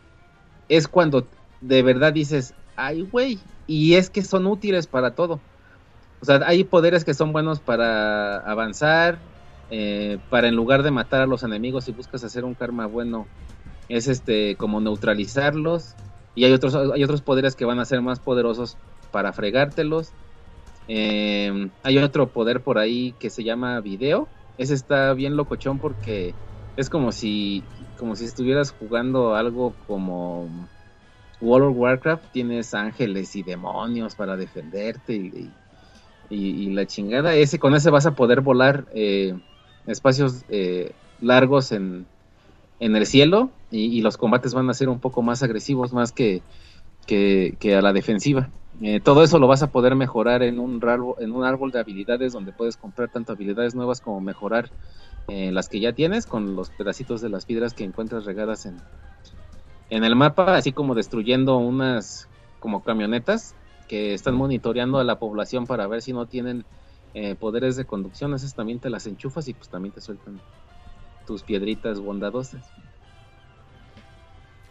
Speaker 5: es cuando de verdad dices, ay güey, y es que son útiles para todo. O sea, hay poderes que son buenos para avanzar, eh, para en lugar de matar a los enemigos, si buscas hacer un karma bueno, es este como neutralizarlos y hay otros hay otros poderes que van a ser más poderosos para fregártelos. Em, hay otro poder por ahí que se llama video. Ese está bien locochón porque es como si como si estuvieras jugando algo como World of Warcraft. Tienes ángeles y demonios para defenderte y, la chingada. Ese con ese vas a poder volar eh, espacios eh, largos en en el cielo y, los combates van a ser un poco más agresivos, más que, que, a la defensiva. Eh, todo eso lo vas a poder mejorar en un, en un árbol de habilidades donde puedes comprar tanto habilidades nuevas como mejorar eh, las que ya tienes con los pedacitos de las piedras que encuentras regadas en, en el mapa, así como destruyendo unas como camionetas que están monitoreando a la población para ver si no tienen eh, poderes de conducción, esas también te las enchufas y pues también te sueltan tus piedritas bondadosas.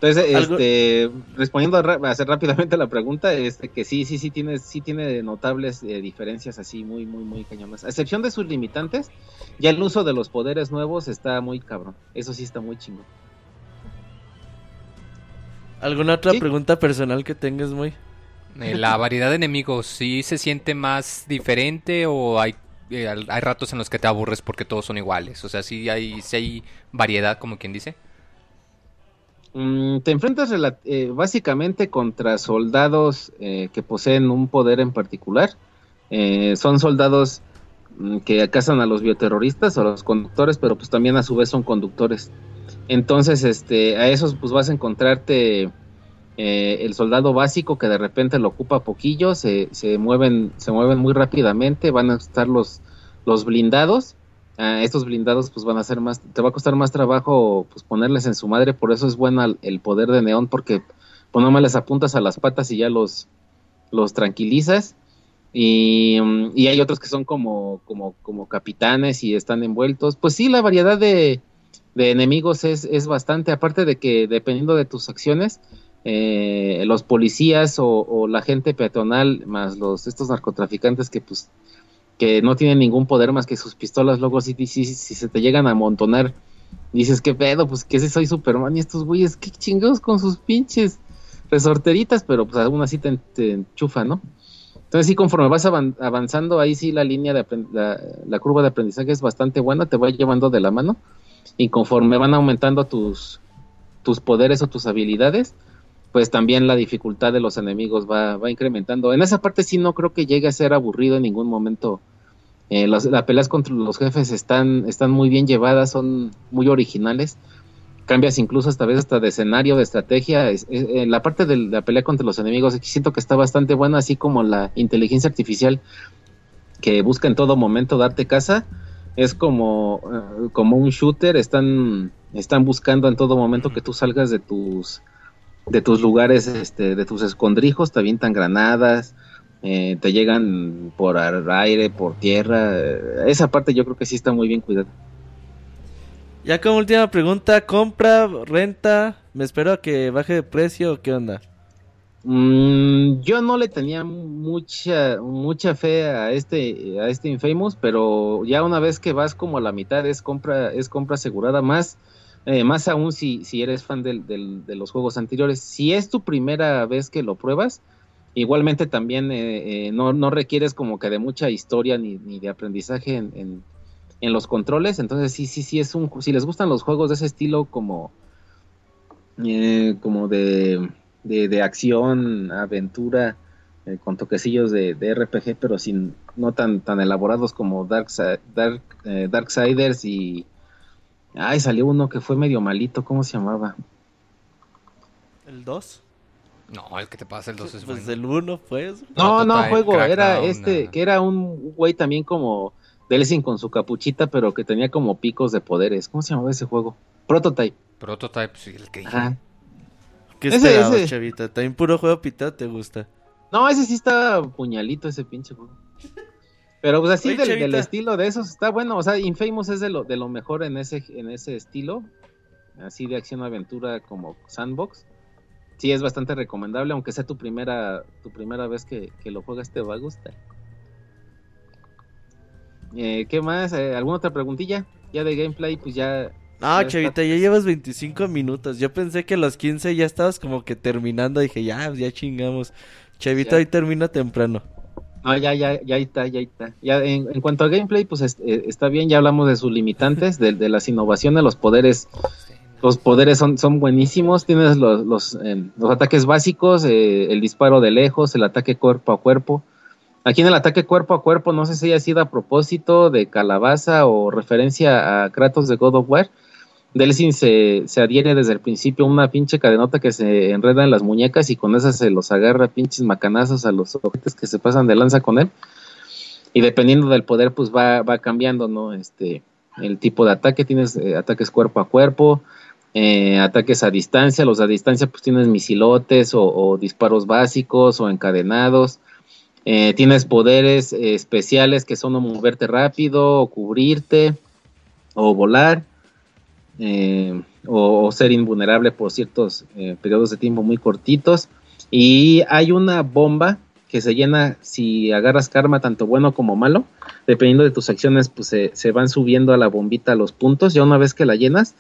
Speaker 5: Entonces, este, respondiendo a, hacer rápidamente la pregunta, este, que sí, sí, sí tiene, sí tiene notables eh, diferencias así muy, muy, muy cañonas. A excepción de sus limitantes, ya el uso de los poderes nuevos está muy cabrón. Eso sí está muy chingo.
Speaker 1: ¿Alguna otra pregunta personal que tengas, muy?
Speaker 4: Eh, la variedad de enemigos, ¿sí se siente más diferente o hay eh, hay ratos en los que te aburres porque todos son iguales. O sea, si hay, hay variedad, como quien dice.
Speaker 5: Mm, te enfrentas eh, básicamente contra soldados eh, que poseen un poder en particular. son soldados mm, que cazan a los bioterroristas o a los conductores, pero pues también a su vez son conductores. Entonces, este, a esos pues vas a encontrarte el soldado básico que de repente lo ocupa poquillo, se, se, mueven, se mueven muy rápidamente, van a estar los los blindados, estos blindados pues van a ser más, te va a costar más trabajo pues ponerles en su madre, por eso es bueno el poder de neón, porque pues nomás les apuntas a las patas y ya los, los tranquilizas. Y, mm, y, hay otros que son como, como, como capitanes y están envueltos. Pues sí, la variedad de, de enemigos es, es, bastante, aparte de que dependiendo de tus acciones, eh, los policías o, o, la gente peatonal, más los estos narcotraficantes que pues que no tienen ningún poder más que sus pistolas, luego si, si, si se te llegan a amontonar, dices, ¿qué pedo? Pues que ese soy Superman y estos güeyes, qué chingados con sus pinches resorteritas, pero pues aún así te, enchufa, ¿no? Entonces sí, conforme vas avanzando, ahí sí la línea de la, curva de aprendizaje es bastante buena, te va llevando de la mano y conforme van aumentando tus, tus poderes o tus habilidades, pues también la dificultad de los enemigos va, va incrementando. En esa parte sí no creo que llegue a ser aburrido en ningún momento. Eh, las, peleas contra los jefes están, están muy bien llevadas, son muy originales. Cambias incluso esta vez hasta de escenario, de estrategia. Eh, la parte de la pelea contra los enemigos siento que está bastante buena, así como la inteligencia artificial que busca en todo momento darte casa. es como, eh, como un shooter, están, están buscando en todo momento que tú salgas de tus de tus lugares, este, de tus escondrijos, te avientan granadas, eh, te llegan por aire, por tierra. Esa parte yo creo que sí está muy bien cuidada.
Speaker 1: Ya como última pregunta, ¿compra, renta? ¿Me espero a que baje de precio o qué onda?
Speaker 5: Mm, yo no le tenía mucha mucha fe a este a este Infamous, pero ya una vez que vas como a la mitad es compra es compra asegurada más eh, más aún si, si eres fan de los juegos anteriores. Si es tu primera vez que lo pruebas, igualmente también eh, eh, no, no, requieres como que de mucha historia ni, ni de aprendizaje en, en, los controles. Entonces sí, sí, sí es un... Si les gustan los juegos de ese estilo como... como de de, acción, aventura, eh, con toquecillos de, RPG, pero sin no tan tan elaborados como Dark, Dark eh, Darksiders y ay salió uno que fue medio malito, ¿cómo se llamaba?
Speaker 1: ¿El 2?
Speaker 4: No, el que te pasa el 2 es
Speaker 1: Pues el 1 pues.
Speaker 5: No, no, juego, era este, que era un güey también como Delsin con su capuchita, pero que tenía como picos de poderes. ¿Cómo se llamaba ese juego? Prototype.
Speaker 4: Prototype, sí, el que dije.
Speaker 1: ¿Qué ese, chavita? ¿También puro juego pitado te gusta?
Speaker 5: No, ese sí está puñalito, ese pinche juego. Pero pues así del, estilo de esos está bueno. O sea, Infamous es de lo, de lo mejor en ese, en ese estilo. Así de acción-aventura como sandbox. Sí, es bastante recomendable, aunque sea tu primera, tu primera vez que, lo juegas, te va a gustar. Eh, ¿Qué más? Eh, ¿Alguna otra preguntilla? Ya de gameplay, pues ya
Speaker 1: Ah, chavita, ya llevas 25 minutos. Yo pensé que a los 15 ya estabas como que terminando. Dije, ya, ya chingamos. Chavita, hoy termina temprano.
Speaker 5: Ah, ya, ya, ya está, ya está. Ya, en, cuanto a gameplay, pues eh, está bien, ya hablamos de sus limitantes, de, de, las innovaciones, los poderes. Los poderes son, son buenísimos, tienes los, los, em, los ataques básicos, eh, el disparo de lejos, el ataque cuerpo a cuerpo. Aquí en el ataque cuerpo a cuerpo, no sé si haya sido a propósito de Calabaza o referencia a Kratos de God of War, Delsin se, se adhiere desde el principio a una pinche cadenota que se enreda en las muñecas y con esa se los agarra pinches macanazos a los objetos que se pasan de lanza con él. Y dependiendo del poder, pues va, va cambiando, ¿no? Este, el tipo de ataque, tienes eh, ataques cuerpo a cuerpo, eh, ataques a distancia, los a distancia pues tienes misilotes o, disparos básicos o encadenados. Eh, tienes poderes especiales que son o moverte rápido, o cubrirte, o volar. Eh, o, ser invulnerable por ciertos eh, periodos de tiempo muy cortitos. Y hay una bomba que se llena si agarras karma tanto bueno como malo. Dependiendo de tus acciones, pues se, van subiendo a la bombita los puntos. Ya una vez que la llenas,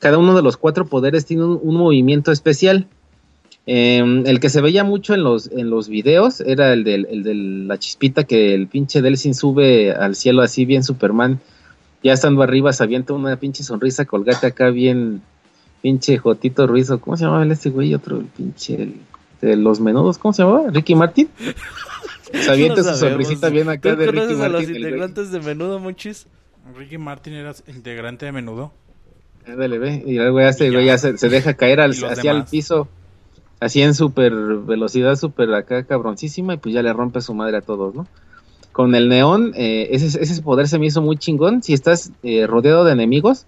Speaker 5: cada uno de los cuatro poderes tiene un, movimiento especial. Em, el que se veía mucho en los, en los videos era el de, el de la chispita que el pinche Delsin sube al cielo así bien Superman ya estando arriba se avienta una pinche sonrisa colgate acá bien pinche Jotito Ruiz, ¿cómo se llamaba este güey? Otro, el pinche, de los menudos, ¿cómo se llamaba? Ricky Martin. Se avienta su sonrisita bien acá de Ricky Martin.
Speaker 1: a los integrantes de menudo, Monchis?
Speaker 2: Ricky Martin era integrante de menudo.
Speaker 5: Ándale, ve, y luego ya, se, güey, ya se, deja caer al, hacia el piso, así en super velocidad, super acá cabroncísima, y pues ya le rompe su madre a todos, ¿no? Con el neón, eh, ese, ese, poder se me hizo muy chingón. Si estás eh, rodeado de enemigos,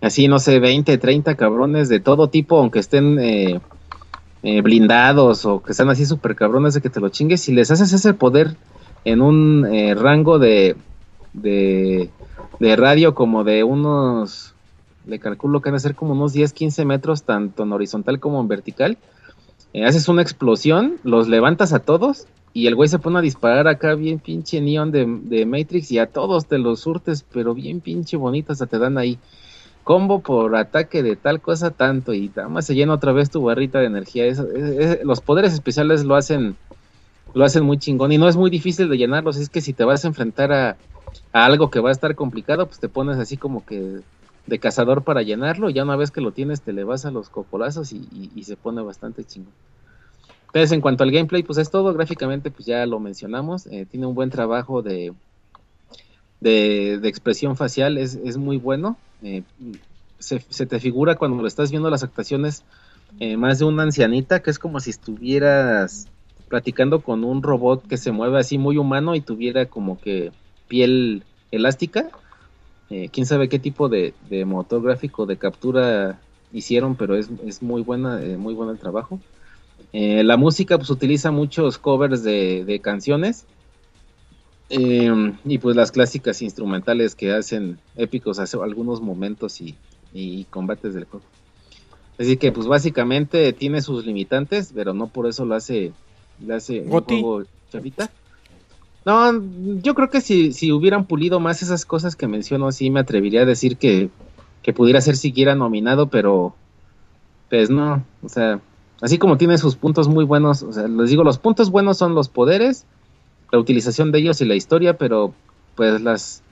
Speaker 5: así no sé, 20, 30 cabrones de todo tipo, aunque estén eh, blindados o que están así súper cabrones de que te lo chingues, si les haces ese poder en un rango de, de, de, radio como de unos, le calculo que van a ser como unos 10, 15 metros, tanto en horizontal como en vertical, haces una explosión, los levantas a todos y el güey se pone a disparar acá bien pinche neon de, Matrix y a todos te los surtes, pero bien pinche bonitas te dan ahí. Combo por ataque de tal cosa tanto y nada más se llena otra vez tu barrita de energía. los poderes especiales lo hacen lo hacen muy chingón y no es muy difícil de llenarlos. Es que si te vas a enfrentar a, algo que va a estar complicado, pues te pones así como que de cazador para llenarlo. Y ya una vez que lo tienes, te le vas a los cocolazos y, y se pone bastante chingón. Entonces, en cuanto al gameplay, pues es todo. Gráficamente, pues ya lo mencionamos. Eh, tiene un buen trabajo de, de, expresión facial, es, es muy bueno. Eh, se, te figura cuando lo estás viendo las actuaciones eh, más de una ancianita, que es como si estuvieras platicando con un robot que se mueve así muy humano y tuviera como que piel elástica. quién sabe qué tipo de, de motor gráfico de captura hicieron, pero es, es muy buena, muy bueno el trabajo. Eh, la música pues utiliza muchos covers de, de canciones eh, y pues las clásicas instrumentales que hacen épicos hace algunos momentos y, y combates del juego. Así que pues básicamente tiene sus limitantes, pero no por eso lo hace, lo hace un juego chavita. No, yo creo que si, si hubieran pulido más esas cosas que menciono, sí me atrevería a decir que, que pudiera ser siquiera nominado, pero pues no, o sea, así como tiene sus puntos muy buenos, o sea, les digo, los puntos buenos son los poderes, la utilización de ellos y la historia, pero pues las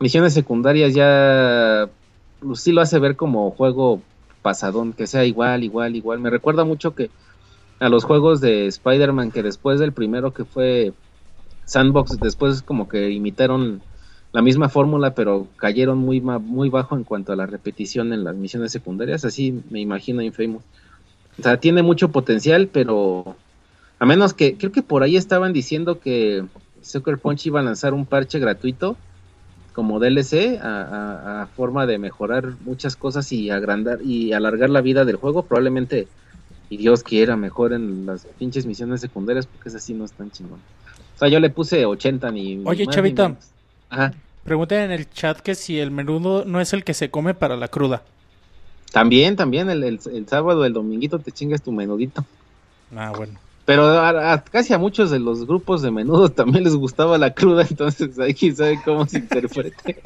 Speaker 5: misiones secundarias ya pues, sí lo hace ver como juego pasadón, que sea igual, igual, igual. Me recuerda mucho que a los juegos de Spider-Man que después del primero que fue Sandbox, después como que imitaron la misma fórmula, pero cayeron muy, muy bajo en cuanto a la repetición en las misiones secundarias. Así me imagino Infamous. O sea, tiene mucho potencial, pero a menos que creo que por ahí estaban diciendo que Sucker Punch iba a lanzar un parche gratuito como DLC a, a- a forma de mejorar muchas cosas y agrandar y alargar la vida del juego. Probablemente, y Dios quiera, mejoren las pinches misiones secundarias porque esas sí no están chingón. O sea, yo le puse 80 ni.
Speaker 2: Oye,
Speaker 5: más ni. Ajá.
Speaker 2: Pregunten en el chat que si el menudo no es el que se come para la cruda.
Speaker 5: También, también, el, el, el sábado, el dominguito te chingas tu menudito.
Speaker 2: Ah, bueno.
Speaker 5: Pero a- a- casi a muchos de los grupos de menudo también les gustaba la cruda, entonces ahí quién sabe cómo se interprete.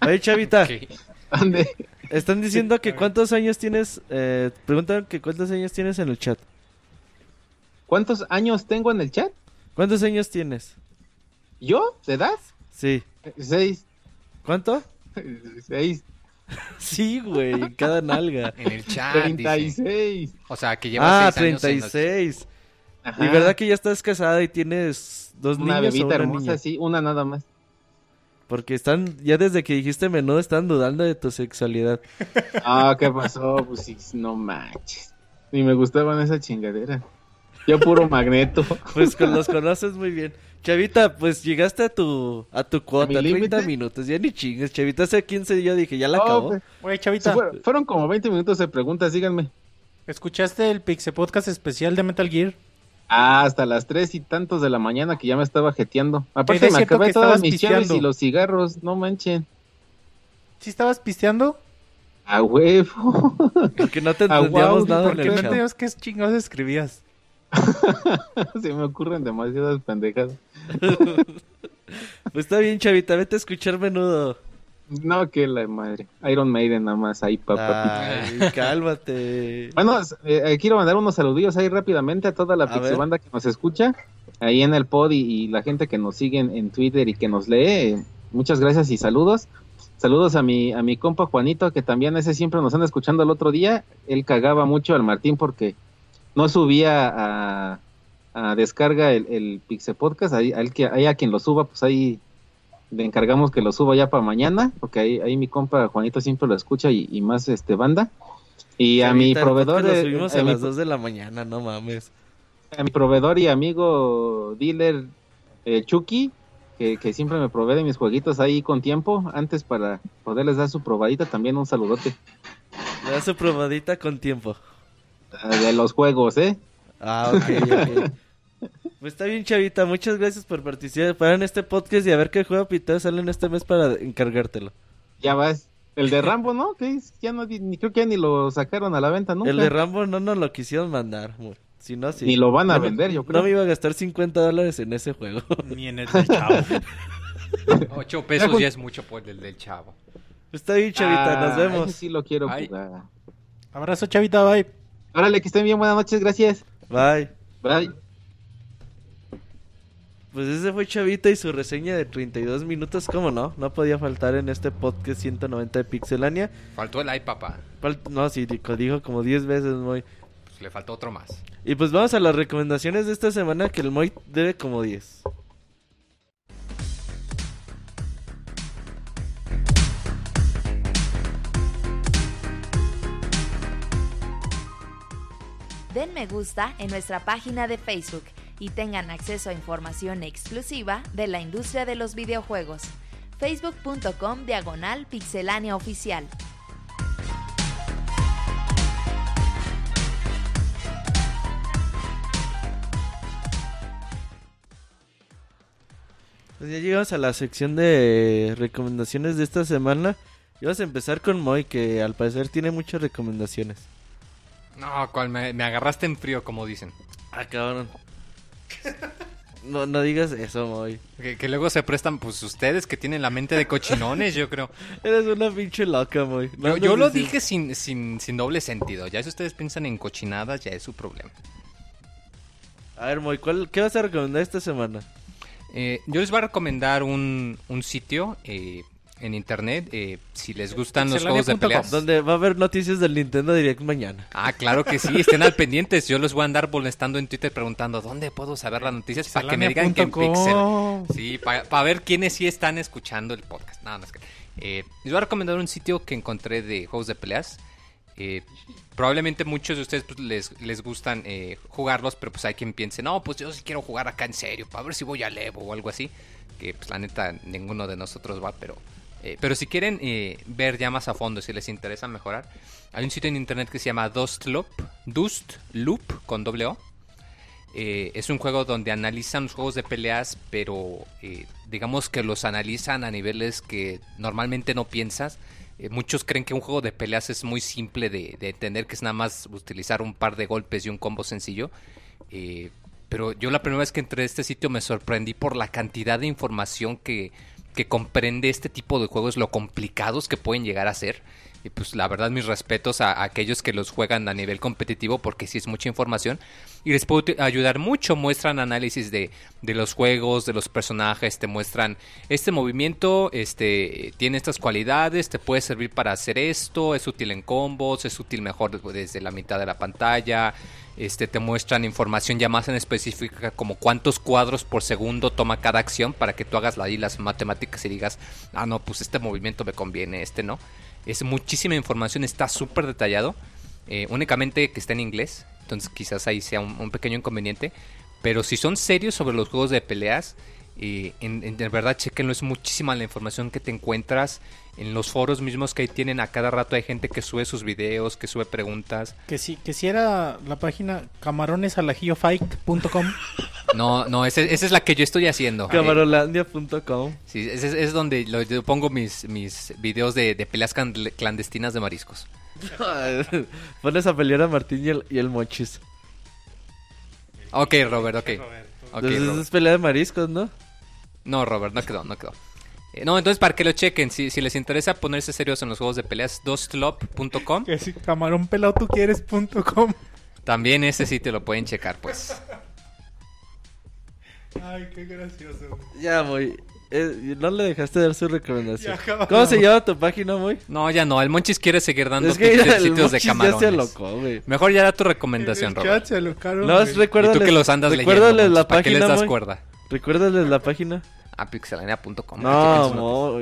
Speaker 1: Oye, Chavita,
Speaker 4: Ok.
Speaker 5: Ande.
Speaker 1: están diciendo que cuántos años tienes. Eh, preguntan que cuántos años tienes en el chat.
Speaker 5: ¿Cuántos años tengo en el chat?
Speaker 1: ¿Cuántos años tienes?
Speaker 5: ¿Yo? ¿De edad?
Speaker 1: Sí.
Speaker 5: Seis.
Speaker 1: ¿Cuánto? [laughs]
Speaker 5: Seis. [laughs]
Speaker 1: Sí, güey, cada nalga. [laughs]
Speaker 4: En el chat. dice.
Speaker 5: 36.
Speaker 4: O sea, que lleva
Speaker 1: Ah,
Speaker 4: seis años en los-
Speaker 1: 36.
Speaker 5: Ajá.
Speaker 1: ¿Y verdad que ya estás casada y tienes dos
Speaker 5: Una
Speaker 1: niños o
Speaker 5: bebita
Speaker 1: una
Speaker 5: hermosa,
Speaker 1: niña?
Speaker 5: sí, una nada más.
Speaker 1: Porque están, ya desde que dijiste menudo están dudando de tu sexualidad.
Speaker 5: Ah, ¿qué pasó? Pues sí, no manches. Ni me gustaban esa chingadera. Yo puro magneto. [laughs]
Speaker 1: Pues con los conoces muy bien. Chavita, pues llegaste a tu a tu cuota,
Speaker 5: mi
Speaker 1: 30
Speaker 5: límite?
Speaker 1: minutos. Ya ni chingues, Chavita. Hace 15 yo dije, ya la
Speaker 5: Oh,
Speaker 1: acabó.
Speaker 5: pues, se
Speaker 2: Chavita,
Speaker 5: fueron, fueron como 20 minutos de preguntas, díganme.
Speaker 2: ¿escuchaste el Pixel Podcast especial de Metal Gear?
Speaker 5: Ah, hasta las tres y tantos de la mañana que ya me estaba jeteando. Aparte me acabé todas
Speaker 2: estabas
Speaker 5: mis chaves
Speaker 2: pisteando.
Speaker 5: y los cigarros, no manchen.
Speaker 2: ¿Sí estabas pisteando?
Speaker 5: A huevo.
Speaker 1: Porque no te
Speaker 5: Ah,
Speaker 1: entendíamos
Speaker 5: guau,
Speaker 1: nada en
Speaker 2: Porque
Speaker 1: el
Speaker 2: no
Speaker 1: chat.
Speaker 2: entendías qué chingados escribías. [laughs]
Speaker 5: Se me ocurren demasiadas pendejadas. [laughs]
Speaker 1: Pues está bien, Chavita, vete a escuchar menudo.
Speaker 5: No, que la madre. Iron Maiden nada más, ahí papá.
Speaker 1: Ay, [laughs] cálmate.
Speaker 5: Bueno, eh, quiero mandar unos saludillos ahí rápidamente a toda la
Speaker 1: A
Speaker 5: pixebanda que nos escucha, ahí en el pod y, y la gente que nos sigue en, en Twitter y que nos lee. muchas gracias y saludos. Saludos a mi, a mi compa Juanito, que también ese siempre nos anda escuchando el otro día. Él cagaba mucho al Martín porque no subía a, a descarga el, el Pixel Podcast. Ahí, al que, ahí a quien lo suba, pues ahí le encargamos que lo suba ya para mañana, porque ahí, ahí mi compa Juanito siempre lo escucha y, y más este banda. Y a mi proveedor
Speaker 1: Lo subimos
Speaker 5: a
Speaker 1: a
Speaker 5: mi-
Speaker 1: las 2 de la mañana, no mames.
Speaker 5: a mi proveedor y amigo dealer eh, Chucky, que, que siempre me provee de mis jueguitos ahí con tiempo, antes para poderles dar su probadita, también un saludote
Speaker 1: Le das su probadita con tiempo.
Speaker 5: De los juegos, ¿eh?
Speaker 1: Ah, ok, ok. [laughs] Pues está bien, Chavita. Muchas gracias por participar en este podcast y a ver qué juego pitado sale en este mes para encargártelo.
Speaker 5: Ya vas. El de Rambo, ¿no? Que es- ya no, ni creo que ya ni lo sacaron a la venta nunca.
Speaker 1: El de Rambo no nos lo quisieron mandar. Si no, sí.
Speaker 5: Ni lo van a
Speaker 1: no-
Speaker 5: vender, yo creo.
Speaker 1: No me iba a gastar 50 dólares en ese juego. [laughs]
Speaker 2: Ni en el del chavo. [laughs]
Speaker 4: Ocho pesos
Speaker 5: Ya,
Speaker 4: es mucho por el del chavo.
Speaker 1: Pues está bien, Chavita.
Speaker 5: Ah,
Speaker 1: nos vemos.
Speaker 5: ese sí lo quiero jugar.
Speaker 2: Abrazo, Chavita, bye.
Speaker 5: Órale, que estén bien, buenas noches, gracias.
Speaker 1: Bye.
Speaker 5: Bye.
Speaker 1: Pues ese fue Chavita y su reseña de 32 minutos. ¿Cómo no? No podía faltar en este podcast 190 de Pixelania.
Speaker 4: Faltó el ay, papá.
Speaker 1: Fal- No, sí, dijo, dijo como 10 veces, muy.
Speaker 4: Pues le faltó otro más.
Speaker 1: Y pues vamos a las recomendaciones de esta semana que el Moy debe como 10.
Speaker 3: Den me gusta en nuestra página de Facebook y tengan acceso a información exclusiva de la industria de los videojuegos. facebook.com diagonal pixelania oficial.
Speaker 1: Pues ya llegamos a la sección de recomendaciones de esta semana. Y vamos a empezar con Moy, que al parecer tiene muchas recomendaciones.
Speaker 4: No, cual me, me agarraste en frío, como dicen.
Speaker 1: Ah, cabrón. No, no digas eso, Moy.
Speaker 4: Que, que luego se prestan, pues ustedes que tienen la mente de cochinones, yo creo. [laughs]
Speaker 1: Eres una pinche loca, Moy. No
Speaker 4: Yo, lo dije sin, sin, sin doble sentido. Ya si ustedes piensan en cochinadas, ya es su problema.
Speaker 1: A ver, Moy, ¿cuál, ¿qué vas a recomendar esta semana?
Speaker 4: Eh, yo les voy a recomendar un, un sitio eh, en internet. eh, si les gustan los juegos de peleas.
Speaker 1: Donde va a haber noticias del Nintendo Direct mañana.
Speaker 4: Ah, claro que sí, estén al pendientes. Yo los voy a andar molestando en Twitter preguntando dónde puedo saber las noticias para que me digan que en Pixel. Sí, para ver quiénes sí están escuchando el podcast. Nada más que. Eh, les voy a recomendar un sitio que encontré de juegos de peleas. Eh, probablemente muchos de ustedes pues, les, les gustan eh, jugarlos, pero pues hay quien piense, no, pues yo sí quiero jugar acá en serio, para ver si voy al Evo o algo así. Que pues la neta ninguno de nosotros va, pero... eh, pero si quieren eh, ver ya más a fondo, si les interesa mejorar, hay un sitio en internet que se llama Dust Loop, Dust Loop con doble O. Eh, es un juego donde analizan los juegos de peleas, pero digamos que los analizan a niveles que normalmente no piensas. Muchos creen que un juego de peleas es muy simple de, de entender, que es nada más utilizar un par de golpes y un combo sencillo. Pero yo la primera vez que entré a este sitio me sorprendí por la cantidad de información que, que comprende este tipo de juegos, lo complicados que pueden llegar a ser. Y pues la verdad mis respetos a, aquellos que los juegan a nivel competitivo porque sí es mucha información y les puede ayudar mucho. Muestran análisis de, de los juegos, de los personajes, te muestran este movimiento, este tiene estas cualidades, te puede servir para hacer esto, es útil en combos, es útil mejor desde la mitad de la pantalla. Este te muestran información ya más en específica como cuántos cuadros por segundo toma cada acción para que tú hagas las matemáticas y digas, ah no, pues este movimiento me conviene, este no. Es muchísima información, está súper detallado. eh, únicamente que está en inglés. Entonces quizás ahí sea un, un pequeño inconveniente. Pero si son serios sobre los juegos de peleas, eh, en, en- de verdad chequenlo. Es muchísima la información que te encuentras en los foros mismos que ahí tienen. A cada rato hay gente que sube sus videos, que sube preguntas.
Speaker 2: Que si, que si era la página camaronesalajillofight.com.
Speaker 4: No, no, ese- esa es la que yo estoy haciendo.
Speaker 1: Camarolandia.com.
Speaker 4: sí, ese es, es donde lo- yo pongo mis, mis videos de, de peleas clandestinas de mariscos. [laughs]
Speaker 1: Pones a pelear a Martín y el, y el Mochis.
Speaker 4: Ok, Robert, ok. Ok,
Speaker 1: Entonces
Speaker 4: Robert.
Speaker 1: es pelea de mariscos, ¿no?
Speaker 4: No, Robert, no quedó, no quedó. Eh, no, entonces para que lo chequen, si, si les interesa ponerse serios en los juegos de peleas, dostlop.com.
Speaker 2: que si camaronpelado.com.
Speaker 4: También ese sitio lo pueden checar, pues.
Speaker 2: Ay, qué gracioso.
Speaker 1: Ya, Moy. Eh, no le dejaste dar su recomendación.
Speaker 2: Ya.
Speaker 1: ¿Cómo se llama tu página, Moy?
Speaker 4: No, ya no, el Monchis quiere seguir dando
Speaker 1: Es que el
Speaker 4: sitios de
Speaker 1: ya se
Speaker 4: camarones.
Speaker 1: alocó, güey.
Speaker 4: Mejor ya da tu recomendación, Robert.
Speaker 1: No, es
Speaker 4: Y
Speaker 1: recuérdales,
Speaker 4: tú que los andas leyendo, Monchis,
Speaker 1: la
Speaker 4: ¿para qué les
Speaker 1: página,
Speaker 4: das cuerda?
Speaker 1: Recuérdales la página.
Speaker 4: A pixelania.com.
Speaker 1: No,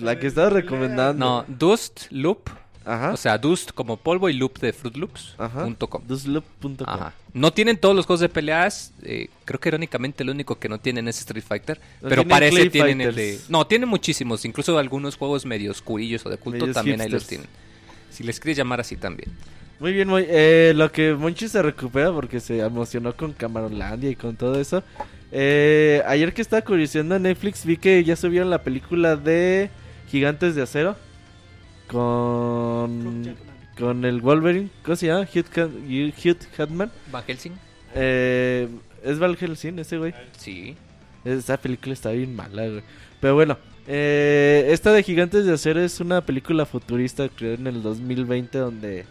Speaker 1: la que estabas recomendando.
Speaker 4: No, Dustloop,
Speaker 1: Ajá.
Speaker 4: o sea, Dust como polvo y Loop de Fruit Loops,
Speaker 1: Ajá.
Speaker 4: com.
Speaker 1: Dusloop.com.
Speaker 4: Ajá. No tienen todos los juegos de peleas. eh, creo que irónicamente lo único que no tienen es Street Fighter.
Speaker 1: No
Speaker 4: pero
Speaker 1: tienen
Speaker 4: parece
Speaker 1: Clay
Speaker 4: tienen el de. No, tienen muchísimos. Incluso algunos juegos medio oscurillos o de culto
Speaker 1: Medios
Speaker 4: también ahí los
Speaker 1: hipsters.
Speaker 4: tienen. Si les quieres llamar así también.
Speaker 1: Muy bien, Moy. Eh, lo que Monchi se recupera porque se emocionó con Camarolandia y con todo eso. Eh, ayer que estaba curioseando en Netflix vi que ya subieron la película de Gigantes de Acero. Con... Con el Wolverine. ¿Cómo se llama? Hugh, Hatman.
Speaker 4: ¿Van Helsing?
Speaker 1: Eh, es Val Helsing ese güey.
Speaker 4: Sí.
Speaker 1: Esa película está bien mala, güey. Pero bueno, eh, esta de Gigantes de Acero es una película futurista creada en el 2020 donde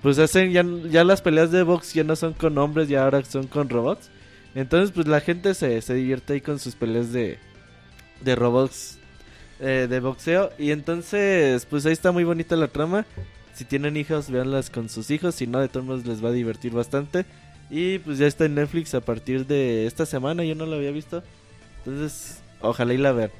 Speaker 1: pues hacen ya, ya las peleas de box ya no son con hombres, ya ahora son con robots. Entonces pues la gente se, se divierte ahí con sus peleas de, de robots eh, de boxeo. Y entonces pues ahí está muy bonita la trama. Si tienen hijos, véanlas con sus hijos. Si no, de todos modos les va a divertir bastante. Y pues ya está en Netflix a partir de esta semana. Yo no lo había visto. Entonces, ojalá y la vean.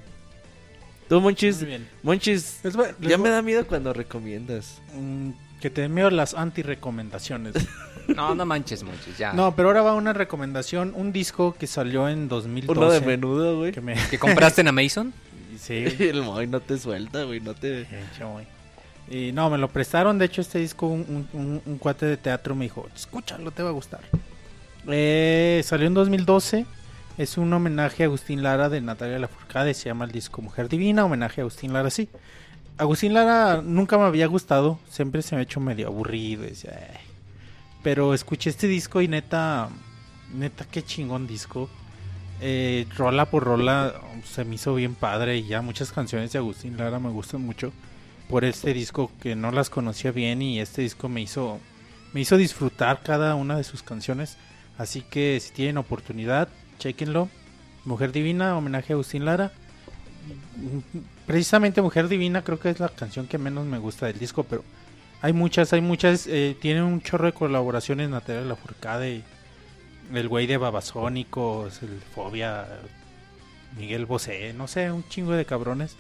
Speaker 1: Tú, Monchis.
Speaker 2: Muy bien.
Speaker 1: Monchis,
Speaker 2: Les voy- les
Speaker 1: ya
Speaker 2: voy-
Speaker 1: me da miedo cuando recomiendas.
Speaker 2: Mm, que te envío las anti-recomendaciones. [laughs]
Speaker 4: No, no manches, Monchis, ya.
Speaker 2: no, pero ahora va una recomendación. Un disco que salió en 2012.
Speaker 1: Uno de menudo, güey.
Speaker 2: Que me...
Speaker 4: ¿Que [laughs] compraste en Amazon? [laughs]
Speaker 2: Sí,
Speaker 1: el Moy no te suelta, güey, no te...
Speaker 2: Moy. Y no, me lo prestaron. De hecho, este disco, un, un- un- un cuate de teatro me dijo: Escúchalo, te va a gustar. Eh, salió en 2012. Es un homenaje a Agustín Lara de Natalia Lafourcade. Se llama el disco Mujer Divina. Homenaje a Agustín Lara, sí. Agustín Lara nunca me había gustado. Siempre se me ha hecho medio aburrido. Pero escuché este disco y neta, neta, qué chingón disco. Eh, rola por rola se me hizo bien padre y ya muchas canciones de Agustín Lara me gustan mucho por este disco que no las conocía bien y este disco me hizo me hizo disfrutar cada una de sus canciones así que si tienen oportunidad chequenlo Mujer Divina homenaje a Agustín Lara precisamente Mujer Divina creo que es la canción que menos me gusta del disco pero hay muchas hay muchas eh, tiene un chorro de colaboraciones Natalia Lafourcade el güey de Babasónicos el Fobia Miguel Bosé no sé un chingo de cabrones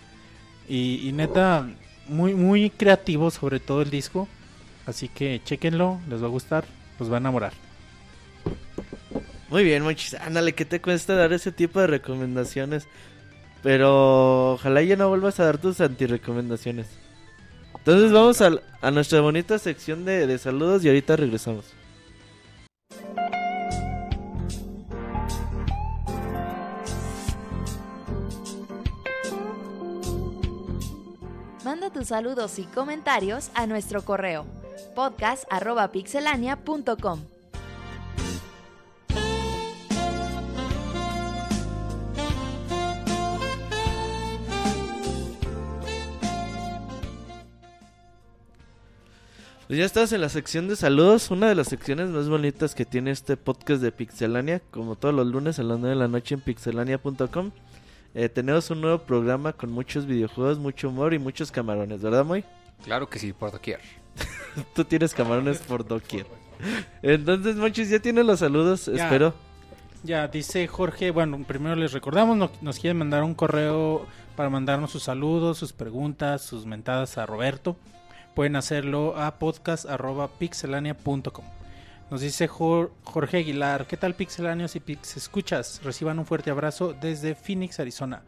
Speaker 2: y, y neta, muy, muy creativo sobre todo el disco. Así que chequenlo, les va a gustar, los va a enamorar.
Speaker 1: Muy bien, Monchis. Ándale, ¿qué te cuesta dar ese tipo de recomendaciones? Pero ojalá ya no vuelvas a dar tus antirecomendaciones. Entonces vamos al- a, nuestra bonita sección de, de saludos y ahorita regresamos.
Speaker 3: Manda tus saludos y comentarios a nuestro correo podcast@pixelania.com.
Speaker 1: Pues ya estás en la sección de saludos, una de las secciones más bonitas que tiene este podcast de Pixelania, como todos los lunes a las 9 de la noche en pixelania.com. Eh, tenemos un nuevo programa con muchos videojuegos, mucho humor y muchos camarones, ¿verdad, Moy?
Speaker 4: Claro que sí, por doquier. [laughs]
Speaker 1: Tú tienes camarones por doquier. Entonces, Monchis, ya tienes los saludos,
Speaker 2: Ya.
Speaker 1: espero.
Speaker 2: Ya, dice Jorge, bueno, primero les recordamos, no- nos quieren mandar un correo para mandarnos sus saludos, sus preguntas, sus mentadas a Roberto. Pueden hacerlo a podcast.pixelania.com. Nos dice Jor- Jorge Aguilar, ¿qué tal pixelanios y pix escuchas? Reciban un fuerte abrazo desde Phoenix, Arizona.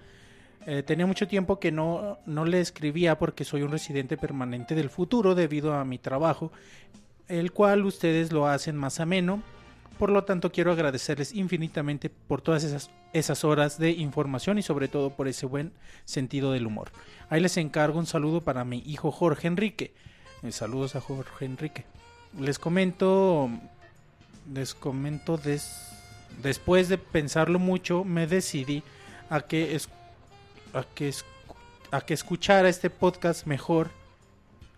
Speaker 2: Eh, tenía mucho tiempo que no, no le escribía porque soy un residente permanente del futuro debido a mi trabajo, el cual ustedes lo hacen más ameno. Por lo tanto, quiero agradecerles infinitamente por todas esas, esas horas de información y sobre todo por ese buen sentido del humor. Ahí les encargo un saludo para mi hijo Jorge Enrique. Eh, saludos a Jorge Enrique. Les comento, les comento des- después de pensarlo mucho, me decidí a que es, a que a que escuchara este podcast mejor.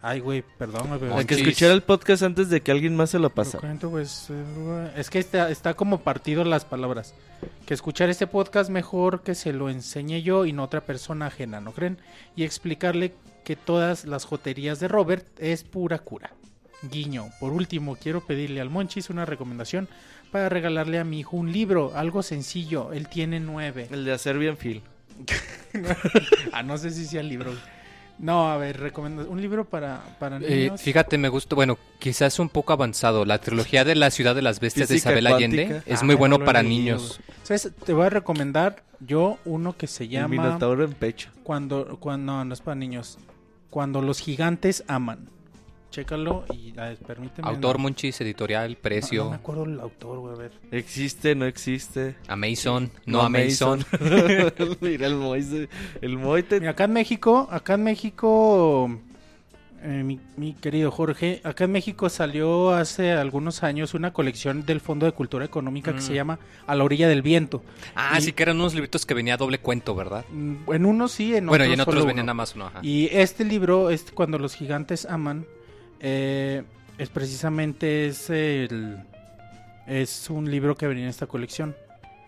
Speaker 2: Ay, güey, perdón, güey,
Speaker 1: Hay que escuchar el podcast antes de que alguien más se lo
Speaker 2: pues, eh, es que está, está como partido las palabras. Que escuchar este podcast mejor que se lo enseñe yo y no otra persona ajena, ¿no creen? Y explicarle que todas las joterías de Robert es pura cura. Guiño. Por último, quiero pedirle al Monchis una recomendación para regalarle a mi hijo un libro, algo sencillo. Él tiene nueve.
Speaker 1: El de hacer bien Phil. [laughs]
Speaker 2: ah, no sé si sea el libro. No, a ver, recomiendo un libro para, para
Speaker 4: Eh,
Speaker 2: niños.
Speaker 4: fíjate, me gustó, bueno, quizás un poco avanzado. La trilogía de la ciudad de las bestias
Speaker 1: Física
Speaker 4: de Isabel Allende
Speaker 1: cuántica.
Speaker 4: es
Speaker 2: Ah,
Speaker 4: muy
Speaker 2: no
Speaker 4: bueno para niños.
Speaker 2: ¿Sabes? Te voy a recomendar yo uno que se
Speaker 1: El
Speaker 2: llama
Speaker 1: Minotauro en pecho.
Speaker 2: cuando cuando no, no es para niños. Cuando los gigantes aman. Chécalo y a ver, permíteme.
Speaker 4: Autor
Speaker 2: no,
Speaker 4: Monchis, editorial,
Speaker 2: no, no
Speaker 4: precio,
Speaker 2: me acuerdo el autor, güey, a ver.
Speaker 1: Existe, no existe.
Speaker 4: Amazon, no Amazon. [laughs]
Speaker 1: Mira el Moy. se- El Moy te...
Speaker 2: Mira, acá en México, acá en México eh, mi, mi querido Jorge, acá en México salió hace algunos años una colección del Fondo de Cultura Económica que
Speaker 4: Mm.
Speaker 2: se llama A la orilla del viento.
Speaker 4: Ah,
Speaker 2: Y-
Speaker 4: sí que eran unos libritos que venía doble cuento, ¿verdad?
Speaker 2: Mm, En unos sí, en
Speaker 4: bueno,
Speaker 2: otros
Speaker 4: y en otros venían nada más uno, ajá.
Speaker 2: Y este libro, este, cuando los gigantes aman, eh, es precisamente es el es un libro que venía en esta colección.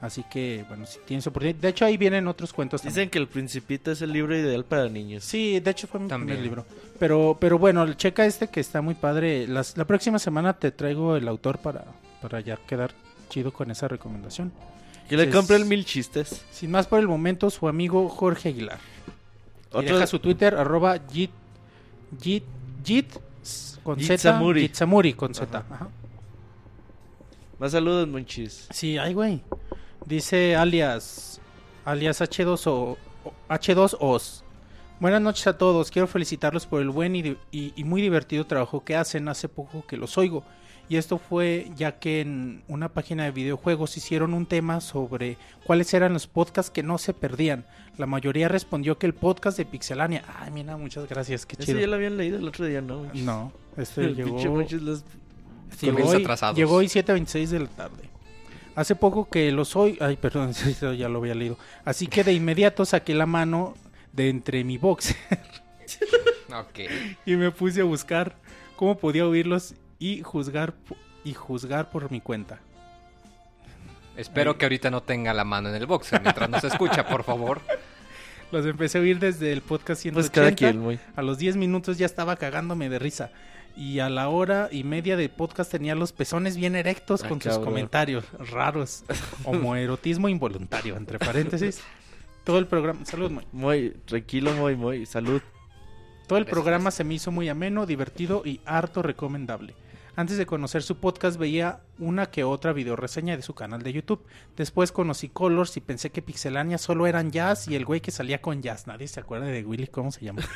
Speaker 2: Así que, bueno, si tienes oportunidad. De hecho, ahí vienen otros cuentos también.
Speaker 1: Dicen que el Principito es el libro ideal para niños.
Speaker 2: Sí, de hecho fue mi
Speaker 4: También.
Speaker 2: primer libro. Pero, pero bueno, checa este que está muy padre. Las- la próxima semana te traigo el autor para, para ya quedar chido con esa recomendación.
Speaker 1: Que le compre el mil chistes.
Speaker 2: Sin más por el momento, su amigo Jorge Aguilar. Y deja su Twitter, arroba jit, jit, jit, con Z,
Speaker 1: Jitsamuri.
Speaker 2: Jitsamuri con Z.
Speaker 1: Ajá.
Speaker 2: ajá.
Speaker 1: Más saludos, Monchis.
Speaker 2: Sí, ay, güey. Dice alias, alias H2O, H2Os. Buenas noches a todos. Quiero felicitarlos por el buen y, y- y muy divertido trabajo que hacen. Hace poco que los oigo. Y esto fue ya que en una página de videojuegos hicieron un tema sobre cuáles eran los podcasts que no se perdían. La mayoría respondió que el podcast de Pixelania. Ay, mira, muchas gracias. Qué
Speaker 1: Ese
Speaker 2: chido.
Speaker 1: ya lo habían leído el otro día, ¿no? [laughs]
Speaker 2: No, este
Speaker 1: El
Speaker 2: llegó.
Speaker 1: los-
Speaker 2: Llegó hoy, llegó hoy 7.26 de la tarde. Hace poco que los hoy... Ay, perdón, [laughs] eso ya lo había leído. Así que de inmediato saqué la mano de entre mi box
Speaker 4: Ok. [laughs]
Speaker 2: y me puse a buscar cómo podía oírlos y juzgar y juzgar por mi cuenta.
Speaker 4: Espero que ahorita no tenga la mano en el boxer mientras nos escucha, por favor. [laughs]
Speaker 2: Los empecé a oír desde el podcast 180.
Speaker 1: Pues cada quien, muy.
Speaker 2: A los 10 minutos ya estaba cagándome de risa. Y a la hora y media de podcast tenía los pezones bien erectos
Speaker 1: Ah,
Speaker 2: con sus comentarios raros. [laughs] Homoerotismo involuntario, entre paréntesis. [laughs] Todo el programa, salud, Moy.
Speaker 1: Muy tranquilo, muy, muy. Salud.
Speaker 2: Todo el
Speaker 4: Gracias.
Speaker 2: programa se me hizo muy ameno, divertido y harto recomendable. Antes de conocer su podcast veía una que otra videoreseña de su canal de YouTube. Después conocí Colors y pensé que Pixelania solo eran Jazz y el güey que salía con Jazz. Nadie se acuerda de Willy, ¿cómo se llama? [laughs]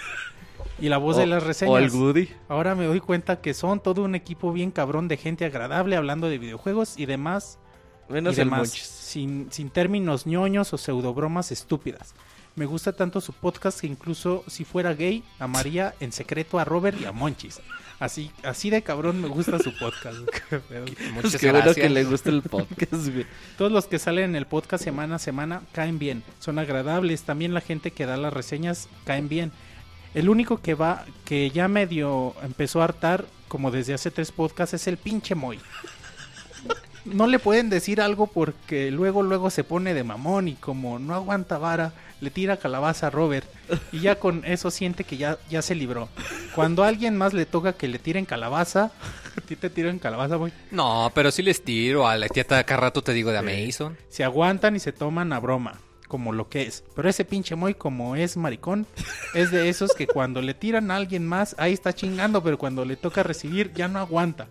Speaker 2: Y la voz de las reseñas.
Speaker 1: O el Woody.
Speaker 2: Ahora me doy cuenta que son todo un equipo bien cabrón de gente agradable hablando de videojuegos y demás.
Speaker 1: Menos
Speaker 2: y demás sin, sin términos ñoños o pseudobromas estúpidas. Me gusta tanto su podcast que incluso si fuera gay, amaría en secreto a Robert y a Monchis. Así, así de cabrón me gusta su podcast. [laughs]
Speaker 4: Muchas
Speaker 1: qué bueno que le gusta el podcast, güey.
Speaker 2: Todos los que salen en el podcast semana a semana caen bien, son agradables. También la gente que da las reseñas caen bien. El único que va, que ya medio empezó a hartar, como desde hace tres podcasts, es el pinche Moy. No le pueden decir algo porque luego, luego se pone de mamón y como no aguanta vara, le tira calabaza a Robert. Y ya con eso siente que ya, ya se libró. Cuando a alguien más le toca que le tiren calabaza, a ti te tiran calabaza, Moy.
Speaker 4: No, pero sí les tiro. A la tía cada rato te digo de Amazon.
Speaker 2: se aguantan y se toman a broma, como lo que es. Pero ese pinche Moy, como es maricón, es de esos que cuando le tiran a alguien más, ahí está chingando, pero cuando le toca recibir, ya no aguanta.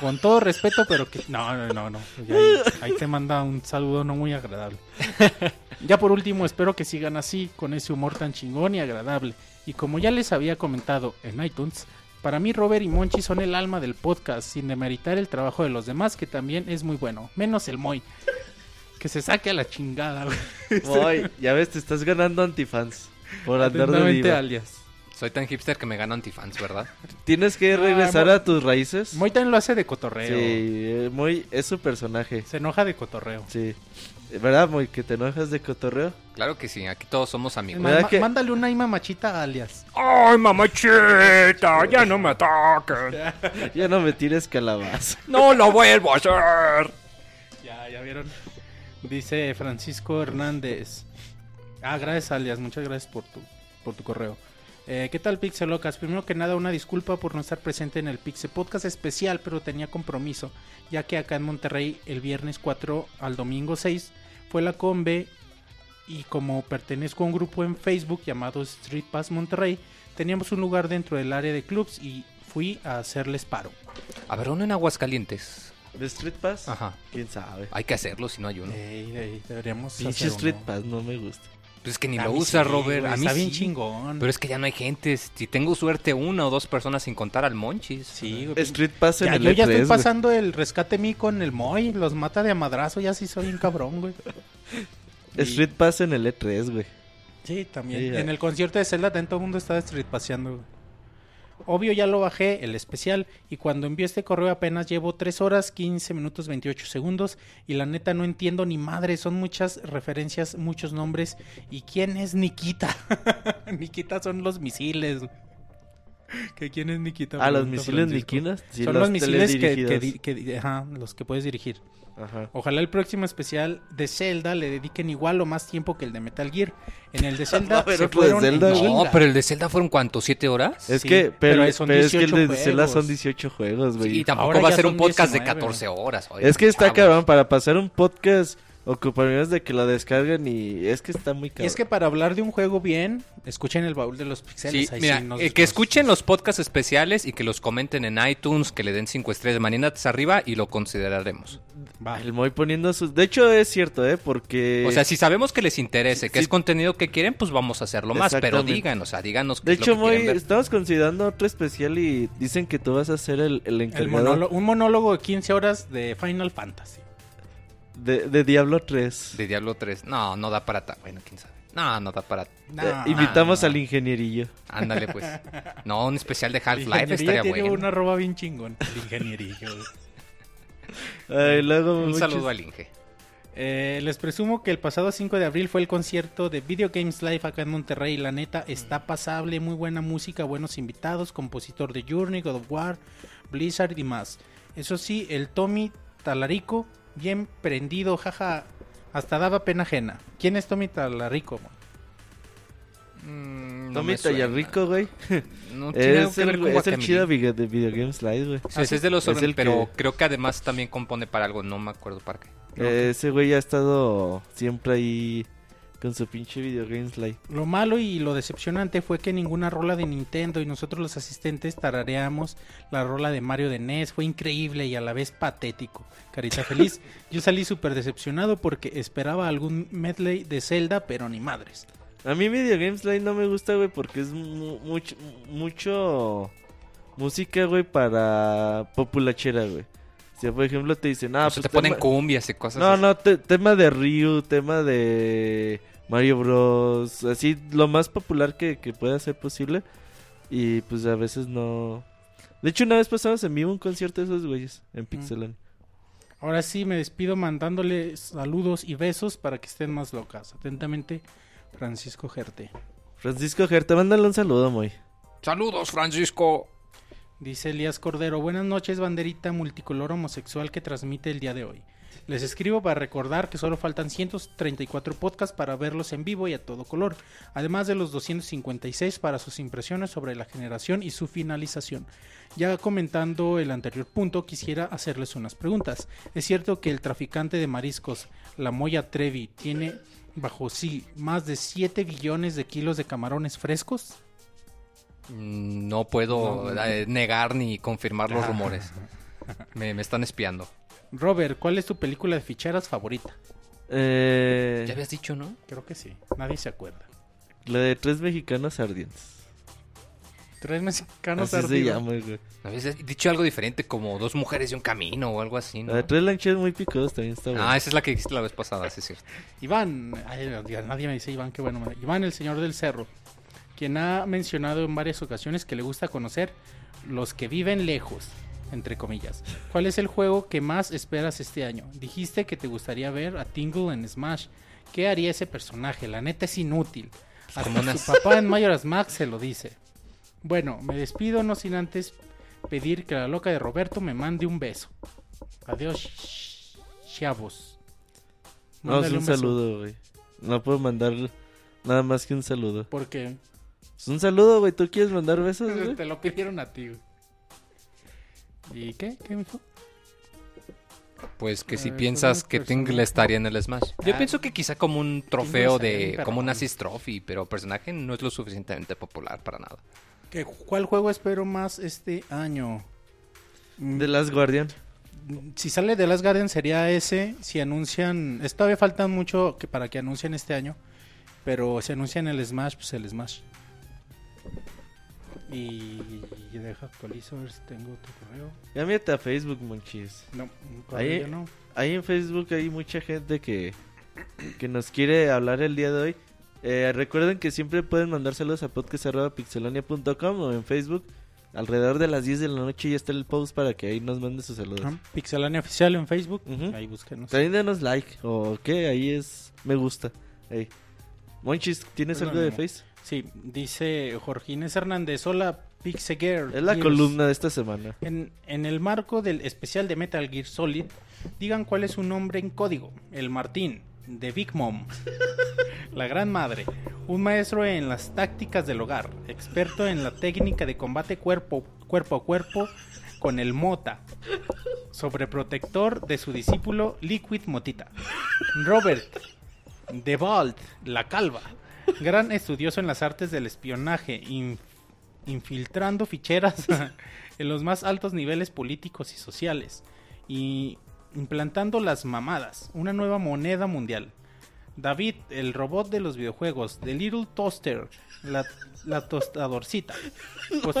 Speaker 2: Con todo respeto, pero que... No, no, no, no. Ahí, ahí te manda un saludo no muy agradable. [laughs] Ya por último, espero que sigan así, con ese humor tan chingón y agradable. Y como ya les había comentado en iTunes, para mí Robert y Monchi son el alma del podcast, sin demeritar el trabajo de los demás, que también es muy bueno. Menos el Moy. Que se saque a la chingada, güey.
Speaker 1: Moy, [laughs] ya ves, te estás ganando antifans. Por andar de
Speaker 2: alias.
Speaker 4: Soy tan hipster que me gano antifans, ¿verdad? [laughs]
Speaker 1: Tienes que
Speaker 2: Ah,
Speaker 1: regresar a tus raíces.
Speaker 2: Moy también lo hace de
Speaker 1: Sí,
Speaker 2: cotorreo.
Speaker 1: eh, Moy es su personaje.
Speaker 2: Se enoja de cotorreo.
Speaker 1: Sí. ¿Verdad, Moy? Que te enojas de cotorreo.
Speaker 4: Claro que sí, aquí todos somos amigos.
Speaker 2: más,
Speaker 1: ¿Verdad
Speaker 2: ma-
Speaker 1: que-
Speaker 2: Mándale una ima machita a alias.
Speaker 6: ¡Ay, mamachita! ¡Ya no me ataquen! [laughs]
Speaker 1: Ya no me tires calabaza.
Speaker 6: ¡No lo vuelvo a hacer!
Speaker 2: Ya, ya vieron. Dice Francisco Hernández. Ah, gracias alias, muchas gracias por tu, por tu correo. Eh, ¿Qué tal Pixelocas? Primero que nada una disculpa por no estar presente en el Pixel Podcast especial, pero tenía compromiso, ya que acá en Monterrey el viernes 4 al domingo 6 fue la Combe y como pertenezco a un grupo en Facebook llamado Street Pass Monterrey, teníamos un lugar dentro del área de clubs y fui a hacerles paro.
Speaker 4: A ver, uno en Aguascalientes.
Speaker 1: ¿De Street Pass?
Speaker 4: Ajá.
Speaker 1: ¿Quién sabe?
Speaker 4: Hay que hacerlo si no hay uno.
Speaker 2: Ey, ey, deberíamos
Speaker 1: Pinche
Speaker 2: hacer
Speaker 1: Street
Speaker 2: uno.
Speaker 1: Pass, no me gusta.
Speaker 4: Pues es que ni
Speaker 2: A
Speaker 4: lo usa,
Speaker 2: sí,
Speaker 4: Robert.
Speaker 2: güey,
Speaker 4: A mí
Speaker 2: está bien
Speaker 4: sí.
Speaker 2: chingón.
Speaker 4: Pero es que ya no hay gente. Si tengo suerte, una o dos personas sin contar al Monchis.
Speaker 2: Sí, güey.
Speaker 1: Street Pass en
Speaker 2: Ya,
Speaker 1: el
Speaker 2: yo ya
Speaker 1: E3,
Speaker 2: estoy
Speaker 1: güey.
Speaker 2: pasando el rescate mí con el Moy. Los mata de a madrazo. Ya sí soy un cabrón, güey. Y- [laughs]
Speaker 1: Street Pass en el E3, güey.
Speaker 2: Sí, también.
Speaker 1: Sí,
Speaker 2: en el concierto de Zelda todo el mundo estaba street paseando. güey. Obvio ya lo bajé, el especial, y cuando envié este correo apenas llevo 3 horas, 15 minutos, 28 segundos, y la neta no entiendo ni madre, son muchas referencias, muchos nombres, y ¿quién es Nikita? [laughs] Nikita son los misiles. ¿Que ¿Quién es Nikita?
Speaker 1: Ah, los misiles. Sí,
Speaker 2: son los misiles que, que ajá, los que puedes dirigir.
Speaker 1: Ajá.
Speaker 2: Ojalá el próximo especial de Zelda le dediquen igual o más tiempo que el de Metal Gear. En el de Zelda [laughs]
Speaker 1: a haber
Speaker 2: se
Speaker 1: de
Speaker 2: fueron
Speaker 1: Zelda, güey.
Speaker 4: No, pero el de Zelda fueron cuántos, siete horas.
Speaker 1: Es
Speaker 2: Sí,
Speaker 1: que, pero,
Speaker 2: pero son
Speaker 1: pero es que el
Speaker 2: 18
Speaker 1: de Zelda son
Speaker 2: juegos.
Speaker 1: 18 juegos, güey.
Speaker 4: y tampoco
Speaker 2: ahora
Speaker 4: va a ser un podcast
Speaker 2: 19,
Speaker 4: de 14 horas. oye,
Speaker 1: es que está cabrón para pasar un podcast ocuparíamos de que lo descarguen y es que está muy
Speaker 2: Y
Speaker 1: cabrón.
Speaker 2: es que para hablar de un juego bien, escuchen el baúl de los pixeles.
Speaker 4: Sí,
Speaker 2: ahí
Speaker 4: mira,
Speaker 2: sí nos-
Speaker 4: eh, que
Speaker 2: nos-
Speaker 4: escuchen los podcasts especiales y que los comenten en iTunes, que le den cinco estrellas manitas arriba y lo consideraremos.
Speaker 2: Va.
Speaker 1: El Moy poniendo sus... De hecho es cierto, ¿eh? Porque...
Speaker 4: O sea, si sabemos que les interese, que
Speaker 1: Sí.
Speaker 4: es contenido que quieren, pues vamos a hacerlo más. Pero díganos, o sea, díganos qué
Speaker 1: De
Speaker 4: es lo
Speaker 1: hecho,
Speaker 4: que
Speaker 1: Moy,
Speaker 4: quieren ver.
Speaker 1: estamos considerando otro especial y dicen que tú vas a ser el, el
Speaker 2: El
Speaker 1: encargado
Speaker 2: monólogo- un monólogo de 15 horas de Final Fantasy.
Speaker 1: De, de Diablo 3.
Speaker 4: De Diablo 3. No, no da para... ta- Bueno, quién sabe. No, no da para...
Speaker 2: No,
Speaker 1: Eh, invitamos
Speaker 4: no.
Speaker 1: al ingenierillo.
Speaker 4: Ándale, pues. [laughs] No, un especial de Half-Life estaría
Speaker 2: tiene
Speaker 4: bueno.
Speaker 2: una roba bien chingón. El ingenierillo. [laughs]
Speaker 1: Ay, luego
Speaker 4: Un
Speaker 1: muchos-
Speaker 4: saludo al Inge.
Speaker 2: Eh, les presumo que el pasado 5 de abril fue el concierto de Video Games Live acá en Monterrey. La neta está pasable, muy buena música, buenos invitados, compositor de Journey, God of War, Blizzard y más. Eso sí, el Tommy Talarico, bien prendido, jaja, hasta daba pena ajena. ¿Quién es Tommy Talarico?
Speaker 4: Mm, no
Speaker 1: Tommy. Tallarrico, güey. [laughs]
Speaker 4: No tiene
Speaker 1: Es
Speaker 4: que ver
Speaker 1: el,
Speaker 4: con
Speaker 1: es el chido de Video Games Live, güey.
Speaker 4: Sí, ese es de los
Speaker 1: Es el
Speaker 4: pero
Speaker 1: que-
Speaker 4: creo que además también compone para algo, no me acuerdo para qué.
Speaker 1: Eh, ese güey ha estado siempre ahí con su pinche Video Games Live.
Speaker 2: Lo malo y lo decepcionante fue que ninguna rola de Nintendo y nosotros los asistentes tarareamos la rola de Mario de NES. Fue increíble y a la vez patético. Carita [laughs] feliz. Yo salí súper decepcionado porque esperaba algún medley de Zelda, pero ni madres.
Speaker 1: A mí Video Games Live no me gusta, güey, porque es mu- mucho, mucho música, güey, para populachera, güey. Si por ejemplo te dicen, ah,
Speaker 4: o sea,
Speaker 1: pues
Speaker 4: te ponen cumbias y cosas
Speaker 1: No,
Speaker 4: así.
Speaker 1: no, te- tema de Ryu, tema de Mario Bros. Así, lo más popular que, que pueda ser posible. Y pues a veces no. De hecho, una vez pasamos en vivo un concierto de esos güeyes en Pixelan.
Speaker 2: Ahora sí me despido mandándoles saludos y besos para que estén más locas. Atentamente, Francisco Gerte.
Speaker 1: Francisco Gerta, mándale un saludo, muy.
Speaker 6: Saludos, Francisco.
Speaker 2: Dice Elías Cordero, buenas noches banderita multicolor homosexual que transmite el día de hoy. Les escribo para recordar que solo faltan 134 podcasts para verlos en vivo y a todo color, además de los 256 para sus impresiones sobre la generación y su finalización. Ya comentando el anterior punto, quisiera hacerles unas preguntas. ¿Es cierto que el traficante de mariscos, la Moya Trevi, tiene bajo sí más de 7 billones de kilos de camarones frescos?
Speaker 4: Mm, No puedo
Speaker 2: No, no.
Speaker 4: eh, negar ni confirmar los
Speaker 2: Ah.
Speaker 4: rumores. [laughs] Me, me están espiando.
Speaker 2: Robert, ¿cuál es tu película de ficheras favorita?
Speaker 1: Eh,
Speaker 4: Ya habías dicho, ¿no?
Speaker 2: Creo que sí. Nadie se acuerda.
Speaker 1: la de tres mexicanos ardientes.
Speaker 2: Tres mexicanos
Speaker 1: Así se
Speaker 2: ardidos.
Speaker 1: llama, güey.
Speaker 4: Habías dicho algo diferente, como dos mujeres y un camino o algo así, ¿no?
Speaker 1: La de tres lancheros muy picados también está buena.
Speaker 4: Ah, esa es la que dijiste la vez pasada, sí es cierto. [laughs]
Speaker 2: Iván, ay, nadie me dice Iván, qué bueno. Iván, el señor del cerro, quien ha mencionado en varias ocasiones que le gusta conocer los que viven lejos, entre comillas. ¿Cuál es el juego que más esperas este año? Dijiste que te gustaría ver a Tingle en Smash. ¿Qué haría ese personaje? La neta es inútil. Hasta
Speaker 4: como unas-
Speaker 2: su papá en Majora's Max se lo dice. Bueno, me despido no sin antes pedir que la loca de Roberto me mande un beso. Adiós, chavos.
Speaker 1: no, es un saludo, güey. No puedo mandar nada más que un saludo.
Speaker 2: Porque
Speaker 1: Es un saludo, güey. ¿Tú quieres mandar besos, [laughs] güey?
Speaker 2: te lo pidieron a ti. güey. ¿Y qué? ¿Qué me dijo?
Speaker 4: Pues que si
Speaker 2: Eh,
Speaker 4: piensas que. Tingle estaría en el Smash. Yo
Speaker 2: Ah,
Speaker 4: pienso que quizá como un trofeo de... como un assist trophy, pero personaje no es lo suficientemente popular para nada.
Speaker 2: ¿Qué- ¿Cuál juego espero más este año? Mm,
Speaker 1: De Last Guardian.
Speaker 2: Si sale de Last Guardian sería ese. Si anuncian. Todavía faltan mucho que para que anuncien este año. Pero si anuncian el Smash, pues el Smash. Y, y deja actualizo a ver si tengo otro correo.
Speaker 1: Cámbiate a Facebook, monchis.
Speaker 2: No,
Speaker 1: Ahí-
Speaker 2: no.
Speaker 1: Ahí en Facebook hay mucha gente que, que nos quiere hablar el día de hoy. Eh, recuerden que siempre pueden mandárselos a podcast.pixelania.com o en Facebook. Alrededor de las 10 de la noche ya está el post para que ahí nos mande sus saludos.
Speaker 2: Pixelania Oficial en Facebook.
Speaker 1: Ujú.
Speaker 2: Ahí búsquenos.
Speaker 1: También denos like o qué, ahí es me gusta. Ahí. Monchis, ¿tienes
Speaker 2: Perdón,
Speaker 1: algo de
Speaker 2: no.
Speaker 1: Face?
Speaker 2: Sí, dice Jorge Inés Hernández. Hola, Pixegirl.
Speaker 1: Es la
Speaker 2: Gears.
Speaker 1: columna de esta semana.
Speaker 2: En, en el marco del especial de Metal Gear Solid, digan cuál es su nombre en código. El Martín, de Big Mom. [laughs] La gran madre. Un maestro en las tácticas del hogar. Experto en la técnica de combate cuerpo, cuerpo a cuerpo con el Mota. Sobreprotector de su discípulo Liquid Motita. Robert, de Vault, la calva. Gran estudioso en las artes del espionaje. inf- infiltrando ficheras [laughs] en los más altos niveles políticos y sociales. Y implantando las mamadas, una nueva moneda mundial. David, el robot de los videojuegos, The Little Toaster, la, la tostadorcita, [laughs] pos-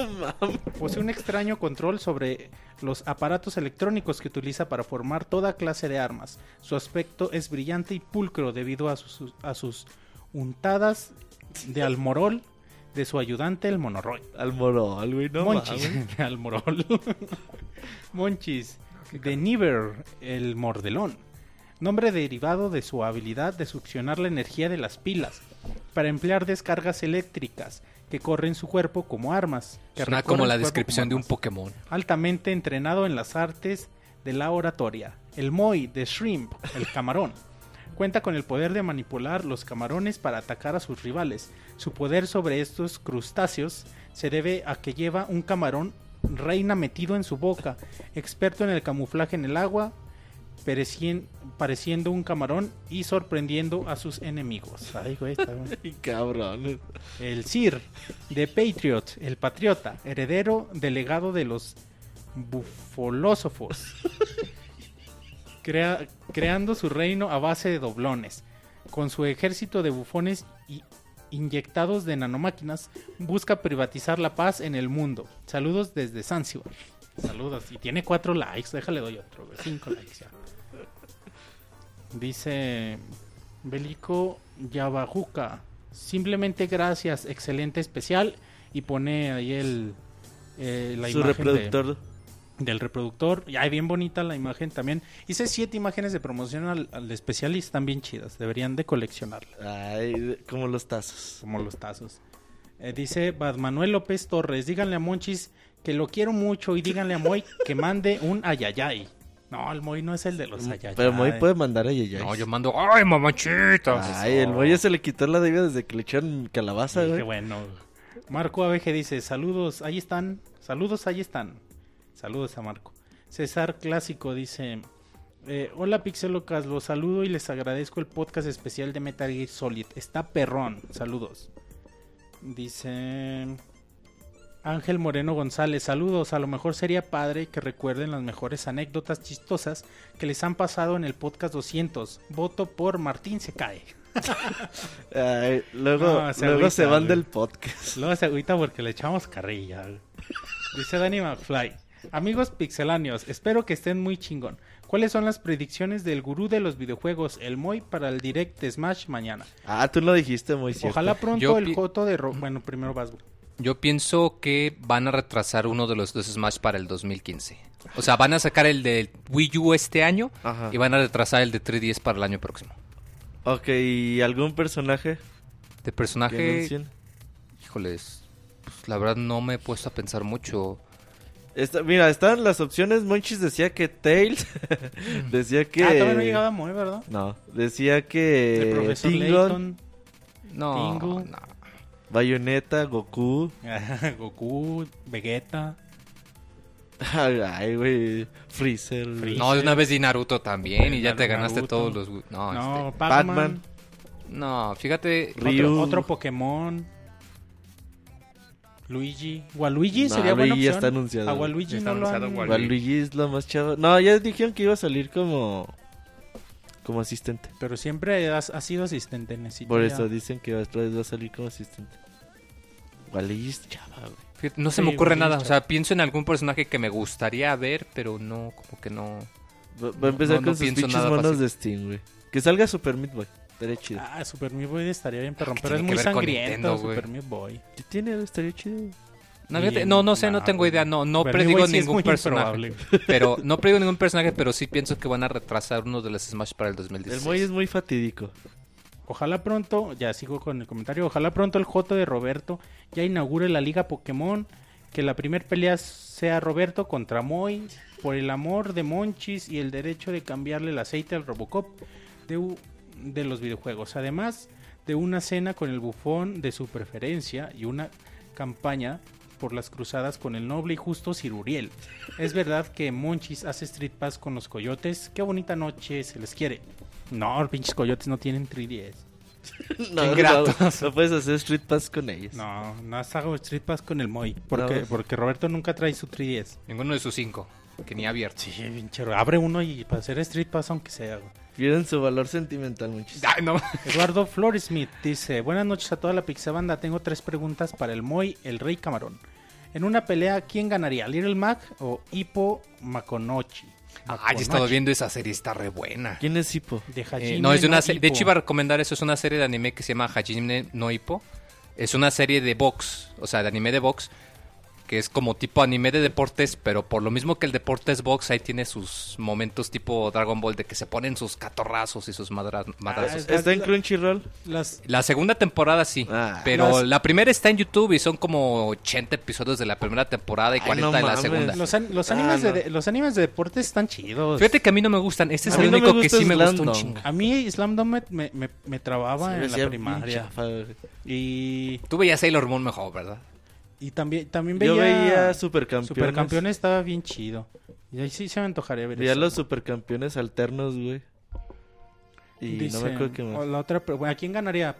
Speaker 2: posee un extraño control sobre los aparatos electrónicos que utiliza para formar toda clase de armas. Su aspecto es brillante y pulcro debido a sus, a sus untadas de almorol de su ayudante el monoroid.
Speaker 1: Al morol, güey, no
Speaker 2: Monchis, [laughs] de Almorol. [laughs] Monchis, de Niver, el mordelón. Nombre derivado de su habilidad de succionar la energía de las pilas para emplear descargas eléctricas que corren su cuerpo como armas. que
Speaker 4: Suena como la descripción
Speaker 2: como
Speaker 4: de un. Pokémon.
Speaker 2: Altamente entrenado en las artes de la oratoria. El Moi de Shrimp, el camarón. Cuenta con el poder de manipular los camarones para atacar a sus rivales. Su poder sobre estos crustáceos se debe a que lleva un camarón reina metido en su boca, experto en el camuflaje en el agua, perecien- pareciendo un camarón y sorprendiendo a sus enemigos. Ay, güey, está [laughs]
Speaker 1: cabrón.
Speaker 2: El Sir de Patriot, el patriota, heredero del legado de los bufolósofos, [laughs] Crea- creando su reino a base de doblones. Con su ejército de bufones y inyectados de nanomáquinas, busca privatizar la paz en el mundo. Saludos desde Zanzibar. Saludos. Y tiene cuatro likes, déjale doy otro, cinco likes ya. Dice Belico Yabajuca. Simplemente gracias, excelente especial. Y pone ahí el eh, la
Speaker 1: Su
Speaker 2: imagen de-
Speaker 1: reproductor.
Speaker 2: Del reproductor. Y hay bien bonita la imagen también. Hice siete imágenes de promoción al, al especial y están bien chidas. Deberían de coleccionarlas,
Speaker 1: Ay, como los tazos.
Speaker 2: como los tazos. Eh, dice Bad Manuel López Torres. Díganle a Monchis que lo quiero mucho y díganle a Moy que mande un ayayay. No, el Moy no es el de los ayayay.
Speaker 1: Pero Moy puede mandar a Yayay.
Speaker 4: No, yo mando, ¡ay, mamachitas!
Speaker 1: Ay, el Moy ya se le quitó la deuda desde que le echaron calabaza,
Speaker 2: qué bueno. Marco ABG dice, saludos, ahí están. Saludos, ahí están. Saludos a Marco. César Clásico dice, eh, hola Pixelocas, los saludo y les agradezco el podcast especial de Metal Gear Solid. Está perrón. Saludos. Dice Ángel Moreno González, saludos. A lo mejor sería padre que recuerden las mejores anécdotas chistosas que les han pasado en el podcast 200. Voto por Martín se cae. [laughs]
Speaker 1: Ay, luego
Speaker 2: No, se
Speaker 1: luego
Speaker 2: agüita,
Speaker 1: se van
Speaker 2: güey.
Speaker 1: del podcast.
Speaker 2: Luego se agüita porque le echamos carrilla. Dice Danny McFly. Amigos pixeláneos, espero que estén muy chingón. ¿Cuáles son las predicciones del gurú de los videojuegos, el Moy, para el direct de Smash mañana?
Speaker 1: Ah, tú lo dijiste muy cierto.
Speaker 2: Ojalá pronto
Speaker 4: Yo
Speaker 2: el Joto de... Ro- Bueno, primero vas.
Speaker 4: Yo pienso que van a retrasar uno de los dos Smash para el 2015. O sea, van a sacar el de Wii U este año
Speaker 1: Ajá.
Speaker 4: y van a retrasar el de 3DS para el año próximo.
Speaker 1: Ok, ¿y algún personaje
Speaker 4: De personaje, híjoles, pues, la verdad no me he puesto a pensar mucho.
Speaker 1: Esta- mira, estaban las opciones. Monchis decía que Tails. [laughs] decía que.
Speaker 2: Ah, todavía no llegaba Moy, ¿verdad?
Speaker 1: No, decía
Speaker 2: el
Speaker 1: que.
Speaker 2: profesor
Speaker 1: Tingon,
Speaker 2: Layton,
Speaker 4: No,
Speaker 2: Tingle.
Speaker 4: no.
Speaker 1: Bayonetta, Goku. [laughs]
Speaker 2: Goku, Vegeta.
Speaker 1: Ay, güey. Freezer.
Speaker 2: Freezer.
Speaker 4: No, de una vez di Naruto también y ya te
Speaker 2: Naruto.
Speaker 4: ganaste todos los... No,
Speaker 2: No,
Speaker 4: este.
Speaker 2: Pac-Man.
Speaker 4: no, fíjate...
Speaker 1: Ryu.
Speaker 2: Otro, otro Pokémon. Luigi. Waluigi
Speaker 1: No,
Speaker 2: sería buena
Speaker 1: Luigi ya
Speaker 2: opción.
Speaker 1: está anunciado,
Speaker 2: A. Waluigi
Speaker 7: Ya está
Speaker 2: no lo han...
Speaker 7: anunciado Waluigi.
Speaker 1: Waluigi es lo más chavo. No, ya dijeron que iba a salir como. Como asistente.
Speaker 2: Pero siempre has, ha sido asistente. Necesito
Speaker 1: Por
Speaker 2: ya-
Speaker 1: eso dicen que otra vez va a salir como asistente. Waluigi es chava, güey.
Speaker 4: no se
Speaker 2: Sí,
Speaker 4: me ocurre nada. O sea, pienso en algún personaje que me gustaría ver, pero no, como que no...
Speaker 1: Va, va a empezar
Speaker 4: No, no
Speaker 1: con sus pinches monos
Speaker 4: fácil.
Speaker 1: de Steam, güey. Que salga Super Meat Boy. Estaría chido.
Speaker 2: Ah, Super Meat Boy estaría bien perrón,
Speaker 4: ¿Qué
Speaker 2: pero es muy sangriento
Speaker 4: Nintendo?
Speaker 2: Super Meat Boy.
Speaker 1: ¿Qué tiene? Estaría chido.
Speaker 4: No, fíjate, no, no sé, no tengo idea, no, no
Speaker 2: Super
Speaker 4: predigo
Speaker 2: Boy sí
Speaker 4: ningún personaje. Pero [laughs] no predigo ningún personaje, pero sí pienso que van a retrasar uno de los Smash para el 2016.
Speaker 1: El Moy es muy fatídico.
Speaker 2: Ojalá pronto, ya sigo con el comentario, ojalá pronto el Joto de Roberto ya inaugure la Liga Pokémon, que la primer pelea sea Roberto contra Moy, por el amor de Monchis y el derecho de cambiarle el aceite al Robocop de, de los videojuegos. Además de una cena con el bufón de su preferencia y una campaña por las cruzadas con el noble y justo Ciruriel. Es verdad que Monchis hace Street Pass con los coyotes. Qué bonita noche se les quiere. No, los pinches coyotes no tienen 3DS. [laughs]
Speaker 1: No,
Speaker 4: ingratos.
Speaker 1: no, no puedes hacer Street Pass con ellos.
Speaker 2: No, no hago Street Pass con el Moy. Porque,
Speaker 1: No.
Speaker 2: porque Roberto nunca trae su 3DS.
Speaker 4: Ninguno de sus cinco. que ni abierto.
Speaker 2: Sí, pinche. Abre uno y para hacer Street Pass, aunque sea. güey.
Speaker 1: Pierden su valor sentimental muchísimo.
Speaker 4: Ay, no.
Speaker 2: Eduardo Flores Smith dice: Buenas noches a toda la Pixabanda. Tengo tres preguntas para el Moy, el Rey Camarón. En una pelea, ¿quién ganaría? ¿Little Mac o Hippo Makonochi?
Speaker 4: Ay, he estado viendo esa serie, está re buena.
Speaker 1: ¿Quién es Hippo?
Speaker 2: De
Speaker 4: Eh,
Speaker 2: Hajime
Speaker 4: no, es de una
Speaker 2: no.
Speaker 4: De hecho, iba a recomendar eso. Es una serie de anime que se llama Hajime no Ippo. Es una serie de box, o sea, de anime de box, que es como tipo anime de deportes, pero por lo mismo que el deporte es box, ahí tiene sus momentos tipo Dragon Ball de que se ponen sus catorrazos y sus madra- madrazos.
Speaker 2: es-
Speaker 1: ¿Está en Crunchyroll?
Speaker 2: Las,
Speaker 4: La segunda temporada sí,
Speaker 1: Ah.
Speaker 4: pero
Speaker 2: Las-
Speaker 4: la primera está en YouTube y son como 80 episodios de la primera temporada y
Speaker 1: Ay,
Speaker 4: 40
Speaker 1: no
Speaker 4: de la
Speaker 1: mames.
Speaker 4: segunda.
Speaker 2: los, an- los
Speaker 1: Ah,
Speaker 2: animes
Speaker 1: no.
Speaker 2: de, los animes de deportes están chidos.
Speaker 4: Fíjate que a mí no me gustan, este es
Speaker 1: A
Speaker 4: el
Speaker 1: mí no me
Speaker 4: único que sí me gusta un chingo.
Speaker 2: A mí Slam Dunk me, me, me trababa en la primaria. Y,
Speaker 4: Tú veías Sailor Moon mejor, ¿verdad?
Speaker 2: Y también, también veía...
Speaker 1: Yo veía Supercampeones.
Speaker 2: Supercampeones estaba bien chido. Y ahí sí se me antojaría ver
Speaker 1: Veía
Speaker 2: eso.
Speaker 1: los supercampeones alternos, güey. Y
Speaker 2: Dice,
Speaker 1: no me acuerdo qué
Speaker 2: o
Speaker 1: más.
Speaker 2: La otra, bueno, ¿a quién ganaría?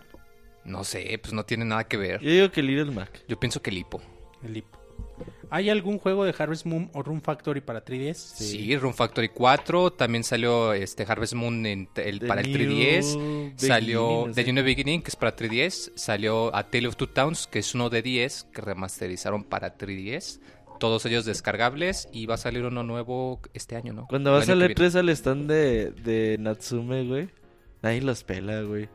Speaker 4: No sé, pues no tiene nada que ver.
Speaker 1: Yo digo que Little Mac.
Speaker 4: Yo pienso que Lipo.
Speaker 2: El Hippo. ¿Hay algún juego de Harvest Moon o Room Factory para 3DS?
Speaker 4: Sí, Room Factory 4, también salió este Harvest Moon en- el- para el
Speaker 1: New
Speaker 4: 3DS, salió The. New Beginning, que es para 3DS, salió A Tale of Two Towns, que es uno de 10, que remasterizaron para 3DS, todos ellos descargables, y va a salir uno nuevo este año, ¿no?
Speaker 1: Cuando vas al
Speaker 4: que viene.
Speaker 1: E3 al stand de, de Natsume, güey. Nadie los pela, güey.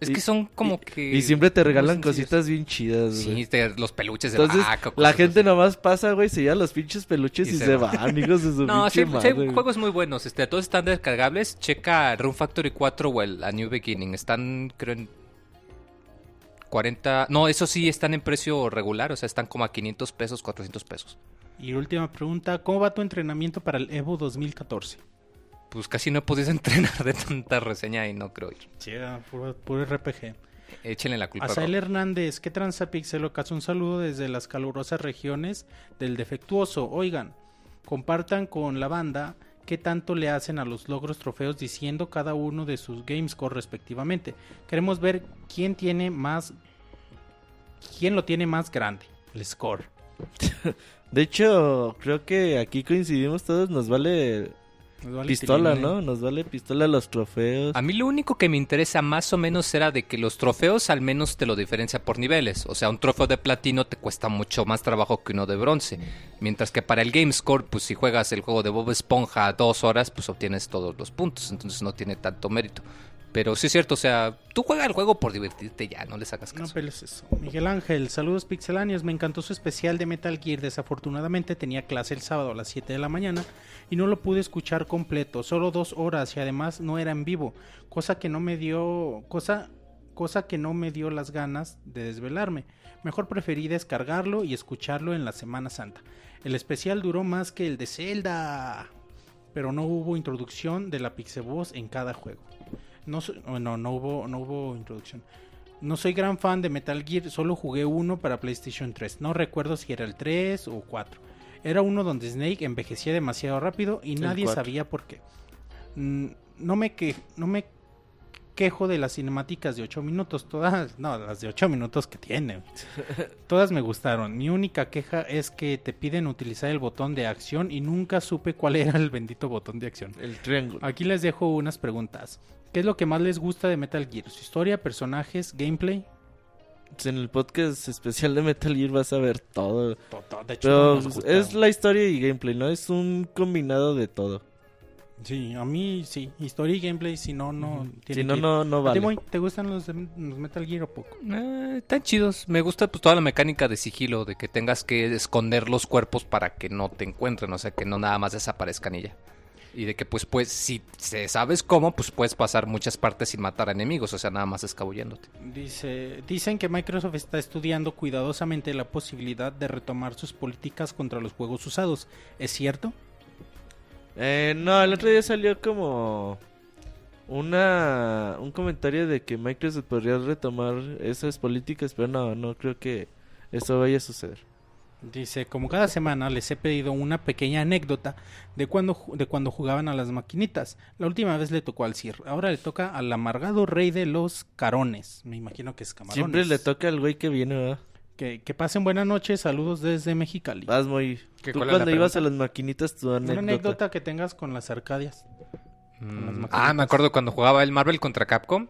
Speaker 4: Es
Speaker 1: y-
Speaker 4: que son como
Speaker 1: y-
Speaker 4: que...
Speaker 1: Y siempre te regalan cositas bien chidas, güey.
Speaker 4: Sí, de- los peluches de
Speaker 1: Entonces,
Speaker 4: vaca,
Speaker 1: la
Speaker 4: cosas
Speaker 1: gente
Speaker 4: así.
Speaker 1: nomás pasa, güey, se lleva los pinches peluches y,
Speaker 4: Y
Speaker 1: se,
Speaker 4: se
Speaker 1: van, hijos de su [laughs]
Speaker 4: No, sí, sí
Speaker 1: madre, güey.
Speaker 4: juegos muy buenos. Este, todos están descargables. Checa Room Factory 4 o el A New Beginning. Están, creo, en 40... No, eso sí, están en precio regular. O sea, están como a 500 pesos, 400 pesos.
Speaker 2: Y última pregunta, ¿cómo va tu entrenamiento para el Evo 2014?
Speaker 4: Pues casi no he podido [laughs] entrenar de tanta reseña y no creo ir.
Speaker 2: Sí, puro, puro RPG.
Speaker 4: Échenle la culpa. a
Speaker 2: Azael
Speaker 4: Rob.
Speaker 2: Hernández, ¿qué tranza Pixelocas? Un saludo desde las calurosas regiones del defectuoso. Oigan, compartan con la banda qué tanto le hacen a los logros trofeos diciendo cada uno de sus gamescore respectivamente. Queremos ver quién tiene más quién lo tiene más grande, el score. [laughs]
Speaker 1: De hecho, creo que aquí coincidimos todos. Nos vale
Speaker 2: vale
Speaker 1: pistola,
Speaker 2: tilín, ¿eh?
Speaker 1: ¿no? Nos vale pistola los trofeos.
Speaker 4: A mí lo único que me interesa más o menos era de que los trofeos al menos te lo diferencia por niveles. O sea, un trofeo de platino te cuesta mucho más trabajo que uno de bronce. Mientras que para el Game Score, pues si juegas el juego de Bob Esponja dos horas, pues obtienes todos los puntos. Entonces no tiene tanto mérito. Pero sí es cierto, o sea, tú juega el juego por divertirte ya, no le sacas
Speaker 2: No
Speaker 4: caso.
Speaker 2: peles eso. Miguel Ángel, saludos pixeláneos. Me encantó su especial de Metal Gear. Desafortunadamente tenía clase el sábado a las 7 de la mañana y no lo pude escuchar completo. Solo dos horas y además no era en vivo. Cosa que no me dio. Cosa, cosa que no me dio las ganas de desvelarme. Mejor preferí descargarlo y escucharlo en la Semana Santa. El especial duró más que el de Zelda. Pero no hubo introducción de la Pixeboss en cada juego. No, so- no, no hubo, no hubo introducción. No soy gran fan de Metal Gear, solo jugué uno para PlayStation 3. No recuerdo si era el 3 o 4. Era uno donde Snake envejecía demasiado rápido y nadie
Speaker 1: 4.
Speaker 2: sabía por qué. Mm, no me que no me quejo de las cinemáticas de 8 minutos, todas, no, las de 8 minutos que tiene. [laughs] Todas me gustaron. Mi única queja es que te piden utilizar el botón de acción y nunca supe cuál era el bendito botón de acción.
Speaker 1: El triángulo.
Speaker 2: Aquí les dejo unas preguntas. ¿Qué es lo que más les gusta de Metal Gear? ¿Su historia, personajes, gameplay?
Speaker 1: En el podcast especial de Metal Gear vas a ver todo.
Speaker 2: De hecho,
Speaker 1: Pero
Speaker 2: nos gusta.
Speaker 1: es la historia y gameplay, ¿no? Es un combinado de todo.
Speaker 2: Sí, a mí sí. Historia y gameplay, si no, no. tiene
Speaker 1: Si no, no, no
Speaker 2: ¿A ti,
Speaker 1: vale.
Speaker 2: ¿Te gustan los, de- los Metal Gear o poco?
Speaker 4: Eh, están chidos. Me gusta pues toda la mecánica de sigilo, de que tengas que esconder los cuerpos para que no te encuentren, o sea, que no nada más desaparezcan y ya. Y de que pues pues si se sabes cómo, pues puedes pasar muchas partes sin matar a enemigos, o sea, nada más escabulléndote.
Speaker 2: Dice, dicen que Microsoft está estudiando cuidadosamente la posibilidad de retomar sus políticas contra los juegos usados. ¿Es cierto?
Speaker 1: Eh, no, el otro día salió como una un comentario de que Microsoft podría retomar esas políticas, pero no, no creo que eso vaya a suceder.
Speaker 2: Dice, como cada semana les he pedido una pequeña anécdota de cuando, de cuando jugaban a las maquinitas. La última vez le tocó al Sir, ahora le toca al amargado rey de los carones. Me imagino que es camarones.
Speaker 1: Siempre le toca al güey que viene, ¿verdad?
Speaker 2: Que, que pasen buena noche, saludos desde Mexicali.
Speaker 1: Vas muy...
Speaker 4: ¿Qué,
Speaker 1: Tú cuando ibas a las maquinitas, tu anécdota.
Speaker 2: Una anécdota que tengas con las arcadias.
Speaker 4: Mm,
Speaker 2: las
Speaker 4: ah, me acuerdo cuando jugaba el Marvel contra Capcom,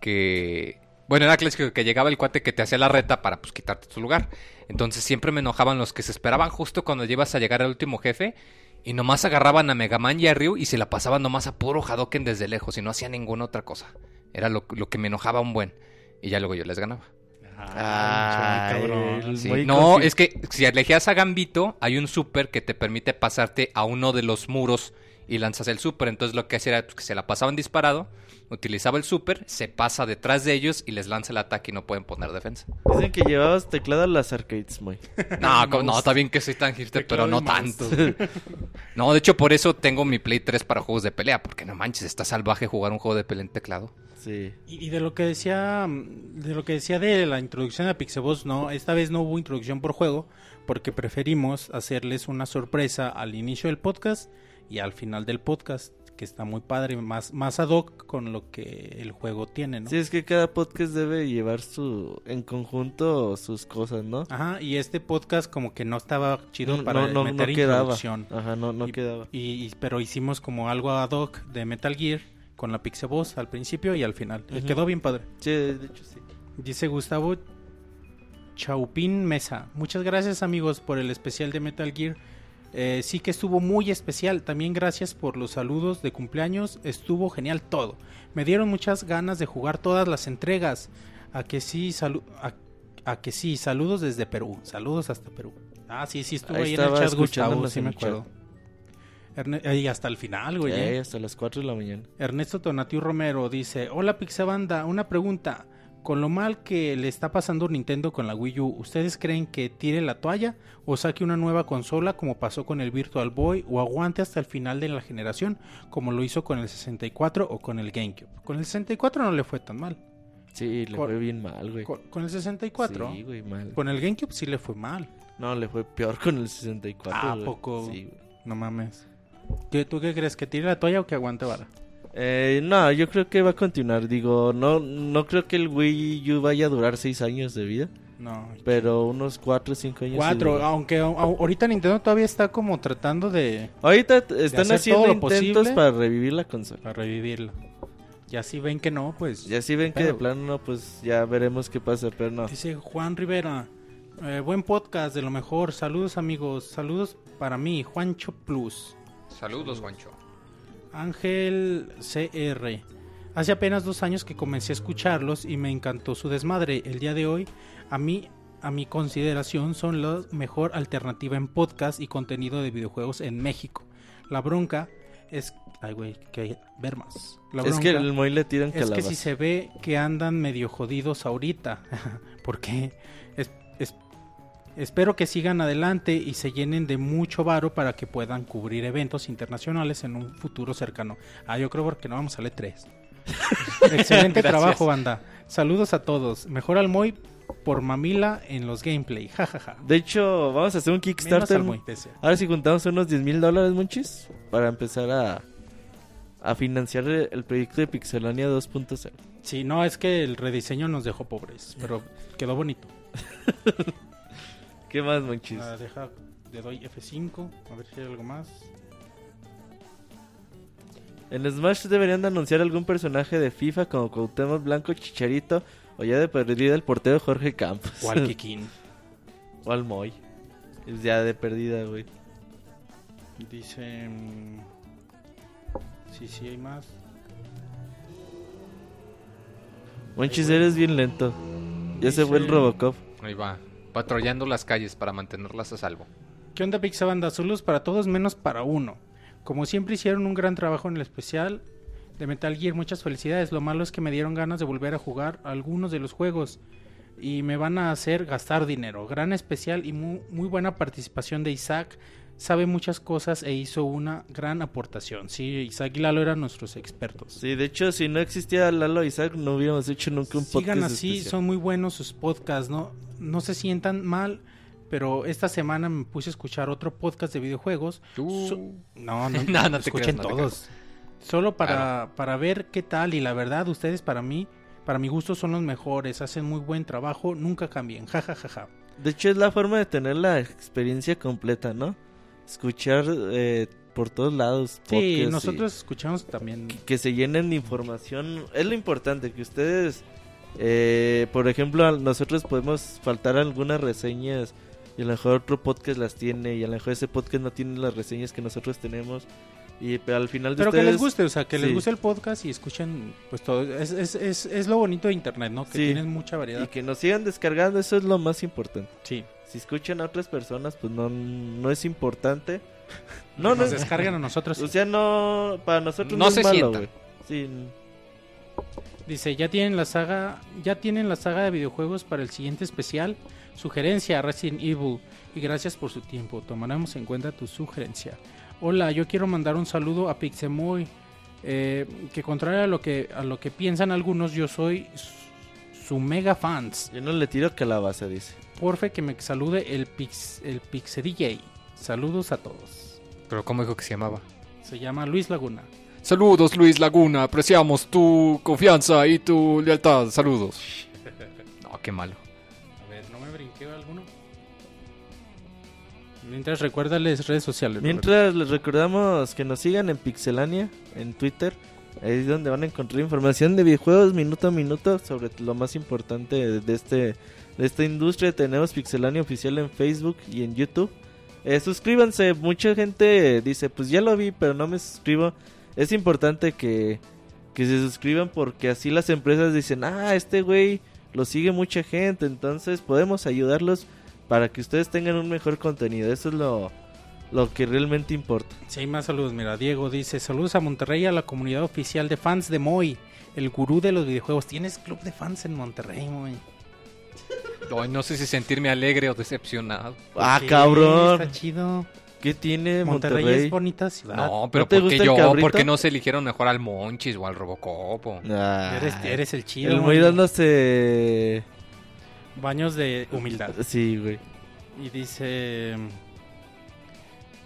Speaker 4: que... Bueno, era clásico que llegaba el cuate que te hacía la reta para pues quitarte tu lugar. Entonces siempre me enojaban los que se esperaban justo cuando llevas a llegar al último jefe y nomás agarraban a Mega Man y a Ryu y se la pasaban nomás a puro Hadoken desde lejos y no hacían ninguna otra cosa. Era lo, lo que me enojaba un buen. Y ya luego yo les ganaba.
Speaker 1: Ah,
Speaker 2: Ay, cabrón.
Speaker 1: el-
Speaker 4: Sí.
Speaker 1: muy
Speaker 4: No, es que si elegías a Gambito, hay un super que te permite pasarte a uno de los muros y lanzas el super. Entonces lo que hacía era pues, que se la pasaban disparado, utilizaba el super, se pasa detrás de ellos y les lanza el ataque y no pueden poner defensa.
Speaker 1: Dicen que llevabas teclado a las arcades, muy. [laughs]
Speaker 4: No, no, está bien que soy tan hipster, pero no tanto. No, de hecho por eso tengo mi Play 3 para juegos de pelea, porque no manches, está salvaje jugar un juego de pelea en teclado.
Speaker 1: Sí.
Speaker 2: Y, y de lo que decía de lo que decía de la introducción a Pixeboss, no, esta vez no hubo introducción por juego porque preferimos hacerles una sorpresa al inicio del podcast y al final del podcast, que está muy padre, más más ad hoc con lo que el juego tiene, ¿no?
Speaker 1: Sí, es que cada podcast debe llevar su en conjunto sus cosas, ¿no?
Speaker 2: Ajá, y este podcast como que no estaba chido
Speaker 1: No,
Speaker 2: para
Speaker 1: no,
Speaker 2: meter
Speaker 1: no
Speaker 2: introducción.
Speaker 1: Ajá, no, no
Speaker 2: Y-
Speaker 1: quedaba.
Speaker 2: Y, y- pero hicimos como algo ad hoc de Metal Gear con la Pixeboss al principio y al final.
Speaker 1: Ujú.
Speaker 2: Quedó bien padre.
Speaker 1: Sí, de hecho sí.
Speaker 2: Dice Gustavo Chaupín Mesa. Muchas gracias amigos por el especial de Metal Gear. Eh, sí que estuvo muy especial. También gracias por los saludos de cumpleaños. Estuvo genial todo. Me dieron muchas ganas de jugar todas las entregas. A que sí, salu- a, a que sí, saludos desde Perú. Saludos hasta Perú. Ah, sí, sí, estuvo
Speaker 1: Ahí
Speaker 2: ahí, en el chat Gustavo, sí me acuerdo. Erne- y hasta el final, güey.
Speaker 1: Eh,
Speaker 2: eh.
Speaker 1: hasta las 4 de la mañana.
Speaker 2: Ernesto Tonatiu Romero dice, hola Pixabanda, una pregunta. Con lo mal que le está pasando Nintendo con la Wii U, ¿ustedes creen que tire la toalla o saque una nueva consola como pasó con el Virtual Boy o aguante hasta el final de la generación como lo hizo con el 64 o con el GameCube? Con el 64 no le fue tan mal.
Speaker 1: Sí, le
Speaker 2: Con-
Speaker 1: fue bien mal, güey.
Speaker 2: Con, con el 64,
Speaker 1: Sí, güey, mal.
Speaker 2: con el GameCube sí le fue mal.
Speaker 1: No, le fue peor con el 64.
Speaker 2: ¿A
Speaker 1: güey.
Speaker 2: poco?
Speaker 1: Sí, güey.
Speaker 2: No mames. ¿Qué, ¿Tú qué crees? ¿Que tire la toalla o que aguante vara?
Speaker 1: Eh, no, yo creo que va a continuar. Digo, no, no creo que el Wii U vaya a durar 6 años de vida.
Speaker 2: No.
Speaker 1: Pero unos 4 o 5 años. sí
Speaker 2: Cuatro,
Speaker 1: dura.
Speaker 2: aunque a- ahorita Nintendo todavía está como tratando de,
Speaker 1: Ahorita están
Speaker 2: hacer
Speaker 1: haciendo
Speaker 2: todo lo
Speaker 1: intentos
Speaker 2: posible.
Speaker 1: para revivir la consola.
Speaker 2: para revivirlo. Y así ven que no, pues.
Speaker 1: Ya si ven que de plano no, pues ya veremos qué pasa, pero no.
Speaker 2: Dice Juan Rivera. eh, buen podcast, de lo mejor. Saludos, amigos. Saludos para mí, Juancho Plus.
Speaker 4: Saludos, Juancho.
Speaker 2: Ángel CR. Hace apenas dos años que comencé a escucharlos y me encantó su desmadre. El día de hoy, a mí, a mi consideración, son la mejor alternativa en podcast y contenido de videojuegos en México. La bronca es. Ay, güey, que hay ver más. La
Speaker 1: es que el Moy le tiran
Speaker 2: Es que si se ve que andan medio jodidos ahorita. [laughs] Porque es- es- espero que sigan adelante y se llenen de mucho varo para que puedan cubrir eventos internacionales en un futuro cercano. Ah, yo creo porque no vamos a E3. [laughs] Excelente trabajo, banda. Saludos a todos. Mejor al Moy por mamila en los gameplay. Ja, ja, ja.
Speaker 1: De hecho, vamos a hacer un Kickstarter. Ahora si juntamos unos 10 mil dólares, monchis, para empezar a, a financiar el, el proyecto de Pixelania 2.0.
Speaker 2: Sí, no, es que el rediseño nos dejó pobres, pero quedó bonito. [laughs]
Speaker 1: ¿Qué más, monchis?
Speaker 2: Ah, deja, le doy F5, a ver si hay algo más.
Speaker 1: En Smash deberían de anunciar algún personaje de FIFA como Cuauhtémoc Blanco, Chicharito o ya de perdida el portero Jorge Campos.
Speaker 2: O al [laughs] Kikín.
Speaker 1: o al Moy. Es ya de perdida, güey.
Speaker 2: Dice... mm, Sí, sí, hay más.
Speaker 1: Monchis, eres bien lento. Ya se fue el Robocop.
Speaker 4: Ahí va. Patrullando las calles para mantenerlas a salvo.
Speaker 2: ¿Qué onda, Pixabanda? Saludos para todos menos para uno. Como siempre hicieron un gran trabajo en el especial de Metal Gear, muchas felicidades. Lo malo es que me dieron ganas de volver a jugar algunos de los juegos y me van a hacer gastar dinero. Gran especial y muy, muy buena participación de Isaac. Sabe muchas cosas e hizo una gran aportación. Sí, Isaac y Lalo eran nuestros expertos.
Speaker 1: Sí, de hecho, si no existía Lalo Isaac, no hubiéramos hecho nunca un
Speaker 2: Sigan
Speaker 1: podcast
Speaker 2: así,
Speaker 1: especial.
Speaker 2: son muy buenos sus podcasts, ¿no? No se sientan mal, pero esta semana me puse a escuchar otro podcast de videojuegos.
Speaker 4: Tú.
Speaker 2: So- [laughs] no, no,
Speaker 4: No, no te
Speaker 2: escuchen
Speaker 4: creas, no te
Speaker 2: todos. Solo para, para ver qué tal y la verdad, ustedes para mí Para mi gusto son los mejores, hacen muy buen trabajo, nunca cambien. Ja, ja, ja, ja.
Speaker 1: De hecho, es la forma de tener la experiencia completa, ¿no? Escuchar eh, por todos lados.
Speaker 2: Sí,
Speaker 1: y
Speaker 2: nosotros escuchamos también.
Speaker 1: que se llenen de información. Es lo importante, que ustedes, eh, por ejemplo, nosotros podemos faltar algunas reseñas y a lo mejor otro podcast las tiene y a lo mejor ese podcast no tiene las reseñas que nosotros tenemos. Y pero al final de
Speaker 2: Pero que les guste, o sea, que les
Speaker 1: sí.
Speaker 2: guste el podcast y escuchen pues todo. Es, es, es, es lo bonito de internet, ¿no? Que
Speaker 1: Sí.
Speaker 2: tienes mucha
Speaker 1: Y
Speaker 2: variedad.
Speaker 1: que nos sigan descargando, eso es lo más importante.
Speaker 2: Sí.
Speaker 1: Si escuchan a otras personas, pues no, no es importante. [laughs] No, no,
Speaker 2: Nos descargan a nosotros.
Speaker 1: o sea, no, para nosotros
Speaker 4: No
Speaker 1: no,
Speaker 4: se
Speaker 1: es malo, güey. Sí,
Speaker 2: Dice, ya tienen la saga, ya tienen la saga de videojuegos para el siguiente especial. Sugerencia Resident Evil y gracias por su tiempo. Tomaremos en cuenta tu sugerencia. Hola, yo quiero mandar un saludo a Pixemoy. eh, que contrario a lo que a lo que piensan algunos, yo soy su, su mega fans.
Speaker 1: yo no le tiro calabaza, dice.
Speaker 2: Porfe que me salude el Pix el Pixe DJ. Saludos a todos.
Speaker 4: Pero ¿cómo dijo que se llamaba?
Speaker 2: Se llama Luis Laguna.
Speaker 6: Saludos Luis Laguna, apreciamos tu confianza y tu lealtad. Saludos. [laughs]
Speaker 4: No, qué malo.
Speaker 2: A ver, ¿no me brinqué alguno? Mientras recuérdales redes sociales. Roberto.
Speaker 1: Mientras les recordamos que nos sigan en Pixelania, en Twitter. Ahí es donde van a encontrar información de videojuegos minuto a minuto sobre lo más importante de este de esta industria. Tenemos Pixelania oficial en Facebook y en YouTube. Eh, suscríbanse, mucha gente dice, pues ya lo vi, pero no me suscribo. Es importante que, que se suscriban porque así las empresas dicen, ah, este güey lo sigue mucha gente, entonces podemos ayudarlos para que ustedes tengan un mejor contenido. Eso es lo, lo que realmente importa.
Speaker 2: Sí, hay más saludos. Mira, Diego dice: Saludos a Monterrey, a la comunidad oficial de fans de Moy, el gurú de los videojuegos. ¿Tienes club de fans en Monterrey, Moy?
Speaker 4: No sé si sentirme alegre o decepcionado.
Speaker 1: Ah,
Speaker 2: Sí,
Speaker 1: cabrón.
Speaker 2: Está chido.
Speaker 1: ¿Qué tiene
Speaker 2: Monterrey,
Speaker 1: Monterrey?
Speaker 2: es bonita ciudad.
Speaker 4: No, pero
Speaker 1: ¿no te
Speaker 4: ¿por qué yo?
Speaker 1: cabrito?
Speaker 4: ¿Por qué no se eligieron mejor al Monchis o al Robocop? o-
Speaker 1: Ah,
Speaker 2: Eres, eres el chido.
Speaker 1: el muy
Speaker 2: Moy.
Speaker 1: dándose...
Speaker 2: Baños de humildad.
Speaker 1: Sí, güey.
Speaker 2: Y dice...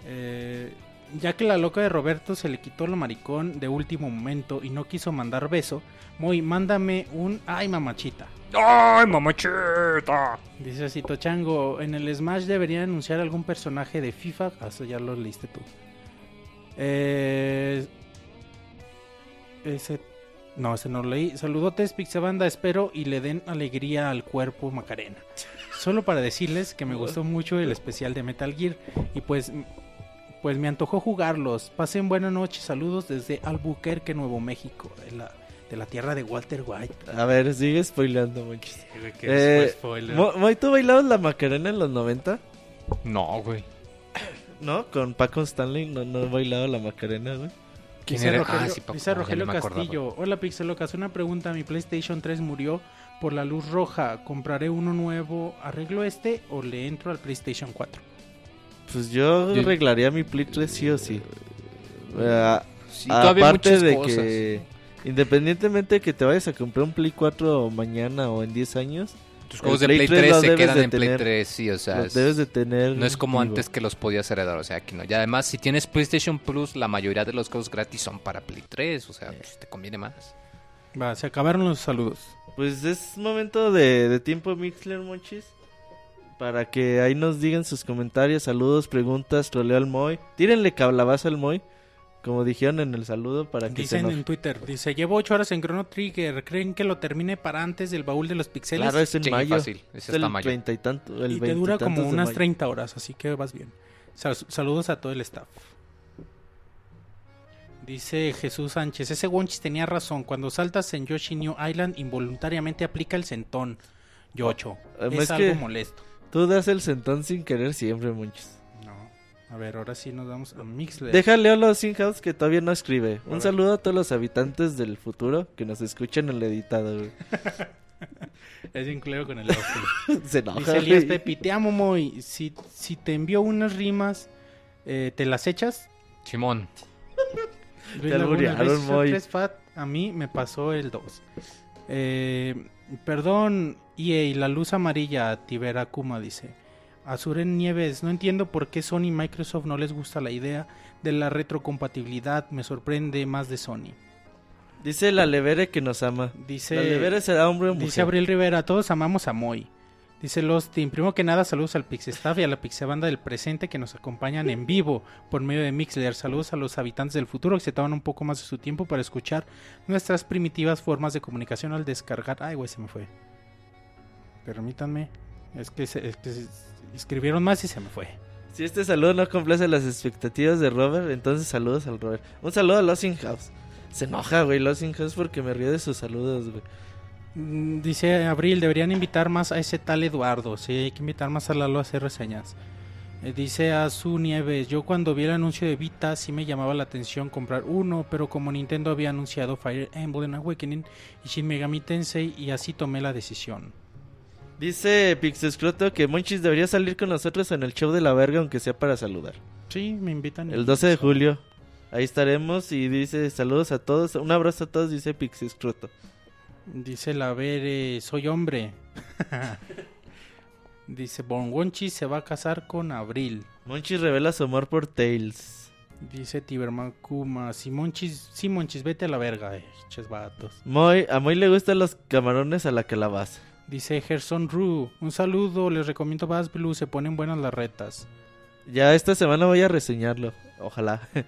Speaker 2: eh, ya que la loca de Roberto se le quitó lo maricón de último momento y no quiso mandar beso, Moy, mándame un... ¡Ay, mamachita!
Speaker 6: ¡Ay, mamachita!
Speaker 2: Dice Cito Chango, en el Smash debería anunciar algún personaje de FIFA. Ah, eso ya lo leíste tú. Eh, ese, no, ese no lo leí. Saludotes, Pixabanda, espero y le den alegría al cuerpo Macarena. Solo para decirles que me gustó mucho el especial de Metal Gear y pues, pues me antojó jugarlos. Pasen buena noche, saludos desde Albuquerque, Nuevo México, la, de la tierra de Walter White.
Speaker 1: A ver, sigue spoileando mucho. Eh,
Speaker 2: spoiler.
Speaker 1: Mo- Moy, ¿tú bailabas la Macarena en los 90?
Speaker 4: No, güey.
Speaker 1: ¿No? Con Paco Stanley no, no bailaba la Macarena, güey.
Speaker 4: ¿Quién
Speaker 2: Dice
Speaker 4: era?
Speaker 2: Rogelio,
Speaker 4: Ah, sí, Paco,
Speaker 2: dice
Speaker 4: ya
Speaker 2: Rogelio
Speaker 4: no.
Speaker 2: Castillo. Hola Pixelocas, una pregunta. Mi PlayStation 3 murió por la luz roja. ¿Compraré uno nuevo? ¿Arreglo este o le entro al PlayStation 4?
Speaker 1: Pues yo
Speaker 4: Yo-
Speaker 1: arreglaría mi Play 3 sí o sí. Aparte de
Speaker 4: cosas.
Speaker 1: que... Independientemente de que te vayas a comprar un Play 4 mañana o en 10 años,
Speaker 4: Tus juegos
Speaker 1: el
Speaker 4: de
Speaker 1: Play
Speaker 4: Play
Speaker 1: 3
Speaker 4: 3
Speaker 1: lo
Speaker 4: se quedan en Play
Speaker 1: tener.
Speaker 4: 3, sí, o sea,
Speaker 1: los
Speaker 4: es-
Speaker 1: debes de tener...
Speaker 4: no es como
Speaker 1: vivo.
Speaker 4: antes que los podías heredar, o sea, aquí no. Y además, si tienes PlayStation Plus, la mayoría de los juegos gratis son para Play 3, o sea, pues, te conviene más.
Speaker 2: Va, se acabaron los saludos.
Speaker 1: Pues es momento de, de tiempo Mixler, monchis. Para que ahí nos digan sus comentarios, saludos, preguntas, troleo al Moy. Tírenle cablabaza al Moy, como dijeron en el saludo, para que se
Speaker 2: Dicen en Twitter, dice, llevo 8 horas en Chrono Trigger. ¿Creen que lo termine para antes del baúl de los pixeles?
Speaker 1: Claro, es en
Speaker 4: Sí,
Speaker 1: mayo.
Speaker 4: fácil,
Speaker 1: Es
Speaker 4: ese está
Speaker 1: el
Speaker 4: mayo.
Speaker 1: treinta y tanto, el
Speaker 2: y te dura como unas
Speaker 1: mayo.
Speaker 2: 30 horas, así que vas bien. Sal- saludos a todo el staff. Dice Jesús Sánchez, ese Wonchis tenía razón. Cuando saltas en Yoshi New Island, involuntariamente aplica el centón. Yocho. Es,
Speaker 1: es
Speaker 2: algo
Speaker 1: que-
Speaker 2: molesto.
Speaker 1: Tú das el sentón sin querer siempre, monchis.
Speaker 2: A ver, ahora sí nos vamos a Mixler.
Speaker 1: Déjale a los House que todavía no escribe. Un
Speaker 2: ver.
Speaker 1: saludo a todos los habitantes del futuro que nos escuchan en el editado, güey. [laughs]
Speaker 2: Es bien con el. [laughs]
Speaker 1: Se enoja,
Speaker 2: Dice Elías. Pepi, te amo, Moy. Si, si te envío unas rimas, eh, ¿te las echas?
Speaker 4: Simón,
Speaker 2: Luis
Speaker 1: Te alburearon, Moy.
Speaker 2: 3 Fat, a mí me pasó el 2. Eh, perdón, EA, la luz amarilla, Tibera Kuma dice. Azuren Nieves, no entiendo por qué Sony y Microsoft no les gusta la idea de la retrocompatibilidad. Me sorprende más de Sony.
Speaker 1: Dice la Levere que nos ama.
Speaker 2: Dice,
Speaker 1: la Levere será hombre o mujer.
Speaker 2: dice Abril Rivera, todos amamos a Moy. Dice Lostin, primero que nada saludos al Pixestaff y a la Pixebanda del presente que nos acompañan en vivo por medio de Mixler. Saludos a los habitantes del futuro que se toman un poco más de su tiempo para escuchar nuestras primitivas formas de comunicación al descargar. Ay, güey, se me fue. Permítanme. Es que, se, es que se escribieron más y se me fue.
Speaker 1: Si este saludo no complace las expectativas de Robert, entonces saludos al Robert. Un saludo a Losing House. Se enoja, güey, Losing House porque me río de sus saludos, güey.
Speaker 2: Mm, Dice Abril, deberían invitar más a ese tal Eduardo. Sí, hay que invitar más a Lalo a hacer reseñas. Eh, dice a su Nieves, yo cuando vi el anuncio de Vita sí me llamaba la atención comprar uno, pero como Nintendo había anunciado Fire Emblem Awakening y Shin Megami Tensei y así tomé la decisión.
Speaker 1: Dice Pixescroto que Monchis debería salir con nosotros en el show de la verga, aunque sea para saludar.
Speaker 2: Sí, me invitan.
Speaker 1: El 12 de julio. Ahí estaremos y dice saludos a todos. Un abrazo a todos, dice Pixescroto.
Speaker 2: Dice la Vere, soy hombre. [laughs] Dice Bongonchi se va a casar con Abril.
Speaker 1: Monchis revela su amor por Tails.
Speaker 2: Dice Tiberman Kuma, si Monchis, sí Monchis, vete a la verga, eh, ches vatos.
Speaker 1: Moy, a Moy le gustan los camarones a la calabaza.
Speaker 2: Dice Gerson Ru, un saludo, les recomiendo Bass Blue, se ponen buenas las retas.
Speaker 1: Ya esta semana voy a reseñarlo. Ojalá. [laughs]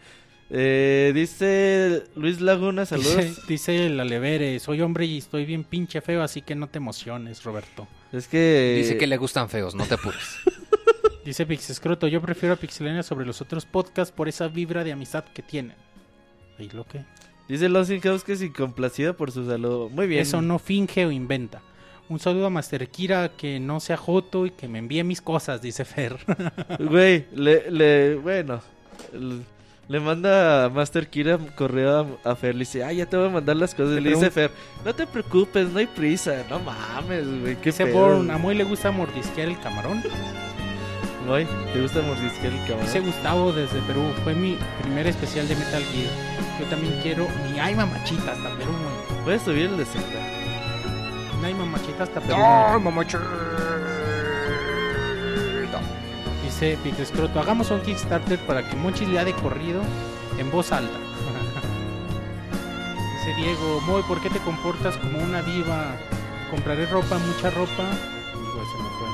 Speaker 1: Eh, dice Luis Laguna, saludos.
Speaker 2: Dice, dice la Levere, soy hombre y estoy bien pinche feo, así que no te emociones, Roberto.
Speaker 1: Es que...
Speaker 4: Dice que le gustan feos, no te apures. [laughs]
Speaker 2: Dice Pixescroto, yo prefiero a Pixelania sobre los otros podcasts por esa vibra de amistad que tienen. ¿Y lo que?
Speaker 1: Dice Losin House que es incomplacido por su saludo. Muy bien.
Speaker 2: Eso no finge o inventa. Un saludo a Master Kira que no sea joto y que me envíe mis cosas, dice Fer. [laughs]
Speaker 1: Güey, le, le, bueno, le, le manda a Master Kira correo a, a Fer, le dice, ah, ya te voy a mandar las cosas.
Speaker 2: Le
Speaker 1: Le dice Fer, no te preocupes, no hay prisa, no mames, güey, qué
Speaker 2: Dice
Speaker 1: pedo.
Speaker 2: Born, a Moy le gusta mordisquear el camarón.
Speaker 1: Güey, ¿te gusta mordisquear el camarón?
Speaker 2: Dice Gustavo desde Perú, fue mi primer especial de Metal Gear. Yo también quiero mi ay mamachita hasta Perú, güey.
Speaker 1: Puedes subir el de Zelda.
Speaker 2: Ay mamachita hasta Perú.
Speaker 4: ¡Ay, mamachita!
Speaker 2: Dice Pixescroto, hagamos un Kickstarter para que Monchis lea de corrido en voz alta. [laughs] Dice Diego, Moy, ¿por qué te comportas como una diva? Compraré ropa, mucha ropa. Digo, se me fue.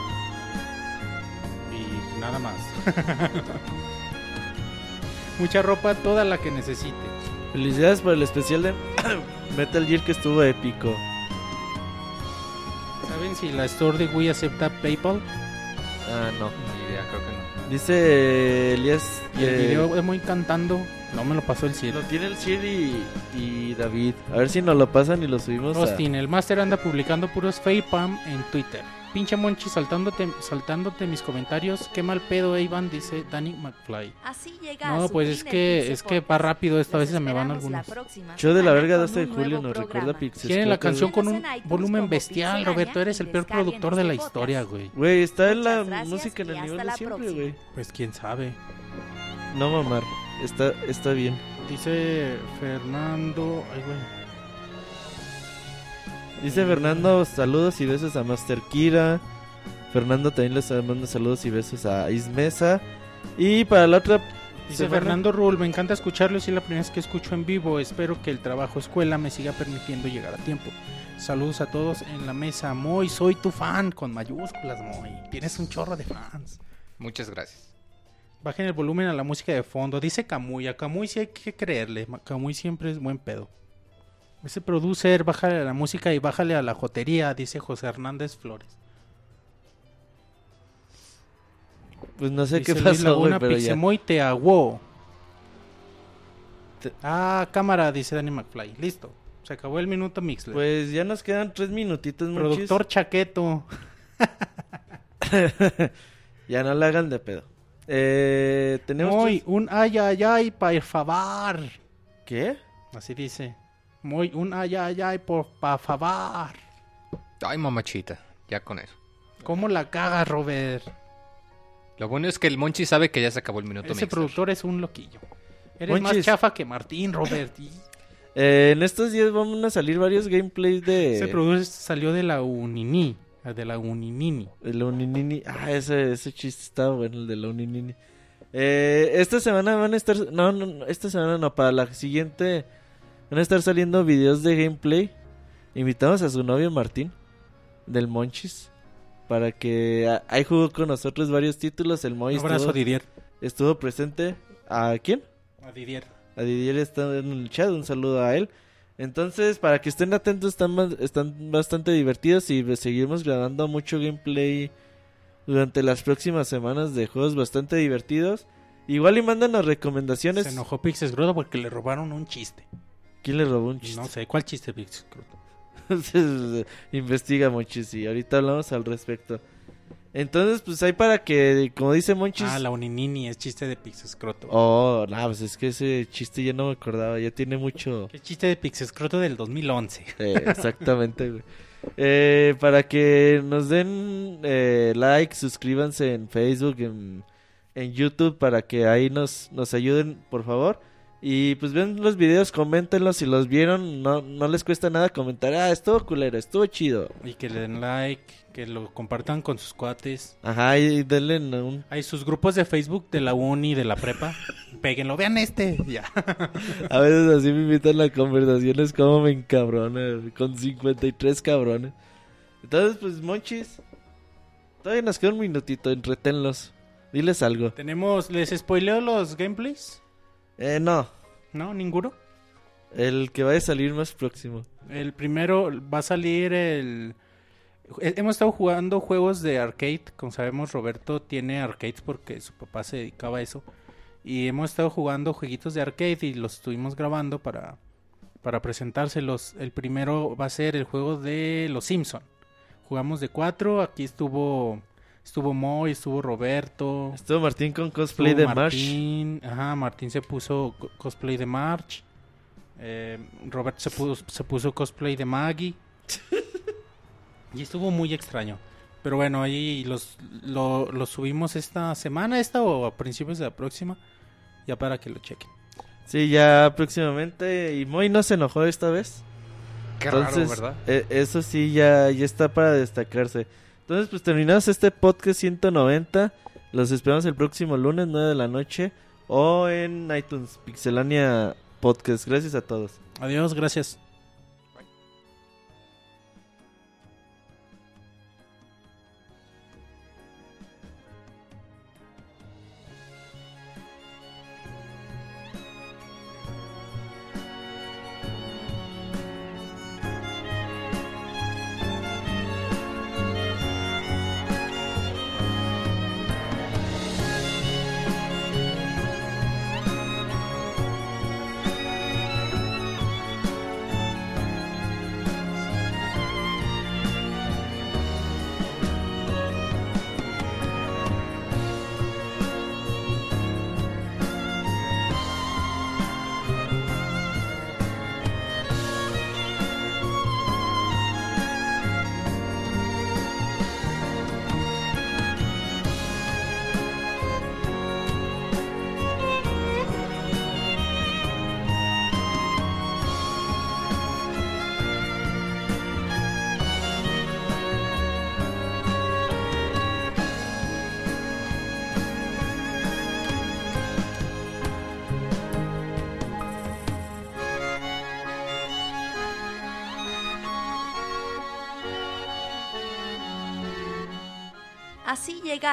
Speaker 2: Y nada más. [laughs] mucha ropa, toda la que necesite.
Speaker 1: Felicidades por el especial de [coughs] Metal Gear que estuvo épico.
Speaker 2: ¿Saben si la store de Wii acepta PayPal?
Speaker 1: Ah, no.
Speaker 4: Ni idea, creo que no.
Speaker 1: Dice Elías
Speaker 2: Y el video de Moy cantando, no me lo pasó el cielo.
Speaker 1: lo tiene el Sir y, y David. A ver si nos lo pasan y lo subimos a...
Speaker 2: Austin, el máster anda publicando puros Pam en Twitter. Pinche Monchi saltándote, saltándote mis comentarios. Qué mal pedo, Iván, dice Danny McFly.
Speaker 3: Así llega
Speaker 2: No,
Speaker 3: a su
Speaker 2: pues es que- es que va rápido esto, a
Speaker 3: Los
Speaker 2: veces se me van algunos.
Speaker 1: Show de la verga
Speaker 3: con
Speaker 1: 12 de
Speaker 3: un
Speaker 1: julio nos recuerda. Pixel.
Speaker 2: Tienen la canción con un volumen bestial, Roberto. Eres el peor productor de la
Speaker 3: este
Speaker 2: historia, güey.
Speaker 1: Güey, está en la
Speaker 3: gracias
Speaker 1: música en el nivel de siempre, güey.
Speaker 2: Pues quién sabe.
Speaker 1: No mamar, está, está bien.
Speaker 2: Dice Fernando. Ay, güey.
Speaker 1: Dice Fernando, saludos y besos a Master Kira. Fernando también les manda saludos y besos a Ismesa. Y para la otra...
Speaker 2: Dice
Speaker 1: semana-
Speaker 2: Fernando Rul, me encanta escucharlo, es la primera vez que escucho en vivo. Espero que el trabajo escuela me siga permitiendo llegar a tiempo. Saludos a todos en la mesa. Moy, soy tu fan, con mayúsculas, Moy. Tienes un chorro de fans.
Speaker 4: Muchas gracias.
Speaker 2: Bajen el volumen a la música de fondo. Dice Camuy, a Camuy sí hay que creerle. Camuy siempre es buen pedo. Ese producer, bájale a la música y bájale a la jotería, dice José Hernández Flores.
Speaker 1: Pues no sé
Speaker 2: Dice
Speaker 1: qué pasó, güey, pero ya.
Speaker 2: Pixemoy te Ah, cámara, dice Danny McFly. Listo. Se acabó el minuto Mixler.
Speaker 1: Pues ya nos quedan tres minutitos, muchis.
Speaker 2: Productor chaqueto. [laughs]
Speaker 1: Ya no le hagan de pedo. Eh, tenemos... Tres-
Speaker 2: un ay ay ay, por favor.
Speaker 1: ¿Qué?
Speaker 2: Así dice. Muy un ay ay ay, por pa favor.
Speaker 4: Ay, mamachita. Ya con eso.
Speaker 2: ¿Cómo la cagas, Robert?
Speaker 4: Lo bueno es que el Monchi sabe que ya se acabó el minuto
Speaker 2: Ese
Speaker 4: Mixer.
Speaker 2: productor es un loquillo. Eres más chafa que Martín, Robert. [laughs] Y
Speaker 1: Eh, en estos días vamos a salir varios gameplays de...
Speaker 2: Ese productor salió de la Unini. De la Uninini.
Speaker 1: de la Uninini. Ah, ese, ese chiste estaba bueno, el de la Uninini. Eh, esta semana van a estar... No, no, no, esta semana no, para la siguiente Van a estar saliendo videos de gameplay. Invitamos a su novio Martín, del Monchis, para que a- ahí jugó con nosotros varios títulos. El Moy
Speaker 2: Un abrazo a
Speaker 1: estuvo,
Speaker 2: Didier.
Speaker 1: estuvo presente. ¿A quién?
Speaker 2: A Didier.
Speaker 1: A Didier está en el chat, un saludo a él. Entonces, para que estén atentos, están, están bastante divertidos y seguiremos grabando mucho gameplay durante las próximas semanas de juegos bastante divertidos. Igual y mandan las recomendaciones.
Speaker 2: Se enojó Pixes Grodo porque le robaron un chiste.
Speaker 1: ¿Quién le robó un chiste?
Speaker 2: No sé, ¿cuál chiste?
Speaker 1: Entonces, [laughs] investiga Monchis y ahorita hablamos al respecto. Entonces, pues hay para que, como dice Monchis...
Speaker 2: Ah, la Uninini es chiste de Pixes Croto.
Speaker 1: Oh, no, pues es que ese chiste ya no me acordaba, ya tiene mucho...
Speaker 2: ¿Qué chiste de Pixes Croto del 2011? [laughs]
Speaker 1: Eh, exactamente, güey. Eh, para que nos den eh, like, suscríbanse en Facebook, en, en YouTube, para que ahí nos, nos ayuden, por favor. Y pues ven los videos, coméntenlos si los vieron, no, no les cuesta nada comentar, ah, estuvo culero, estuvo chido.
Speaker 2: Y que le den like, que lo compartan con sus cuates.
Speaker 1: Ajá, y denle un...
Speaker 2: Hay sus grupos de Facebook de la uni, de la prepa. [laughs] Péguenlo, vean este. Ya.
Speaker 1: A veces así me invitan a conversaciones como me encabrona, con 53 cabrones. Entonces, pues, monchis, todavía nos queda un minutito, entretenlos. Diles algo.
Speaker 2: Tenemos, ¿les spoileo los gameplays?
Speaker 1: Eh, no,
Speaker 2: ¿No? ¿Ninguno?
Speaker 1: el que va a salir más próximo.
Speaker 2: El primero va a salir el... he- Hemos estado jugando juegos de arcade. Como sabemos, Roberto tiene arcades porque su papá se dedicaba a eso. Y hemos estado jugando jueguitos de arcade y los estuvimos grabando para, para presentárselos. El primero va a ser el juego de Los Simpson. Jugamos de cuatro. Aquí estuvo estuvo Moy, estuvo Roberto.
Speaker 1: Estuvo Martín con cosplay de.
Speaker 2: Martín, Ajá, Martín se puso co- cosplay de March. Eh, Robert se puso, se puso cosplay de Maggie. [laughs] y estuvo muy extraño. Pero bueno, ahí los, lo, lo subimos esta semana, esta o a principios de la próxima. Ya para que lo chequen.
Speaker 1: Sí, ya próximamente. Y Moy no se enojó esta vez.
Speaker 4: Qué
Speaker 1: Entonces,
Speaker 4: raro, ¿verdad?
Speaker 1: eh, eso sí, ya, ya está para destacarse. Entonces, pues terminamos este podcast 190. Los esperamos el próximo lunes, 9 de la noche. O en iTunes, Pixelania Podcast. Gracias a todos.
Speaker 2: Adiós, gracias.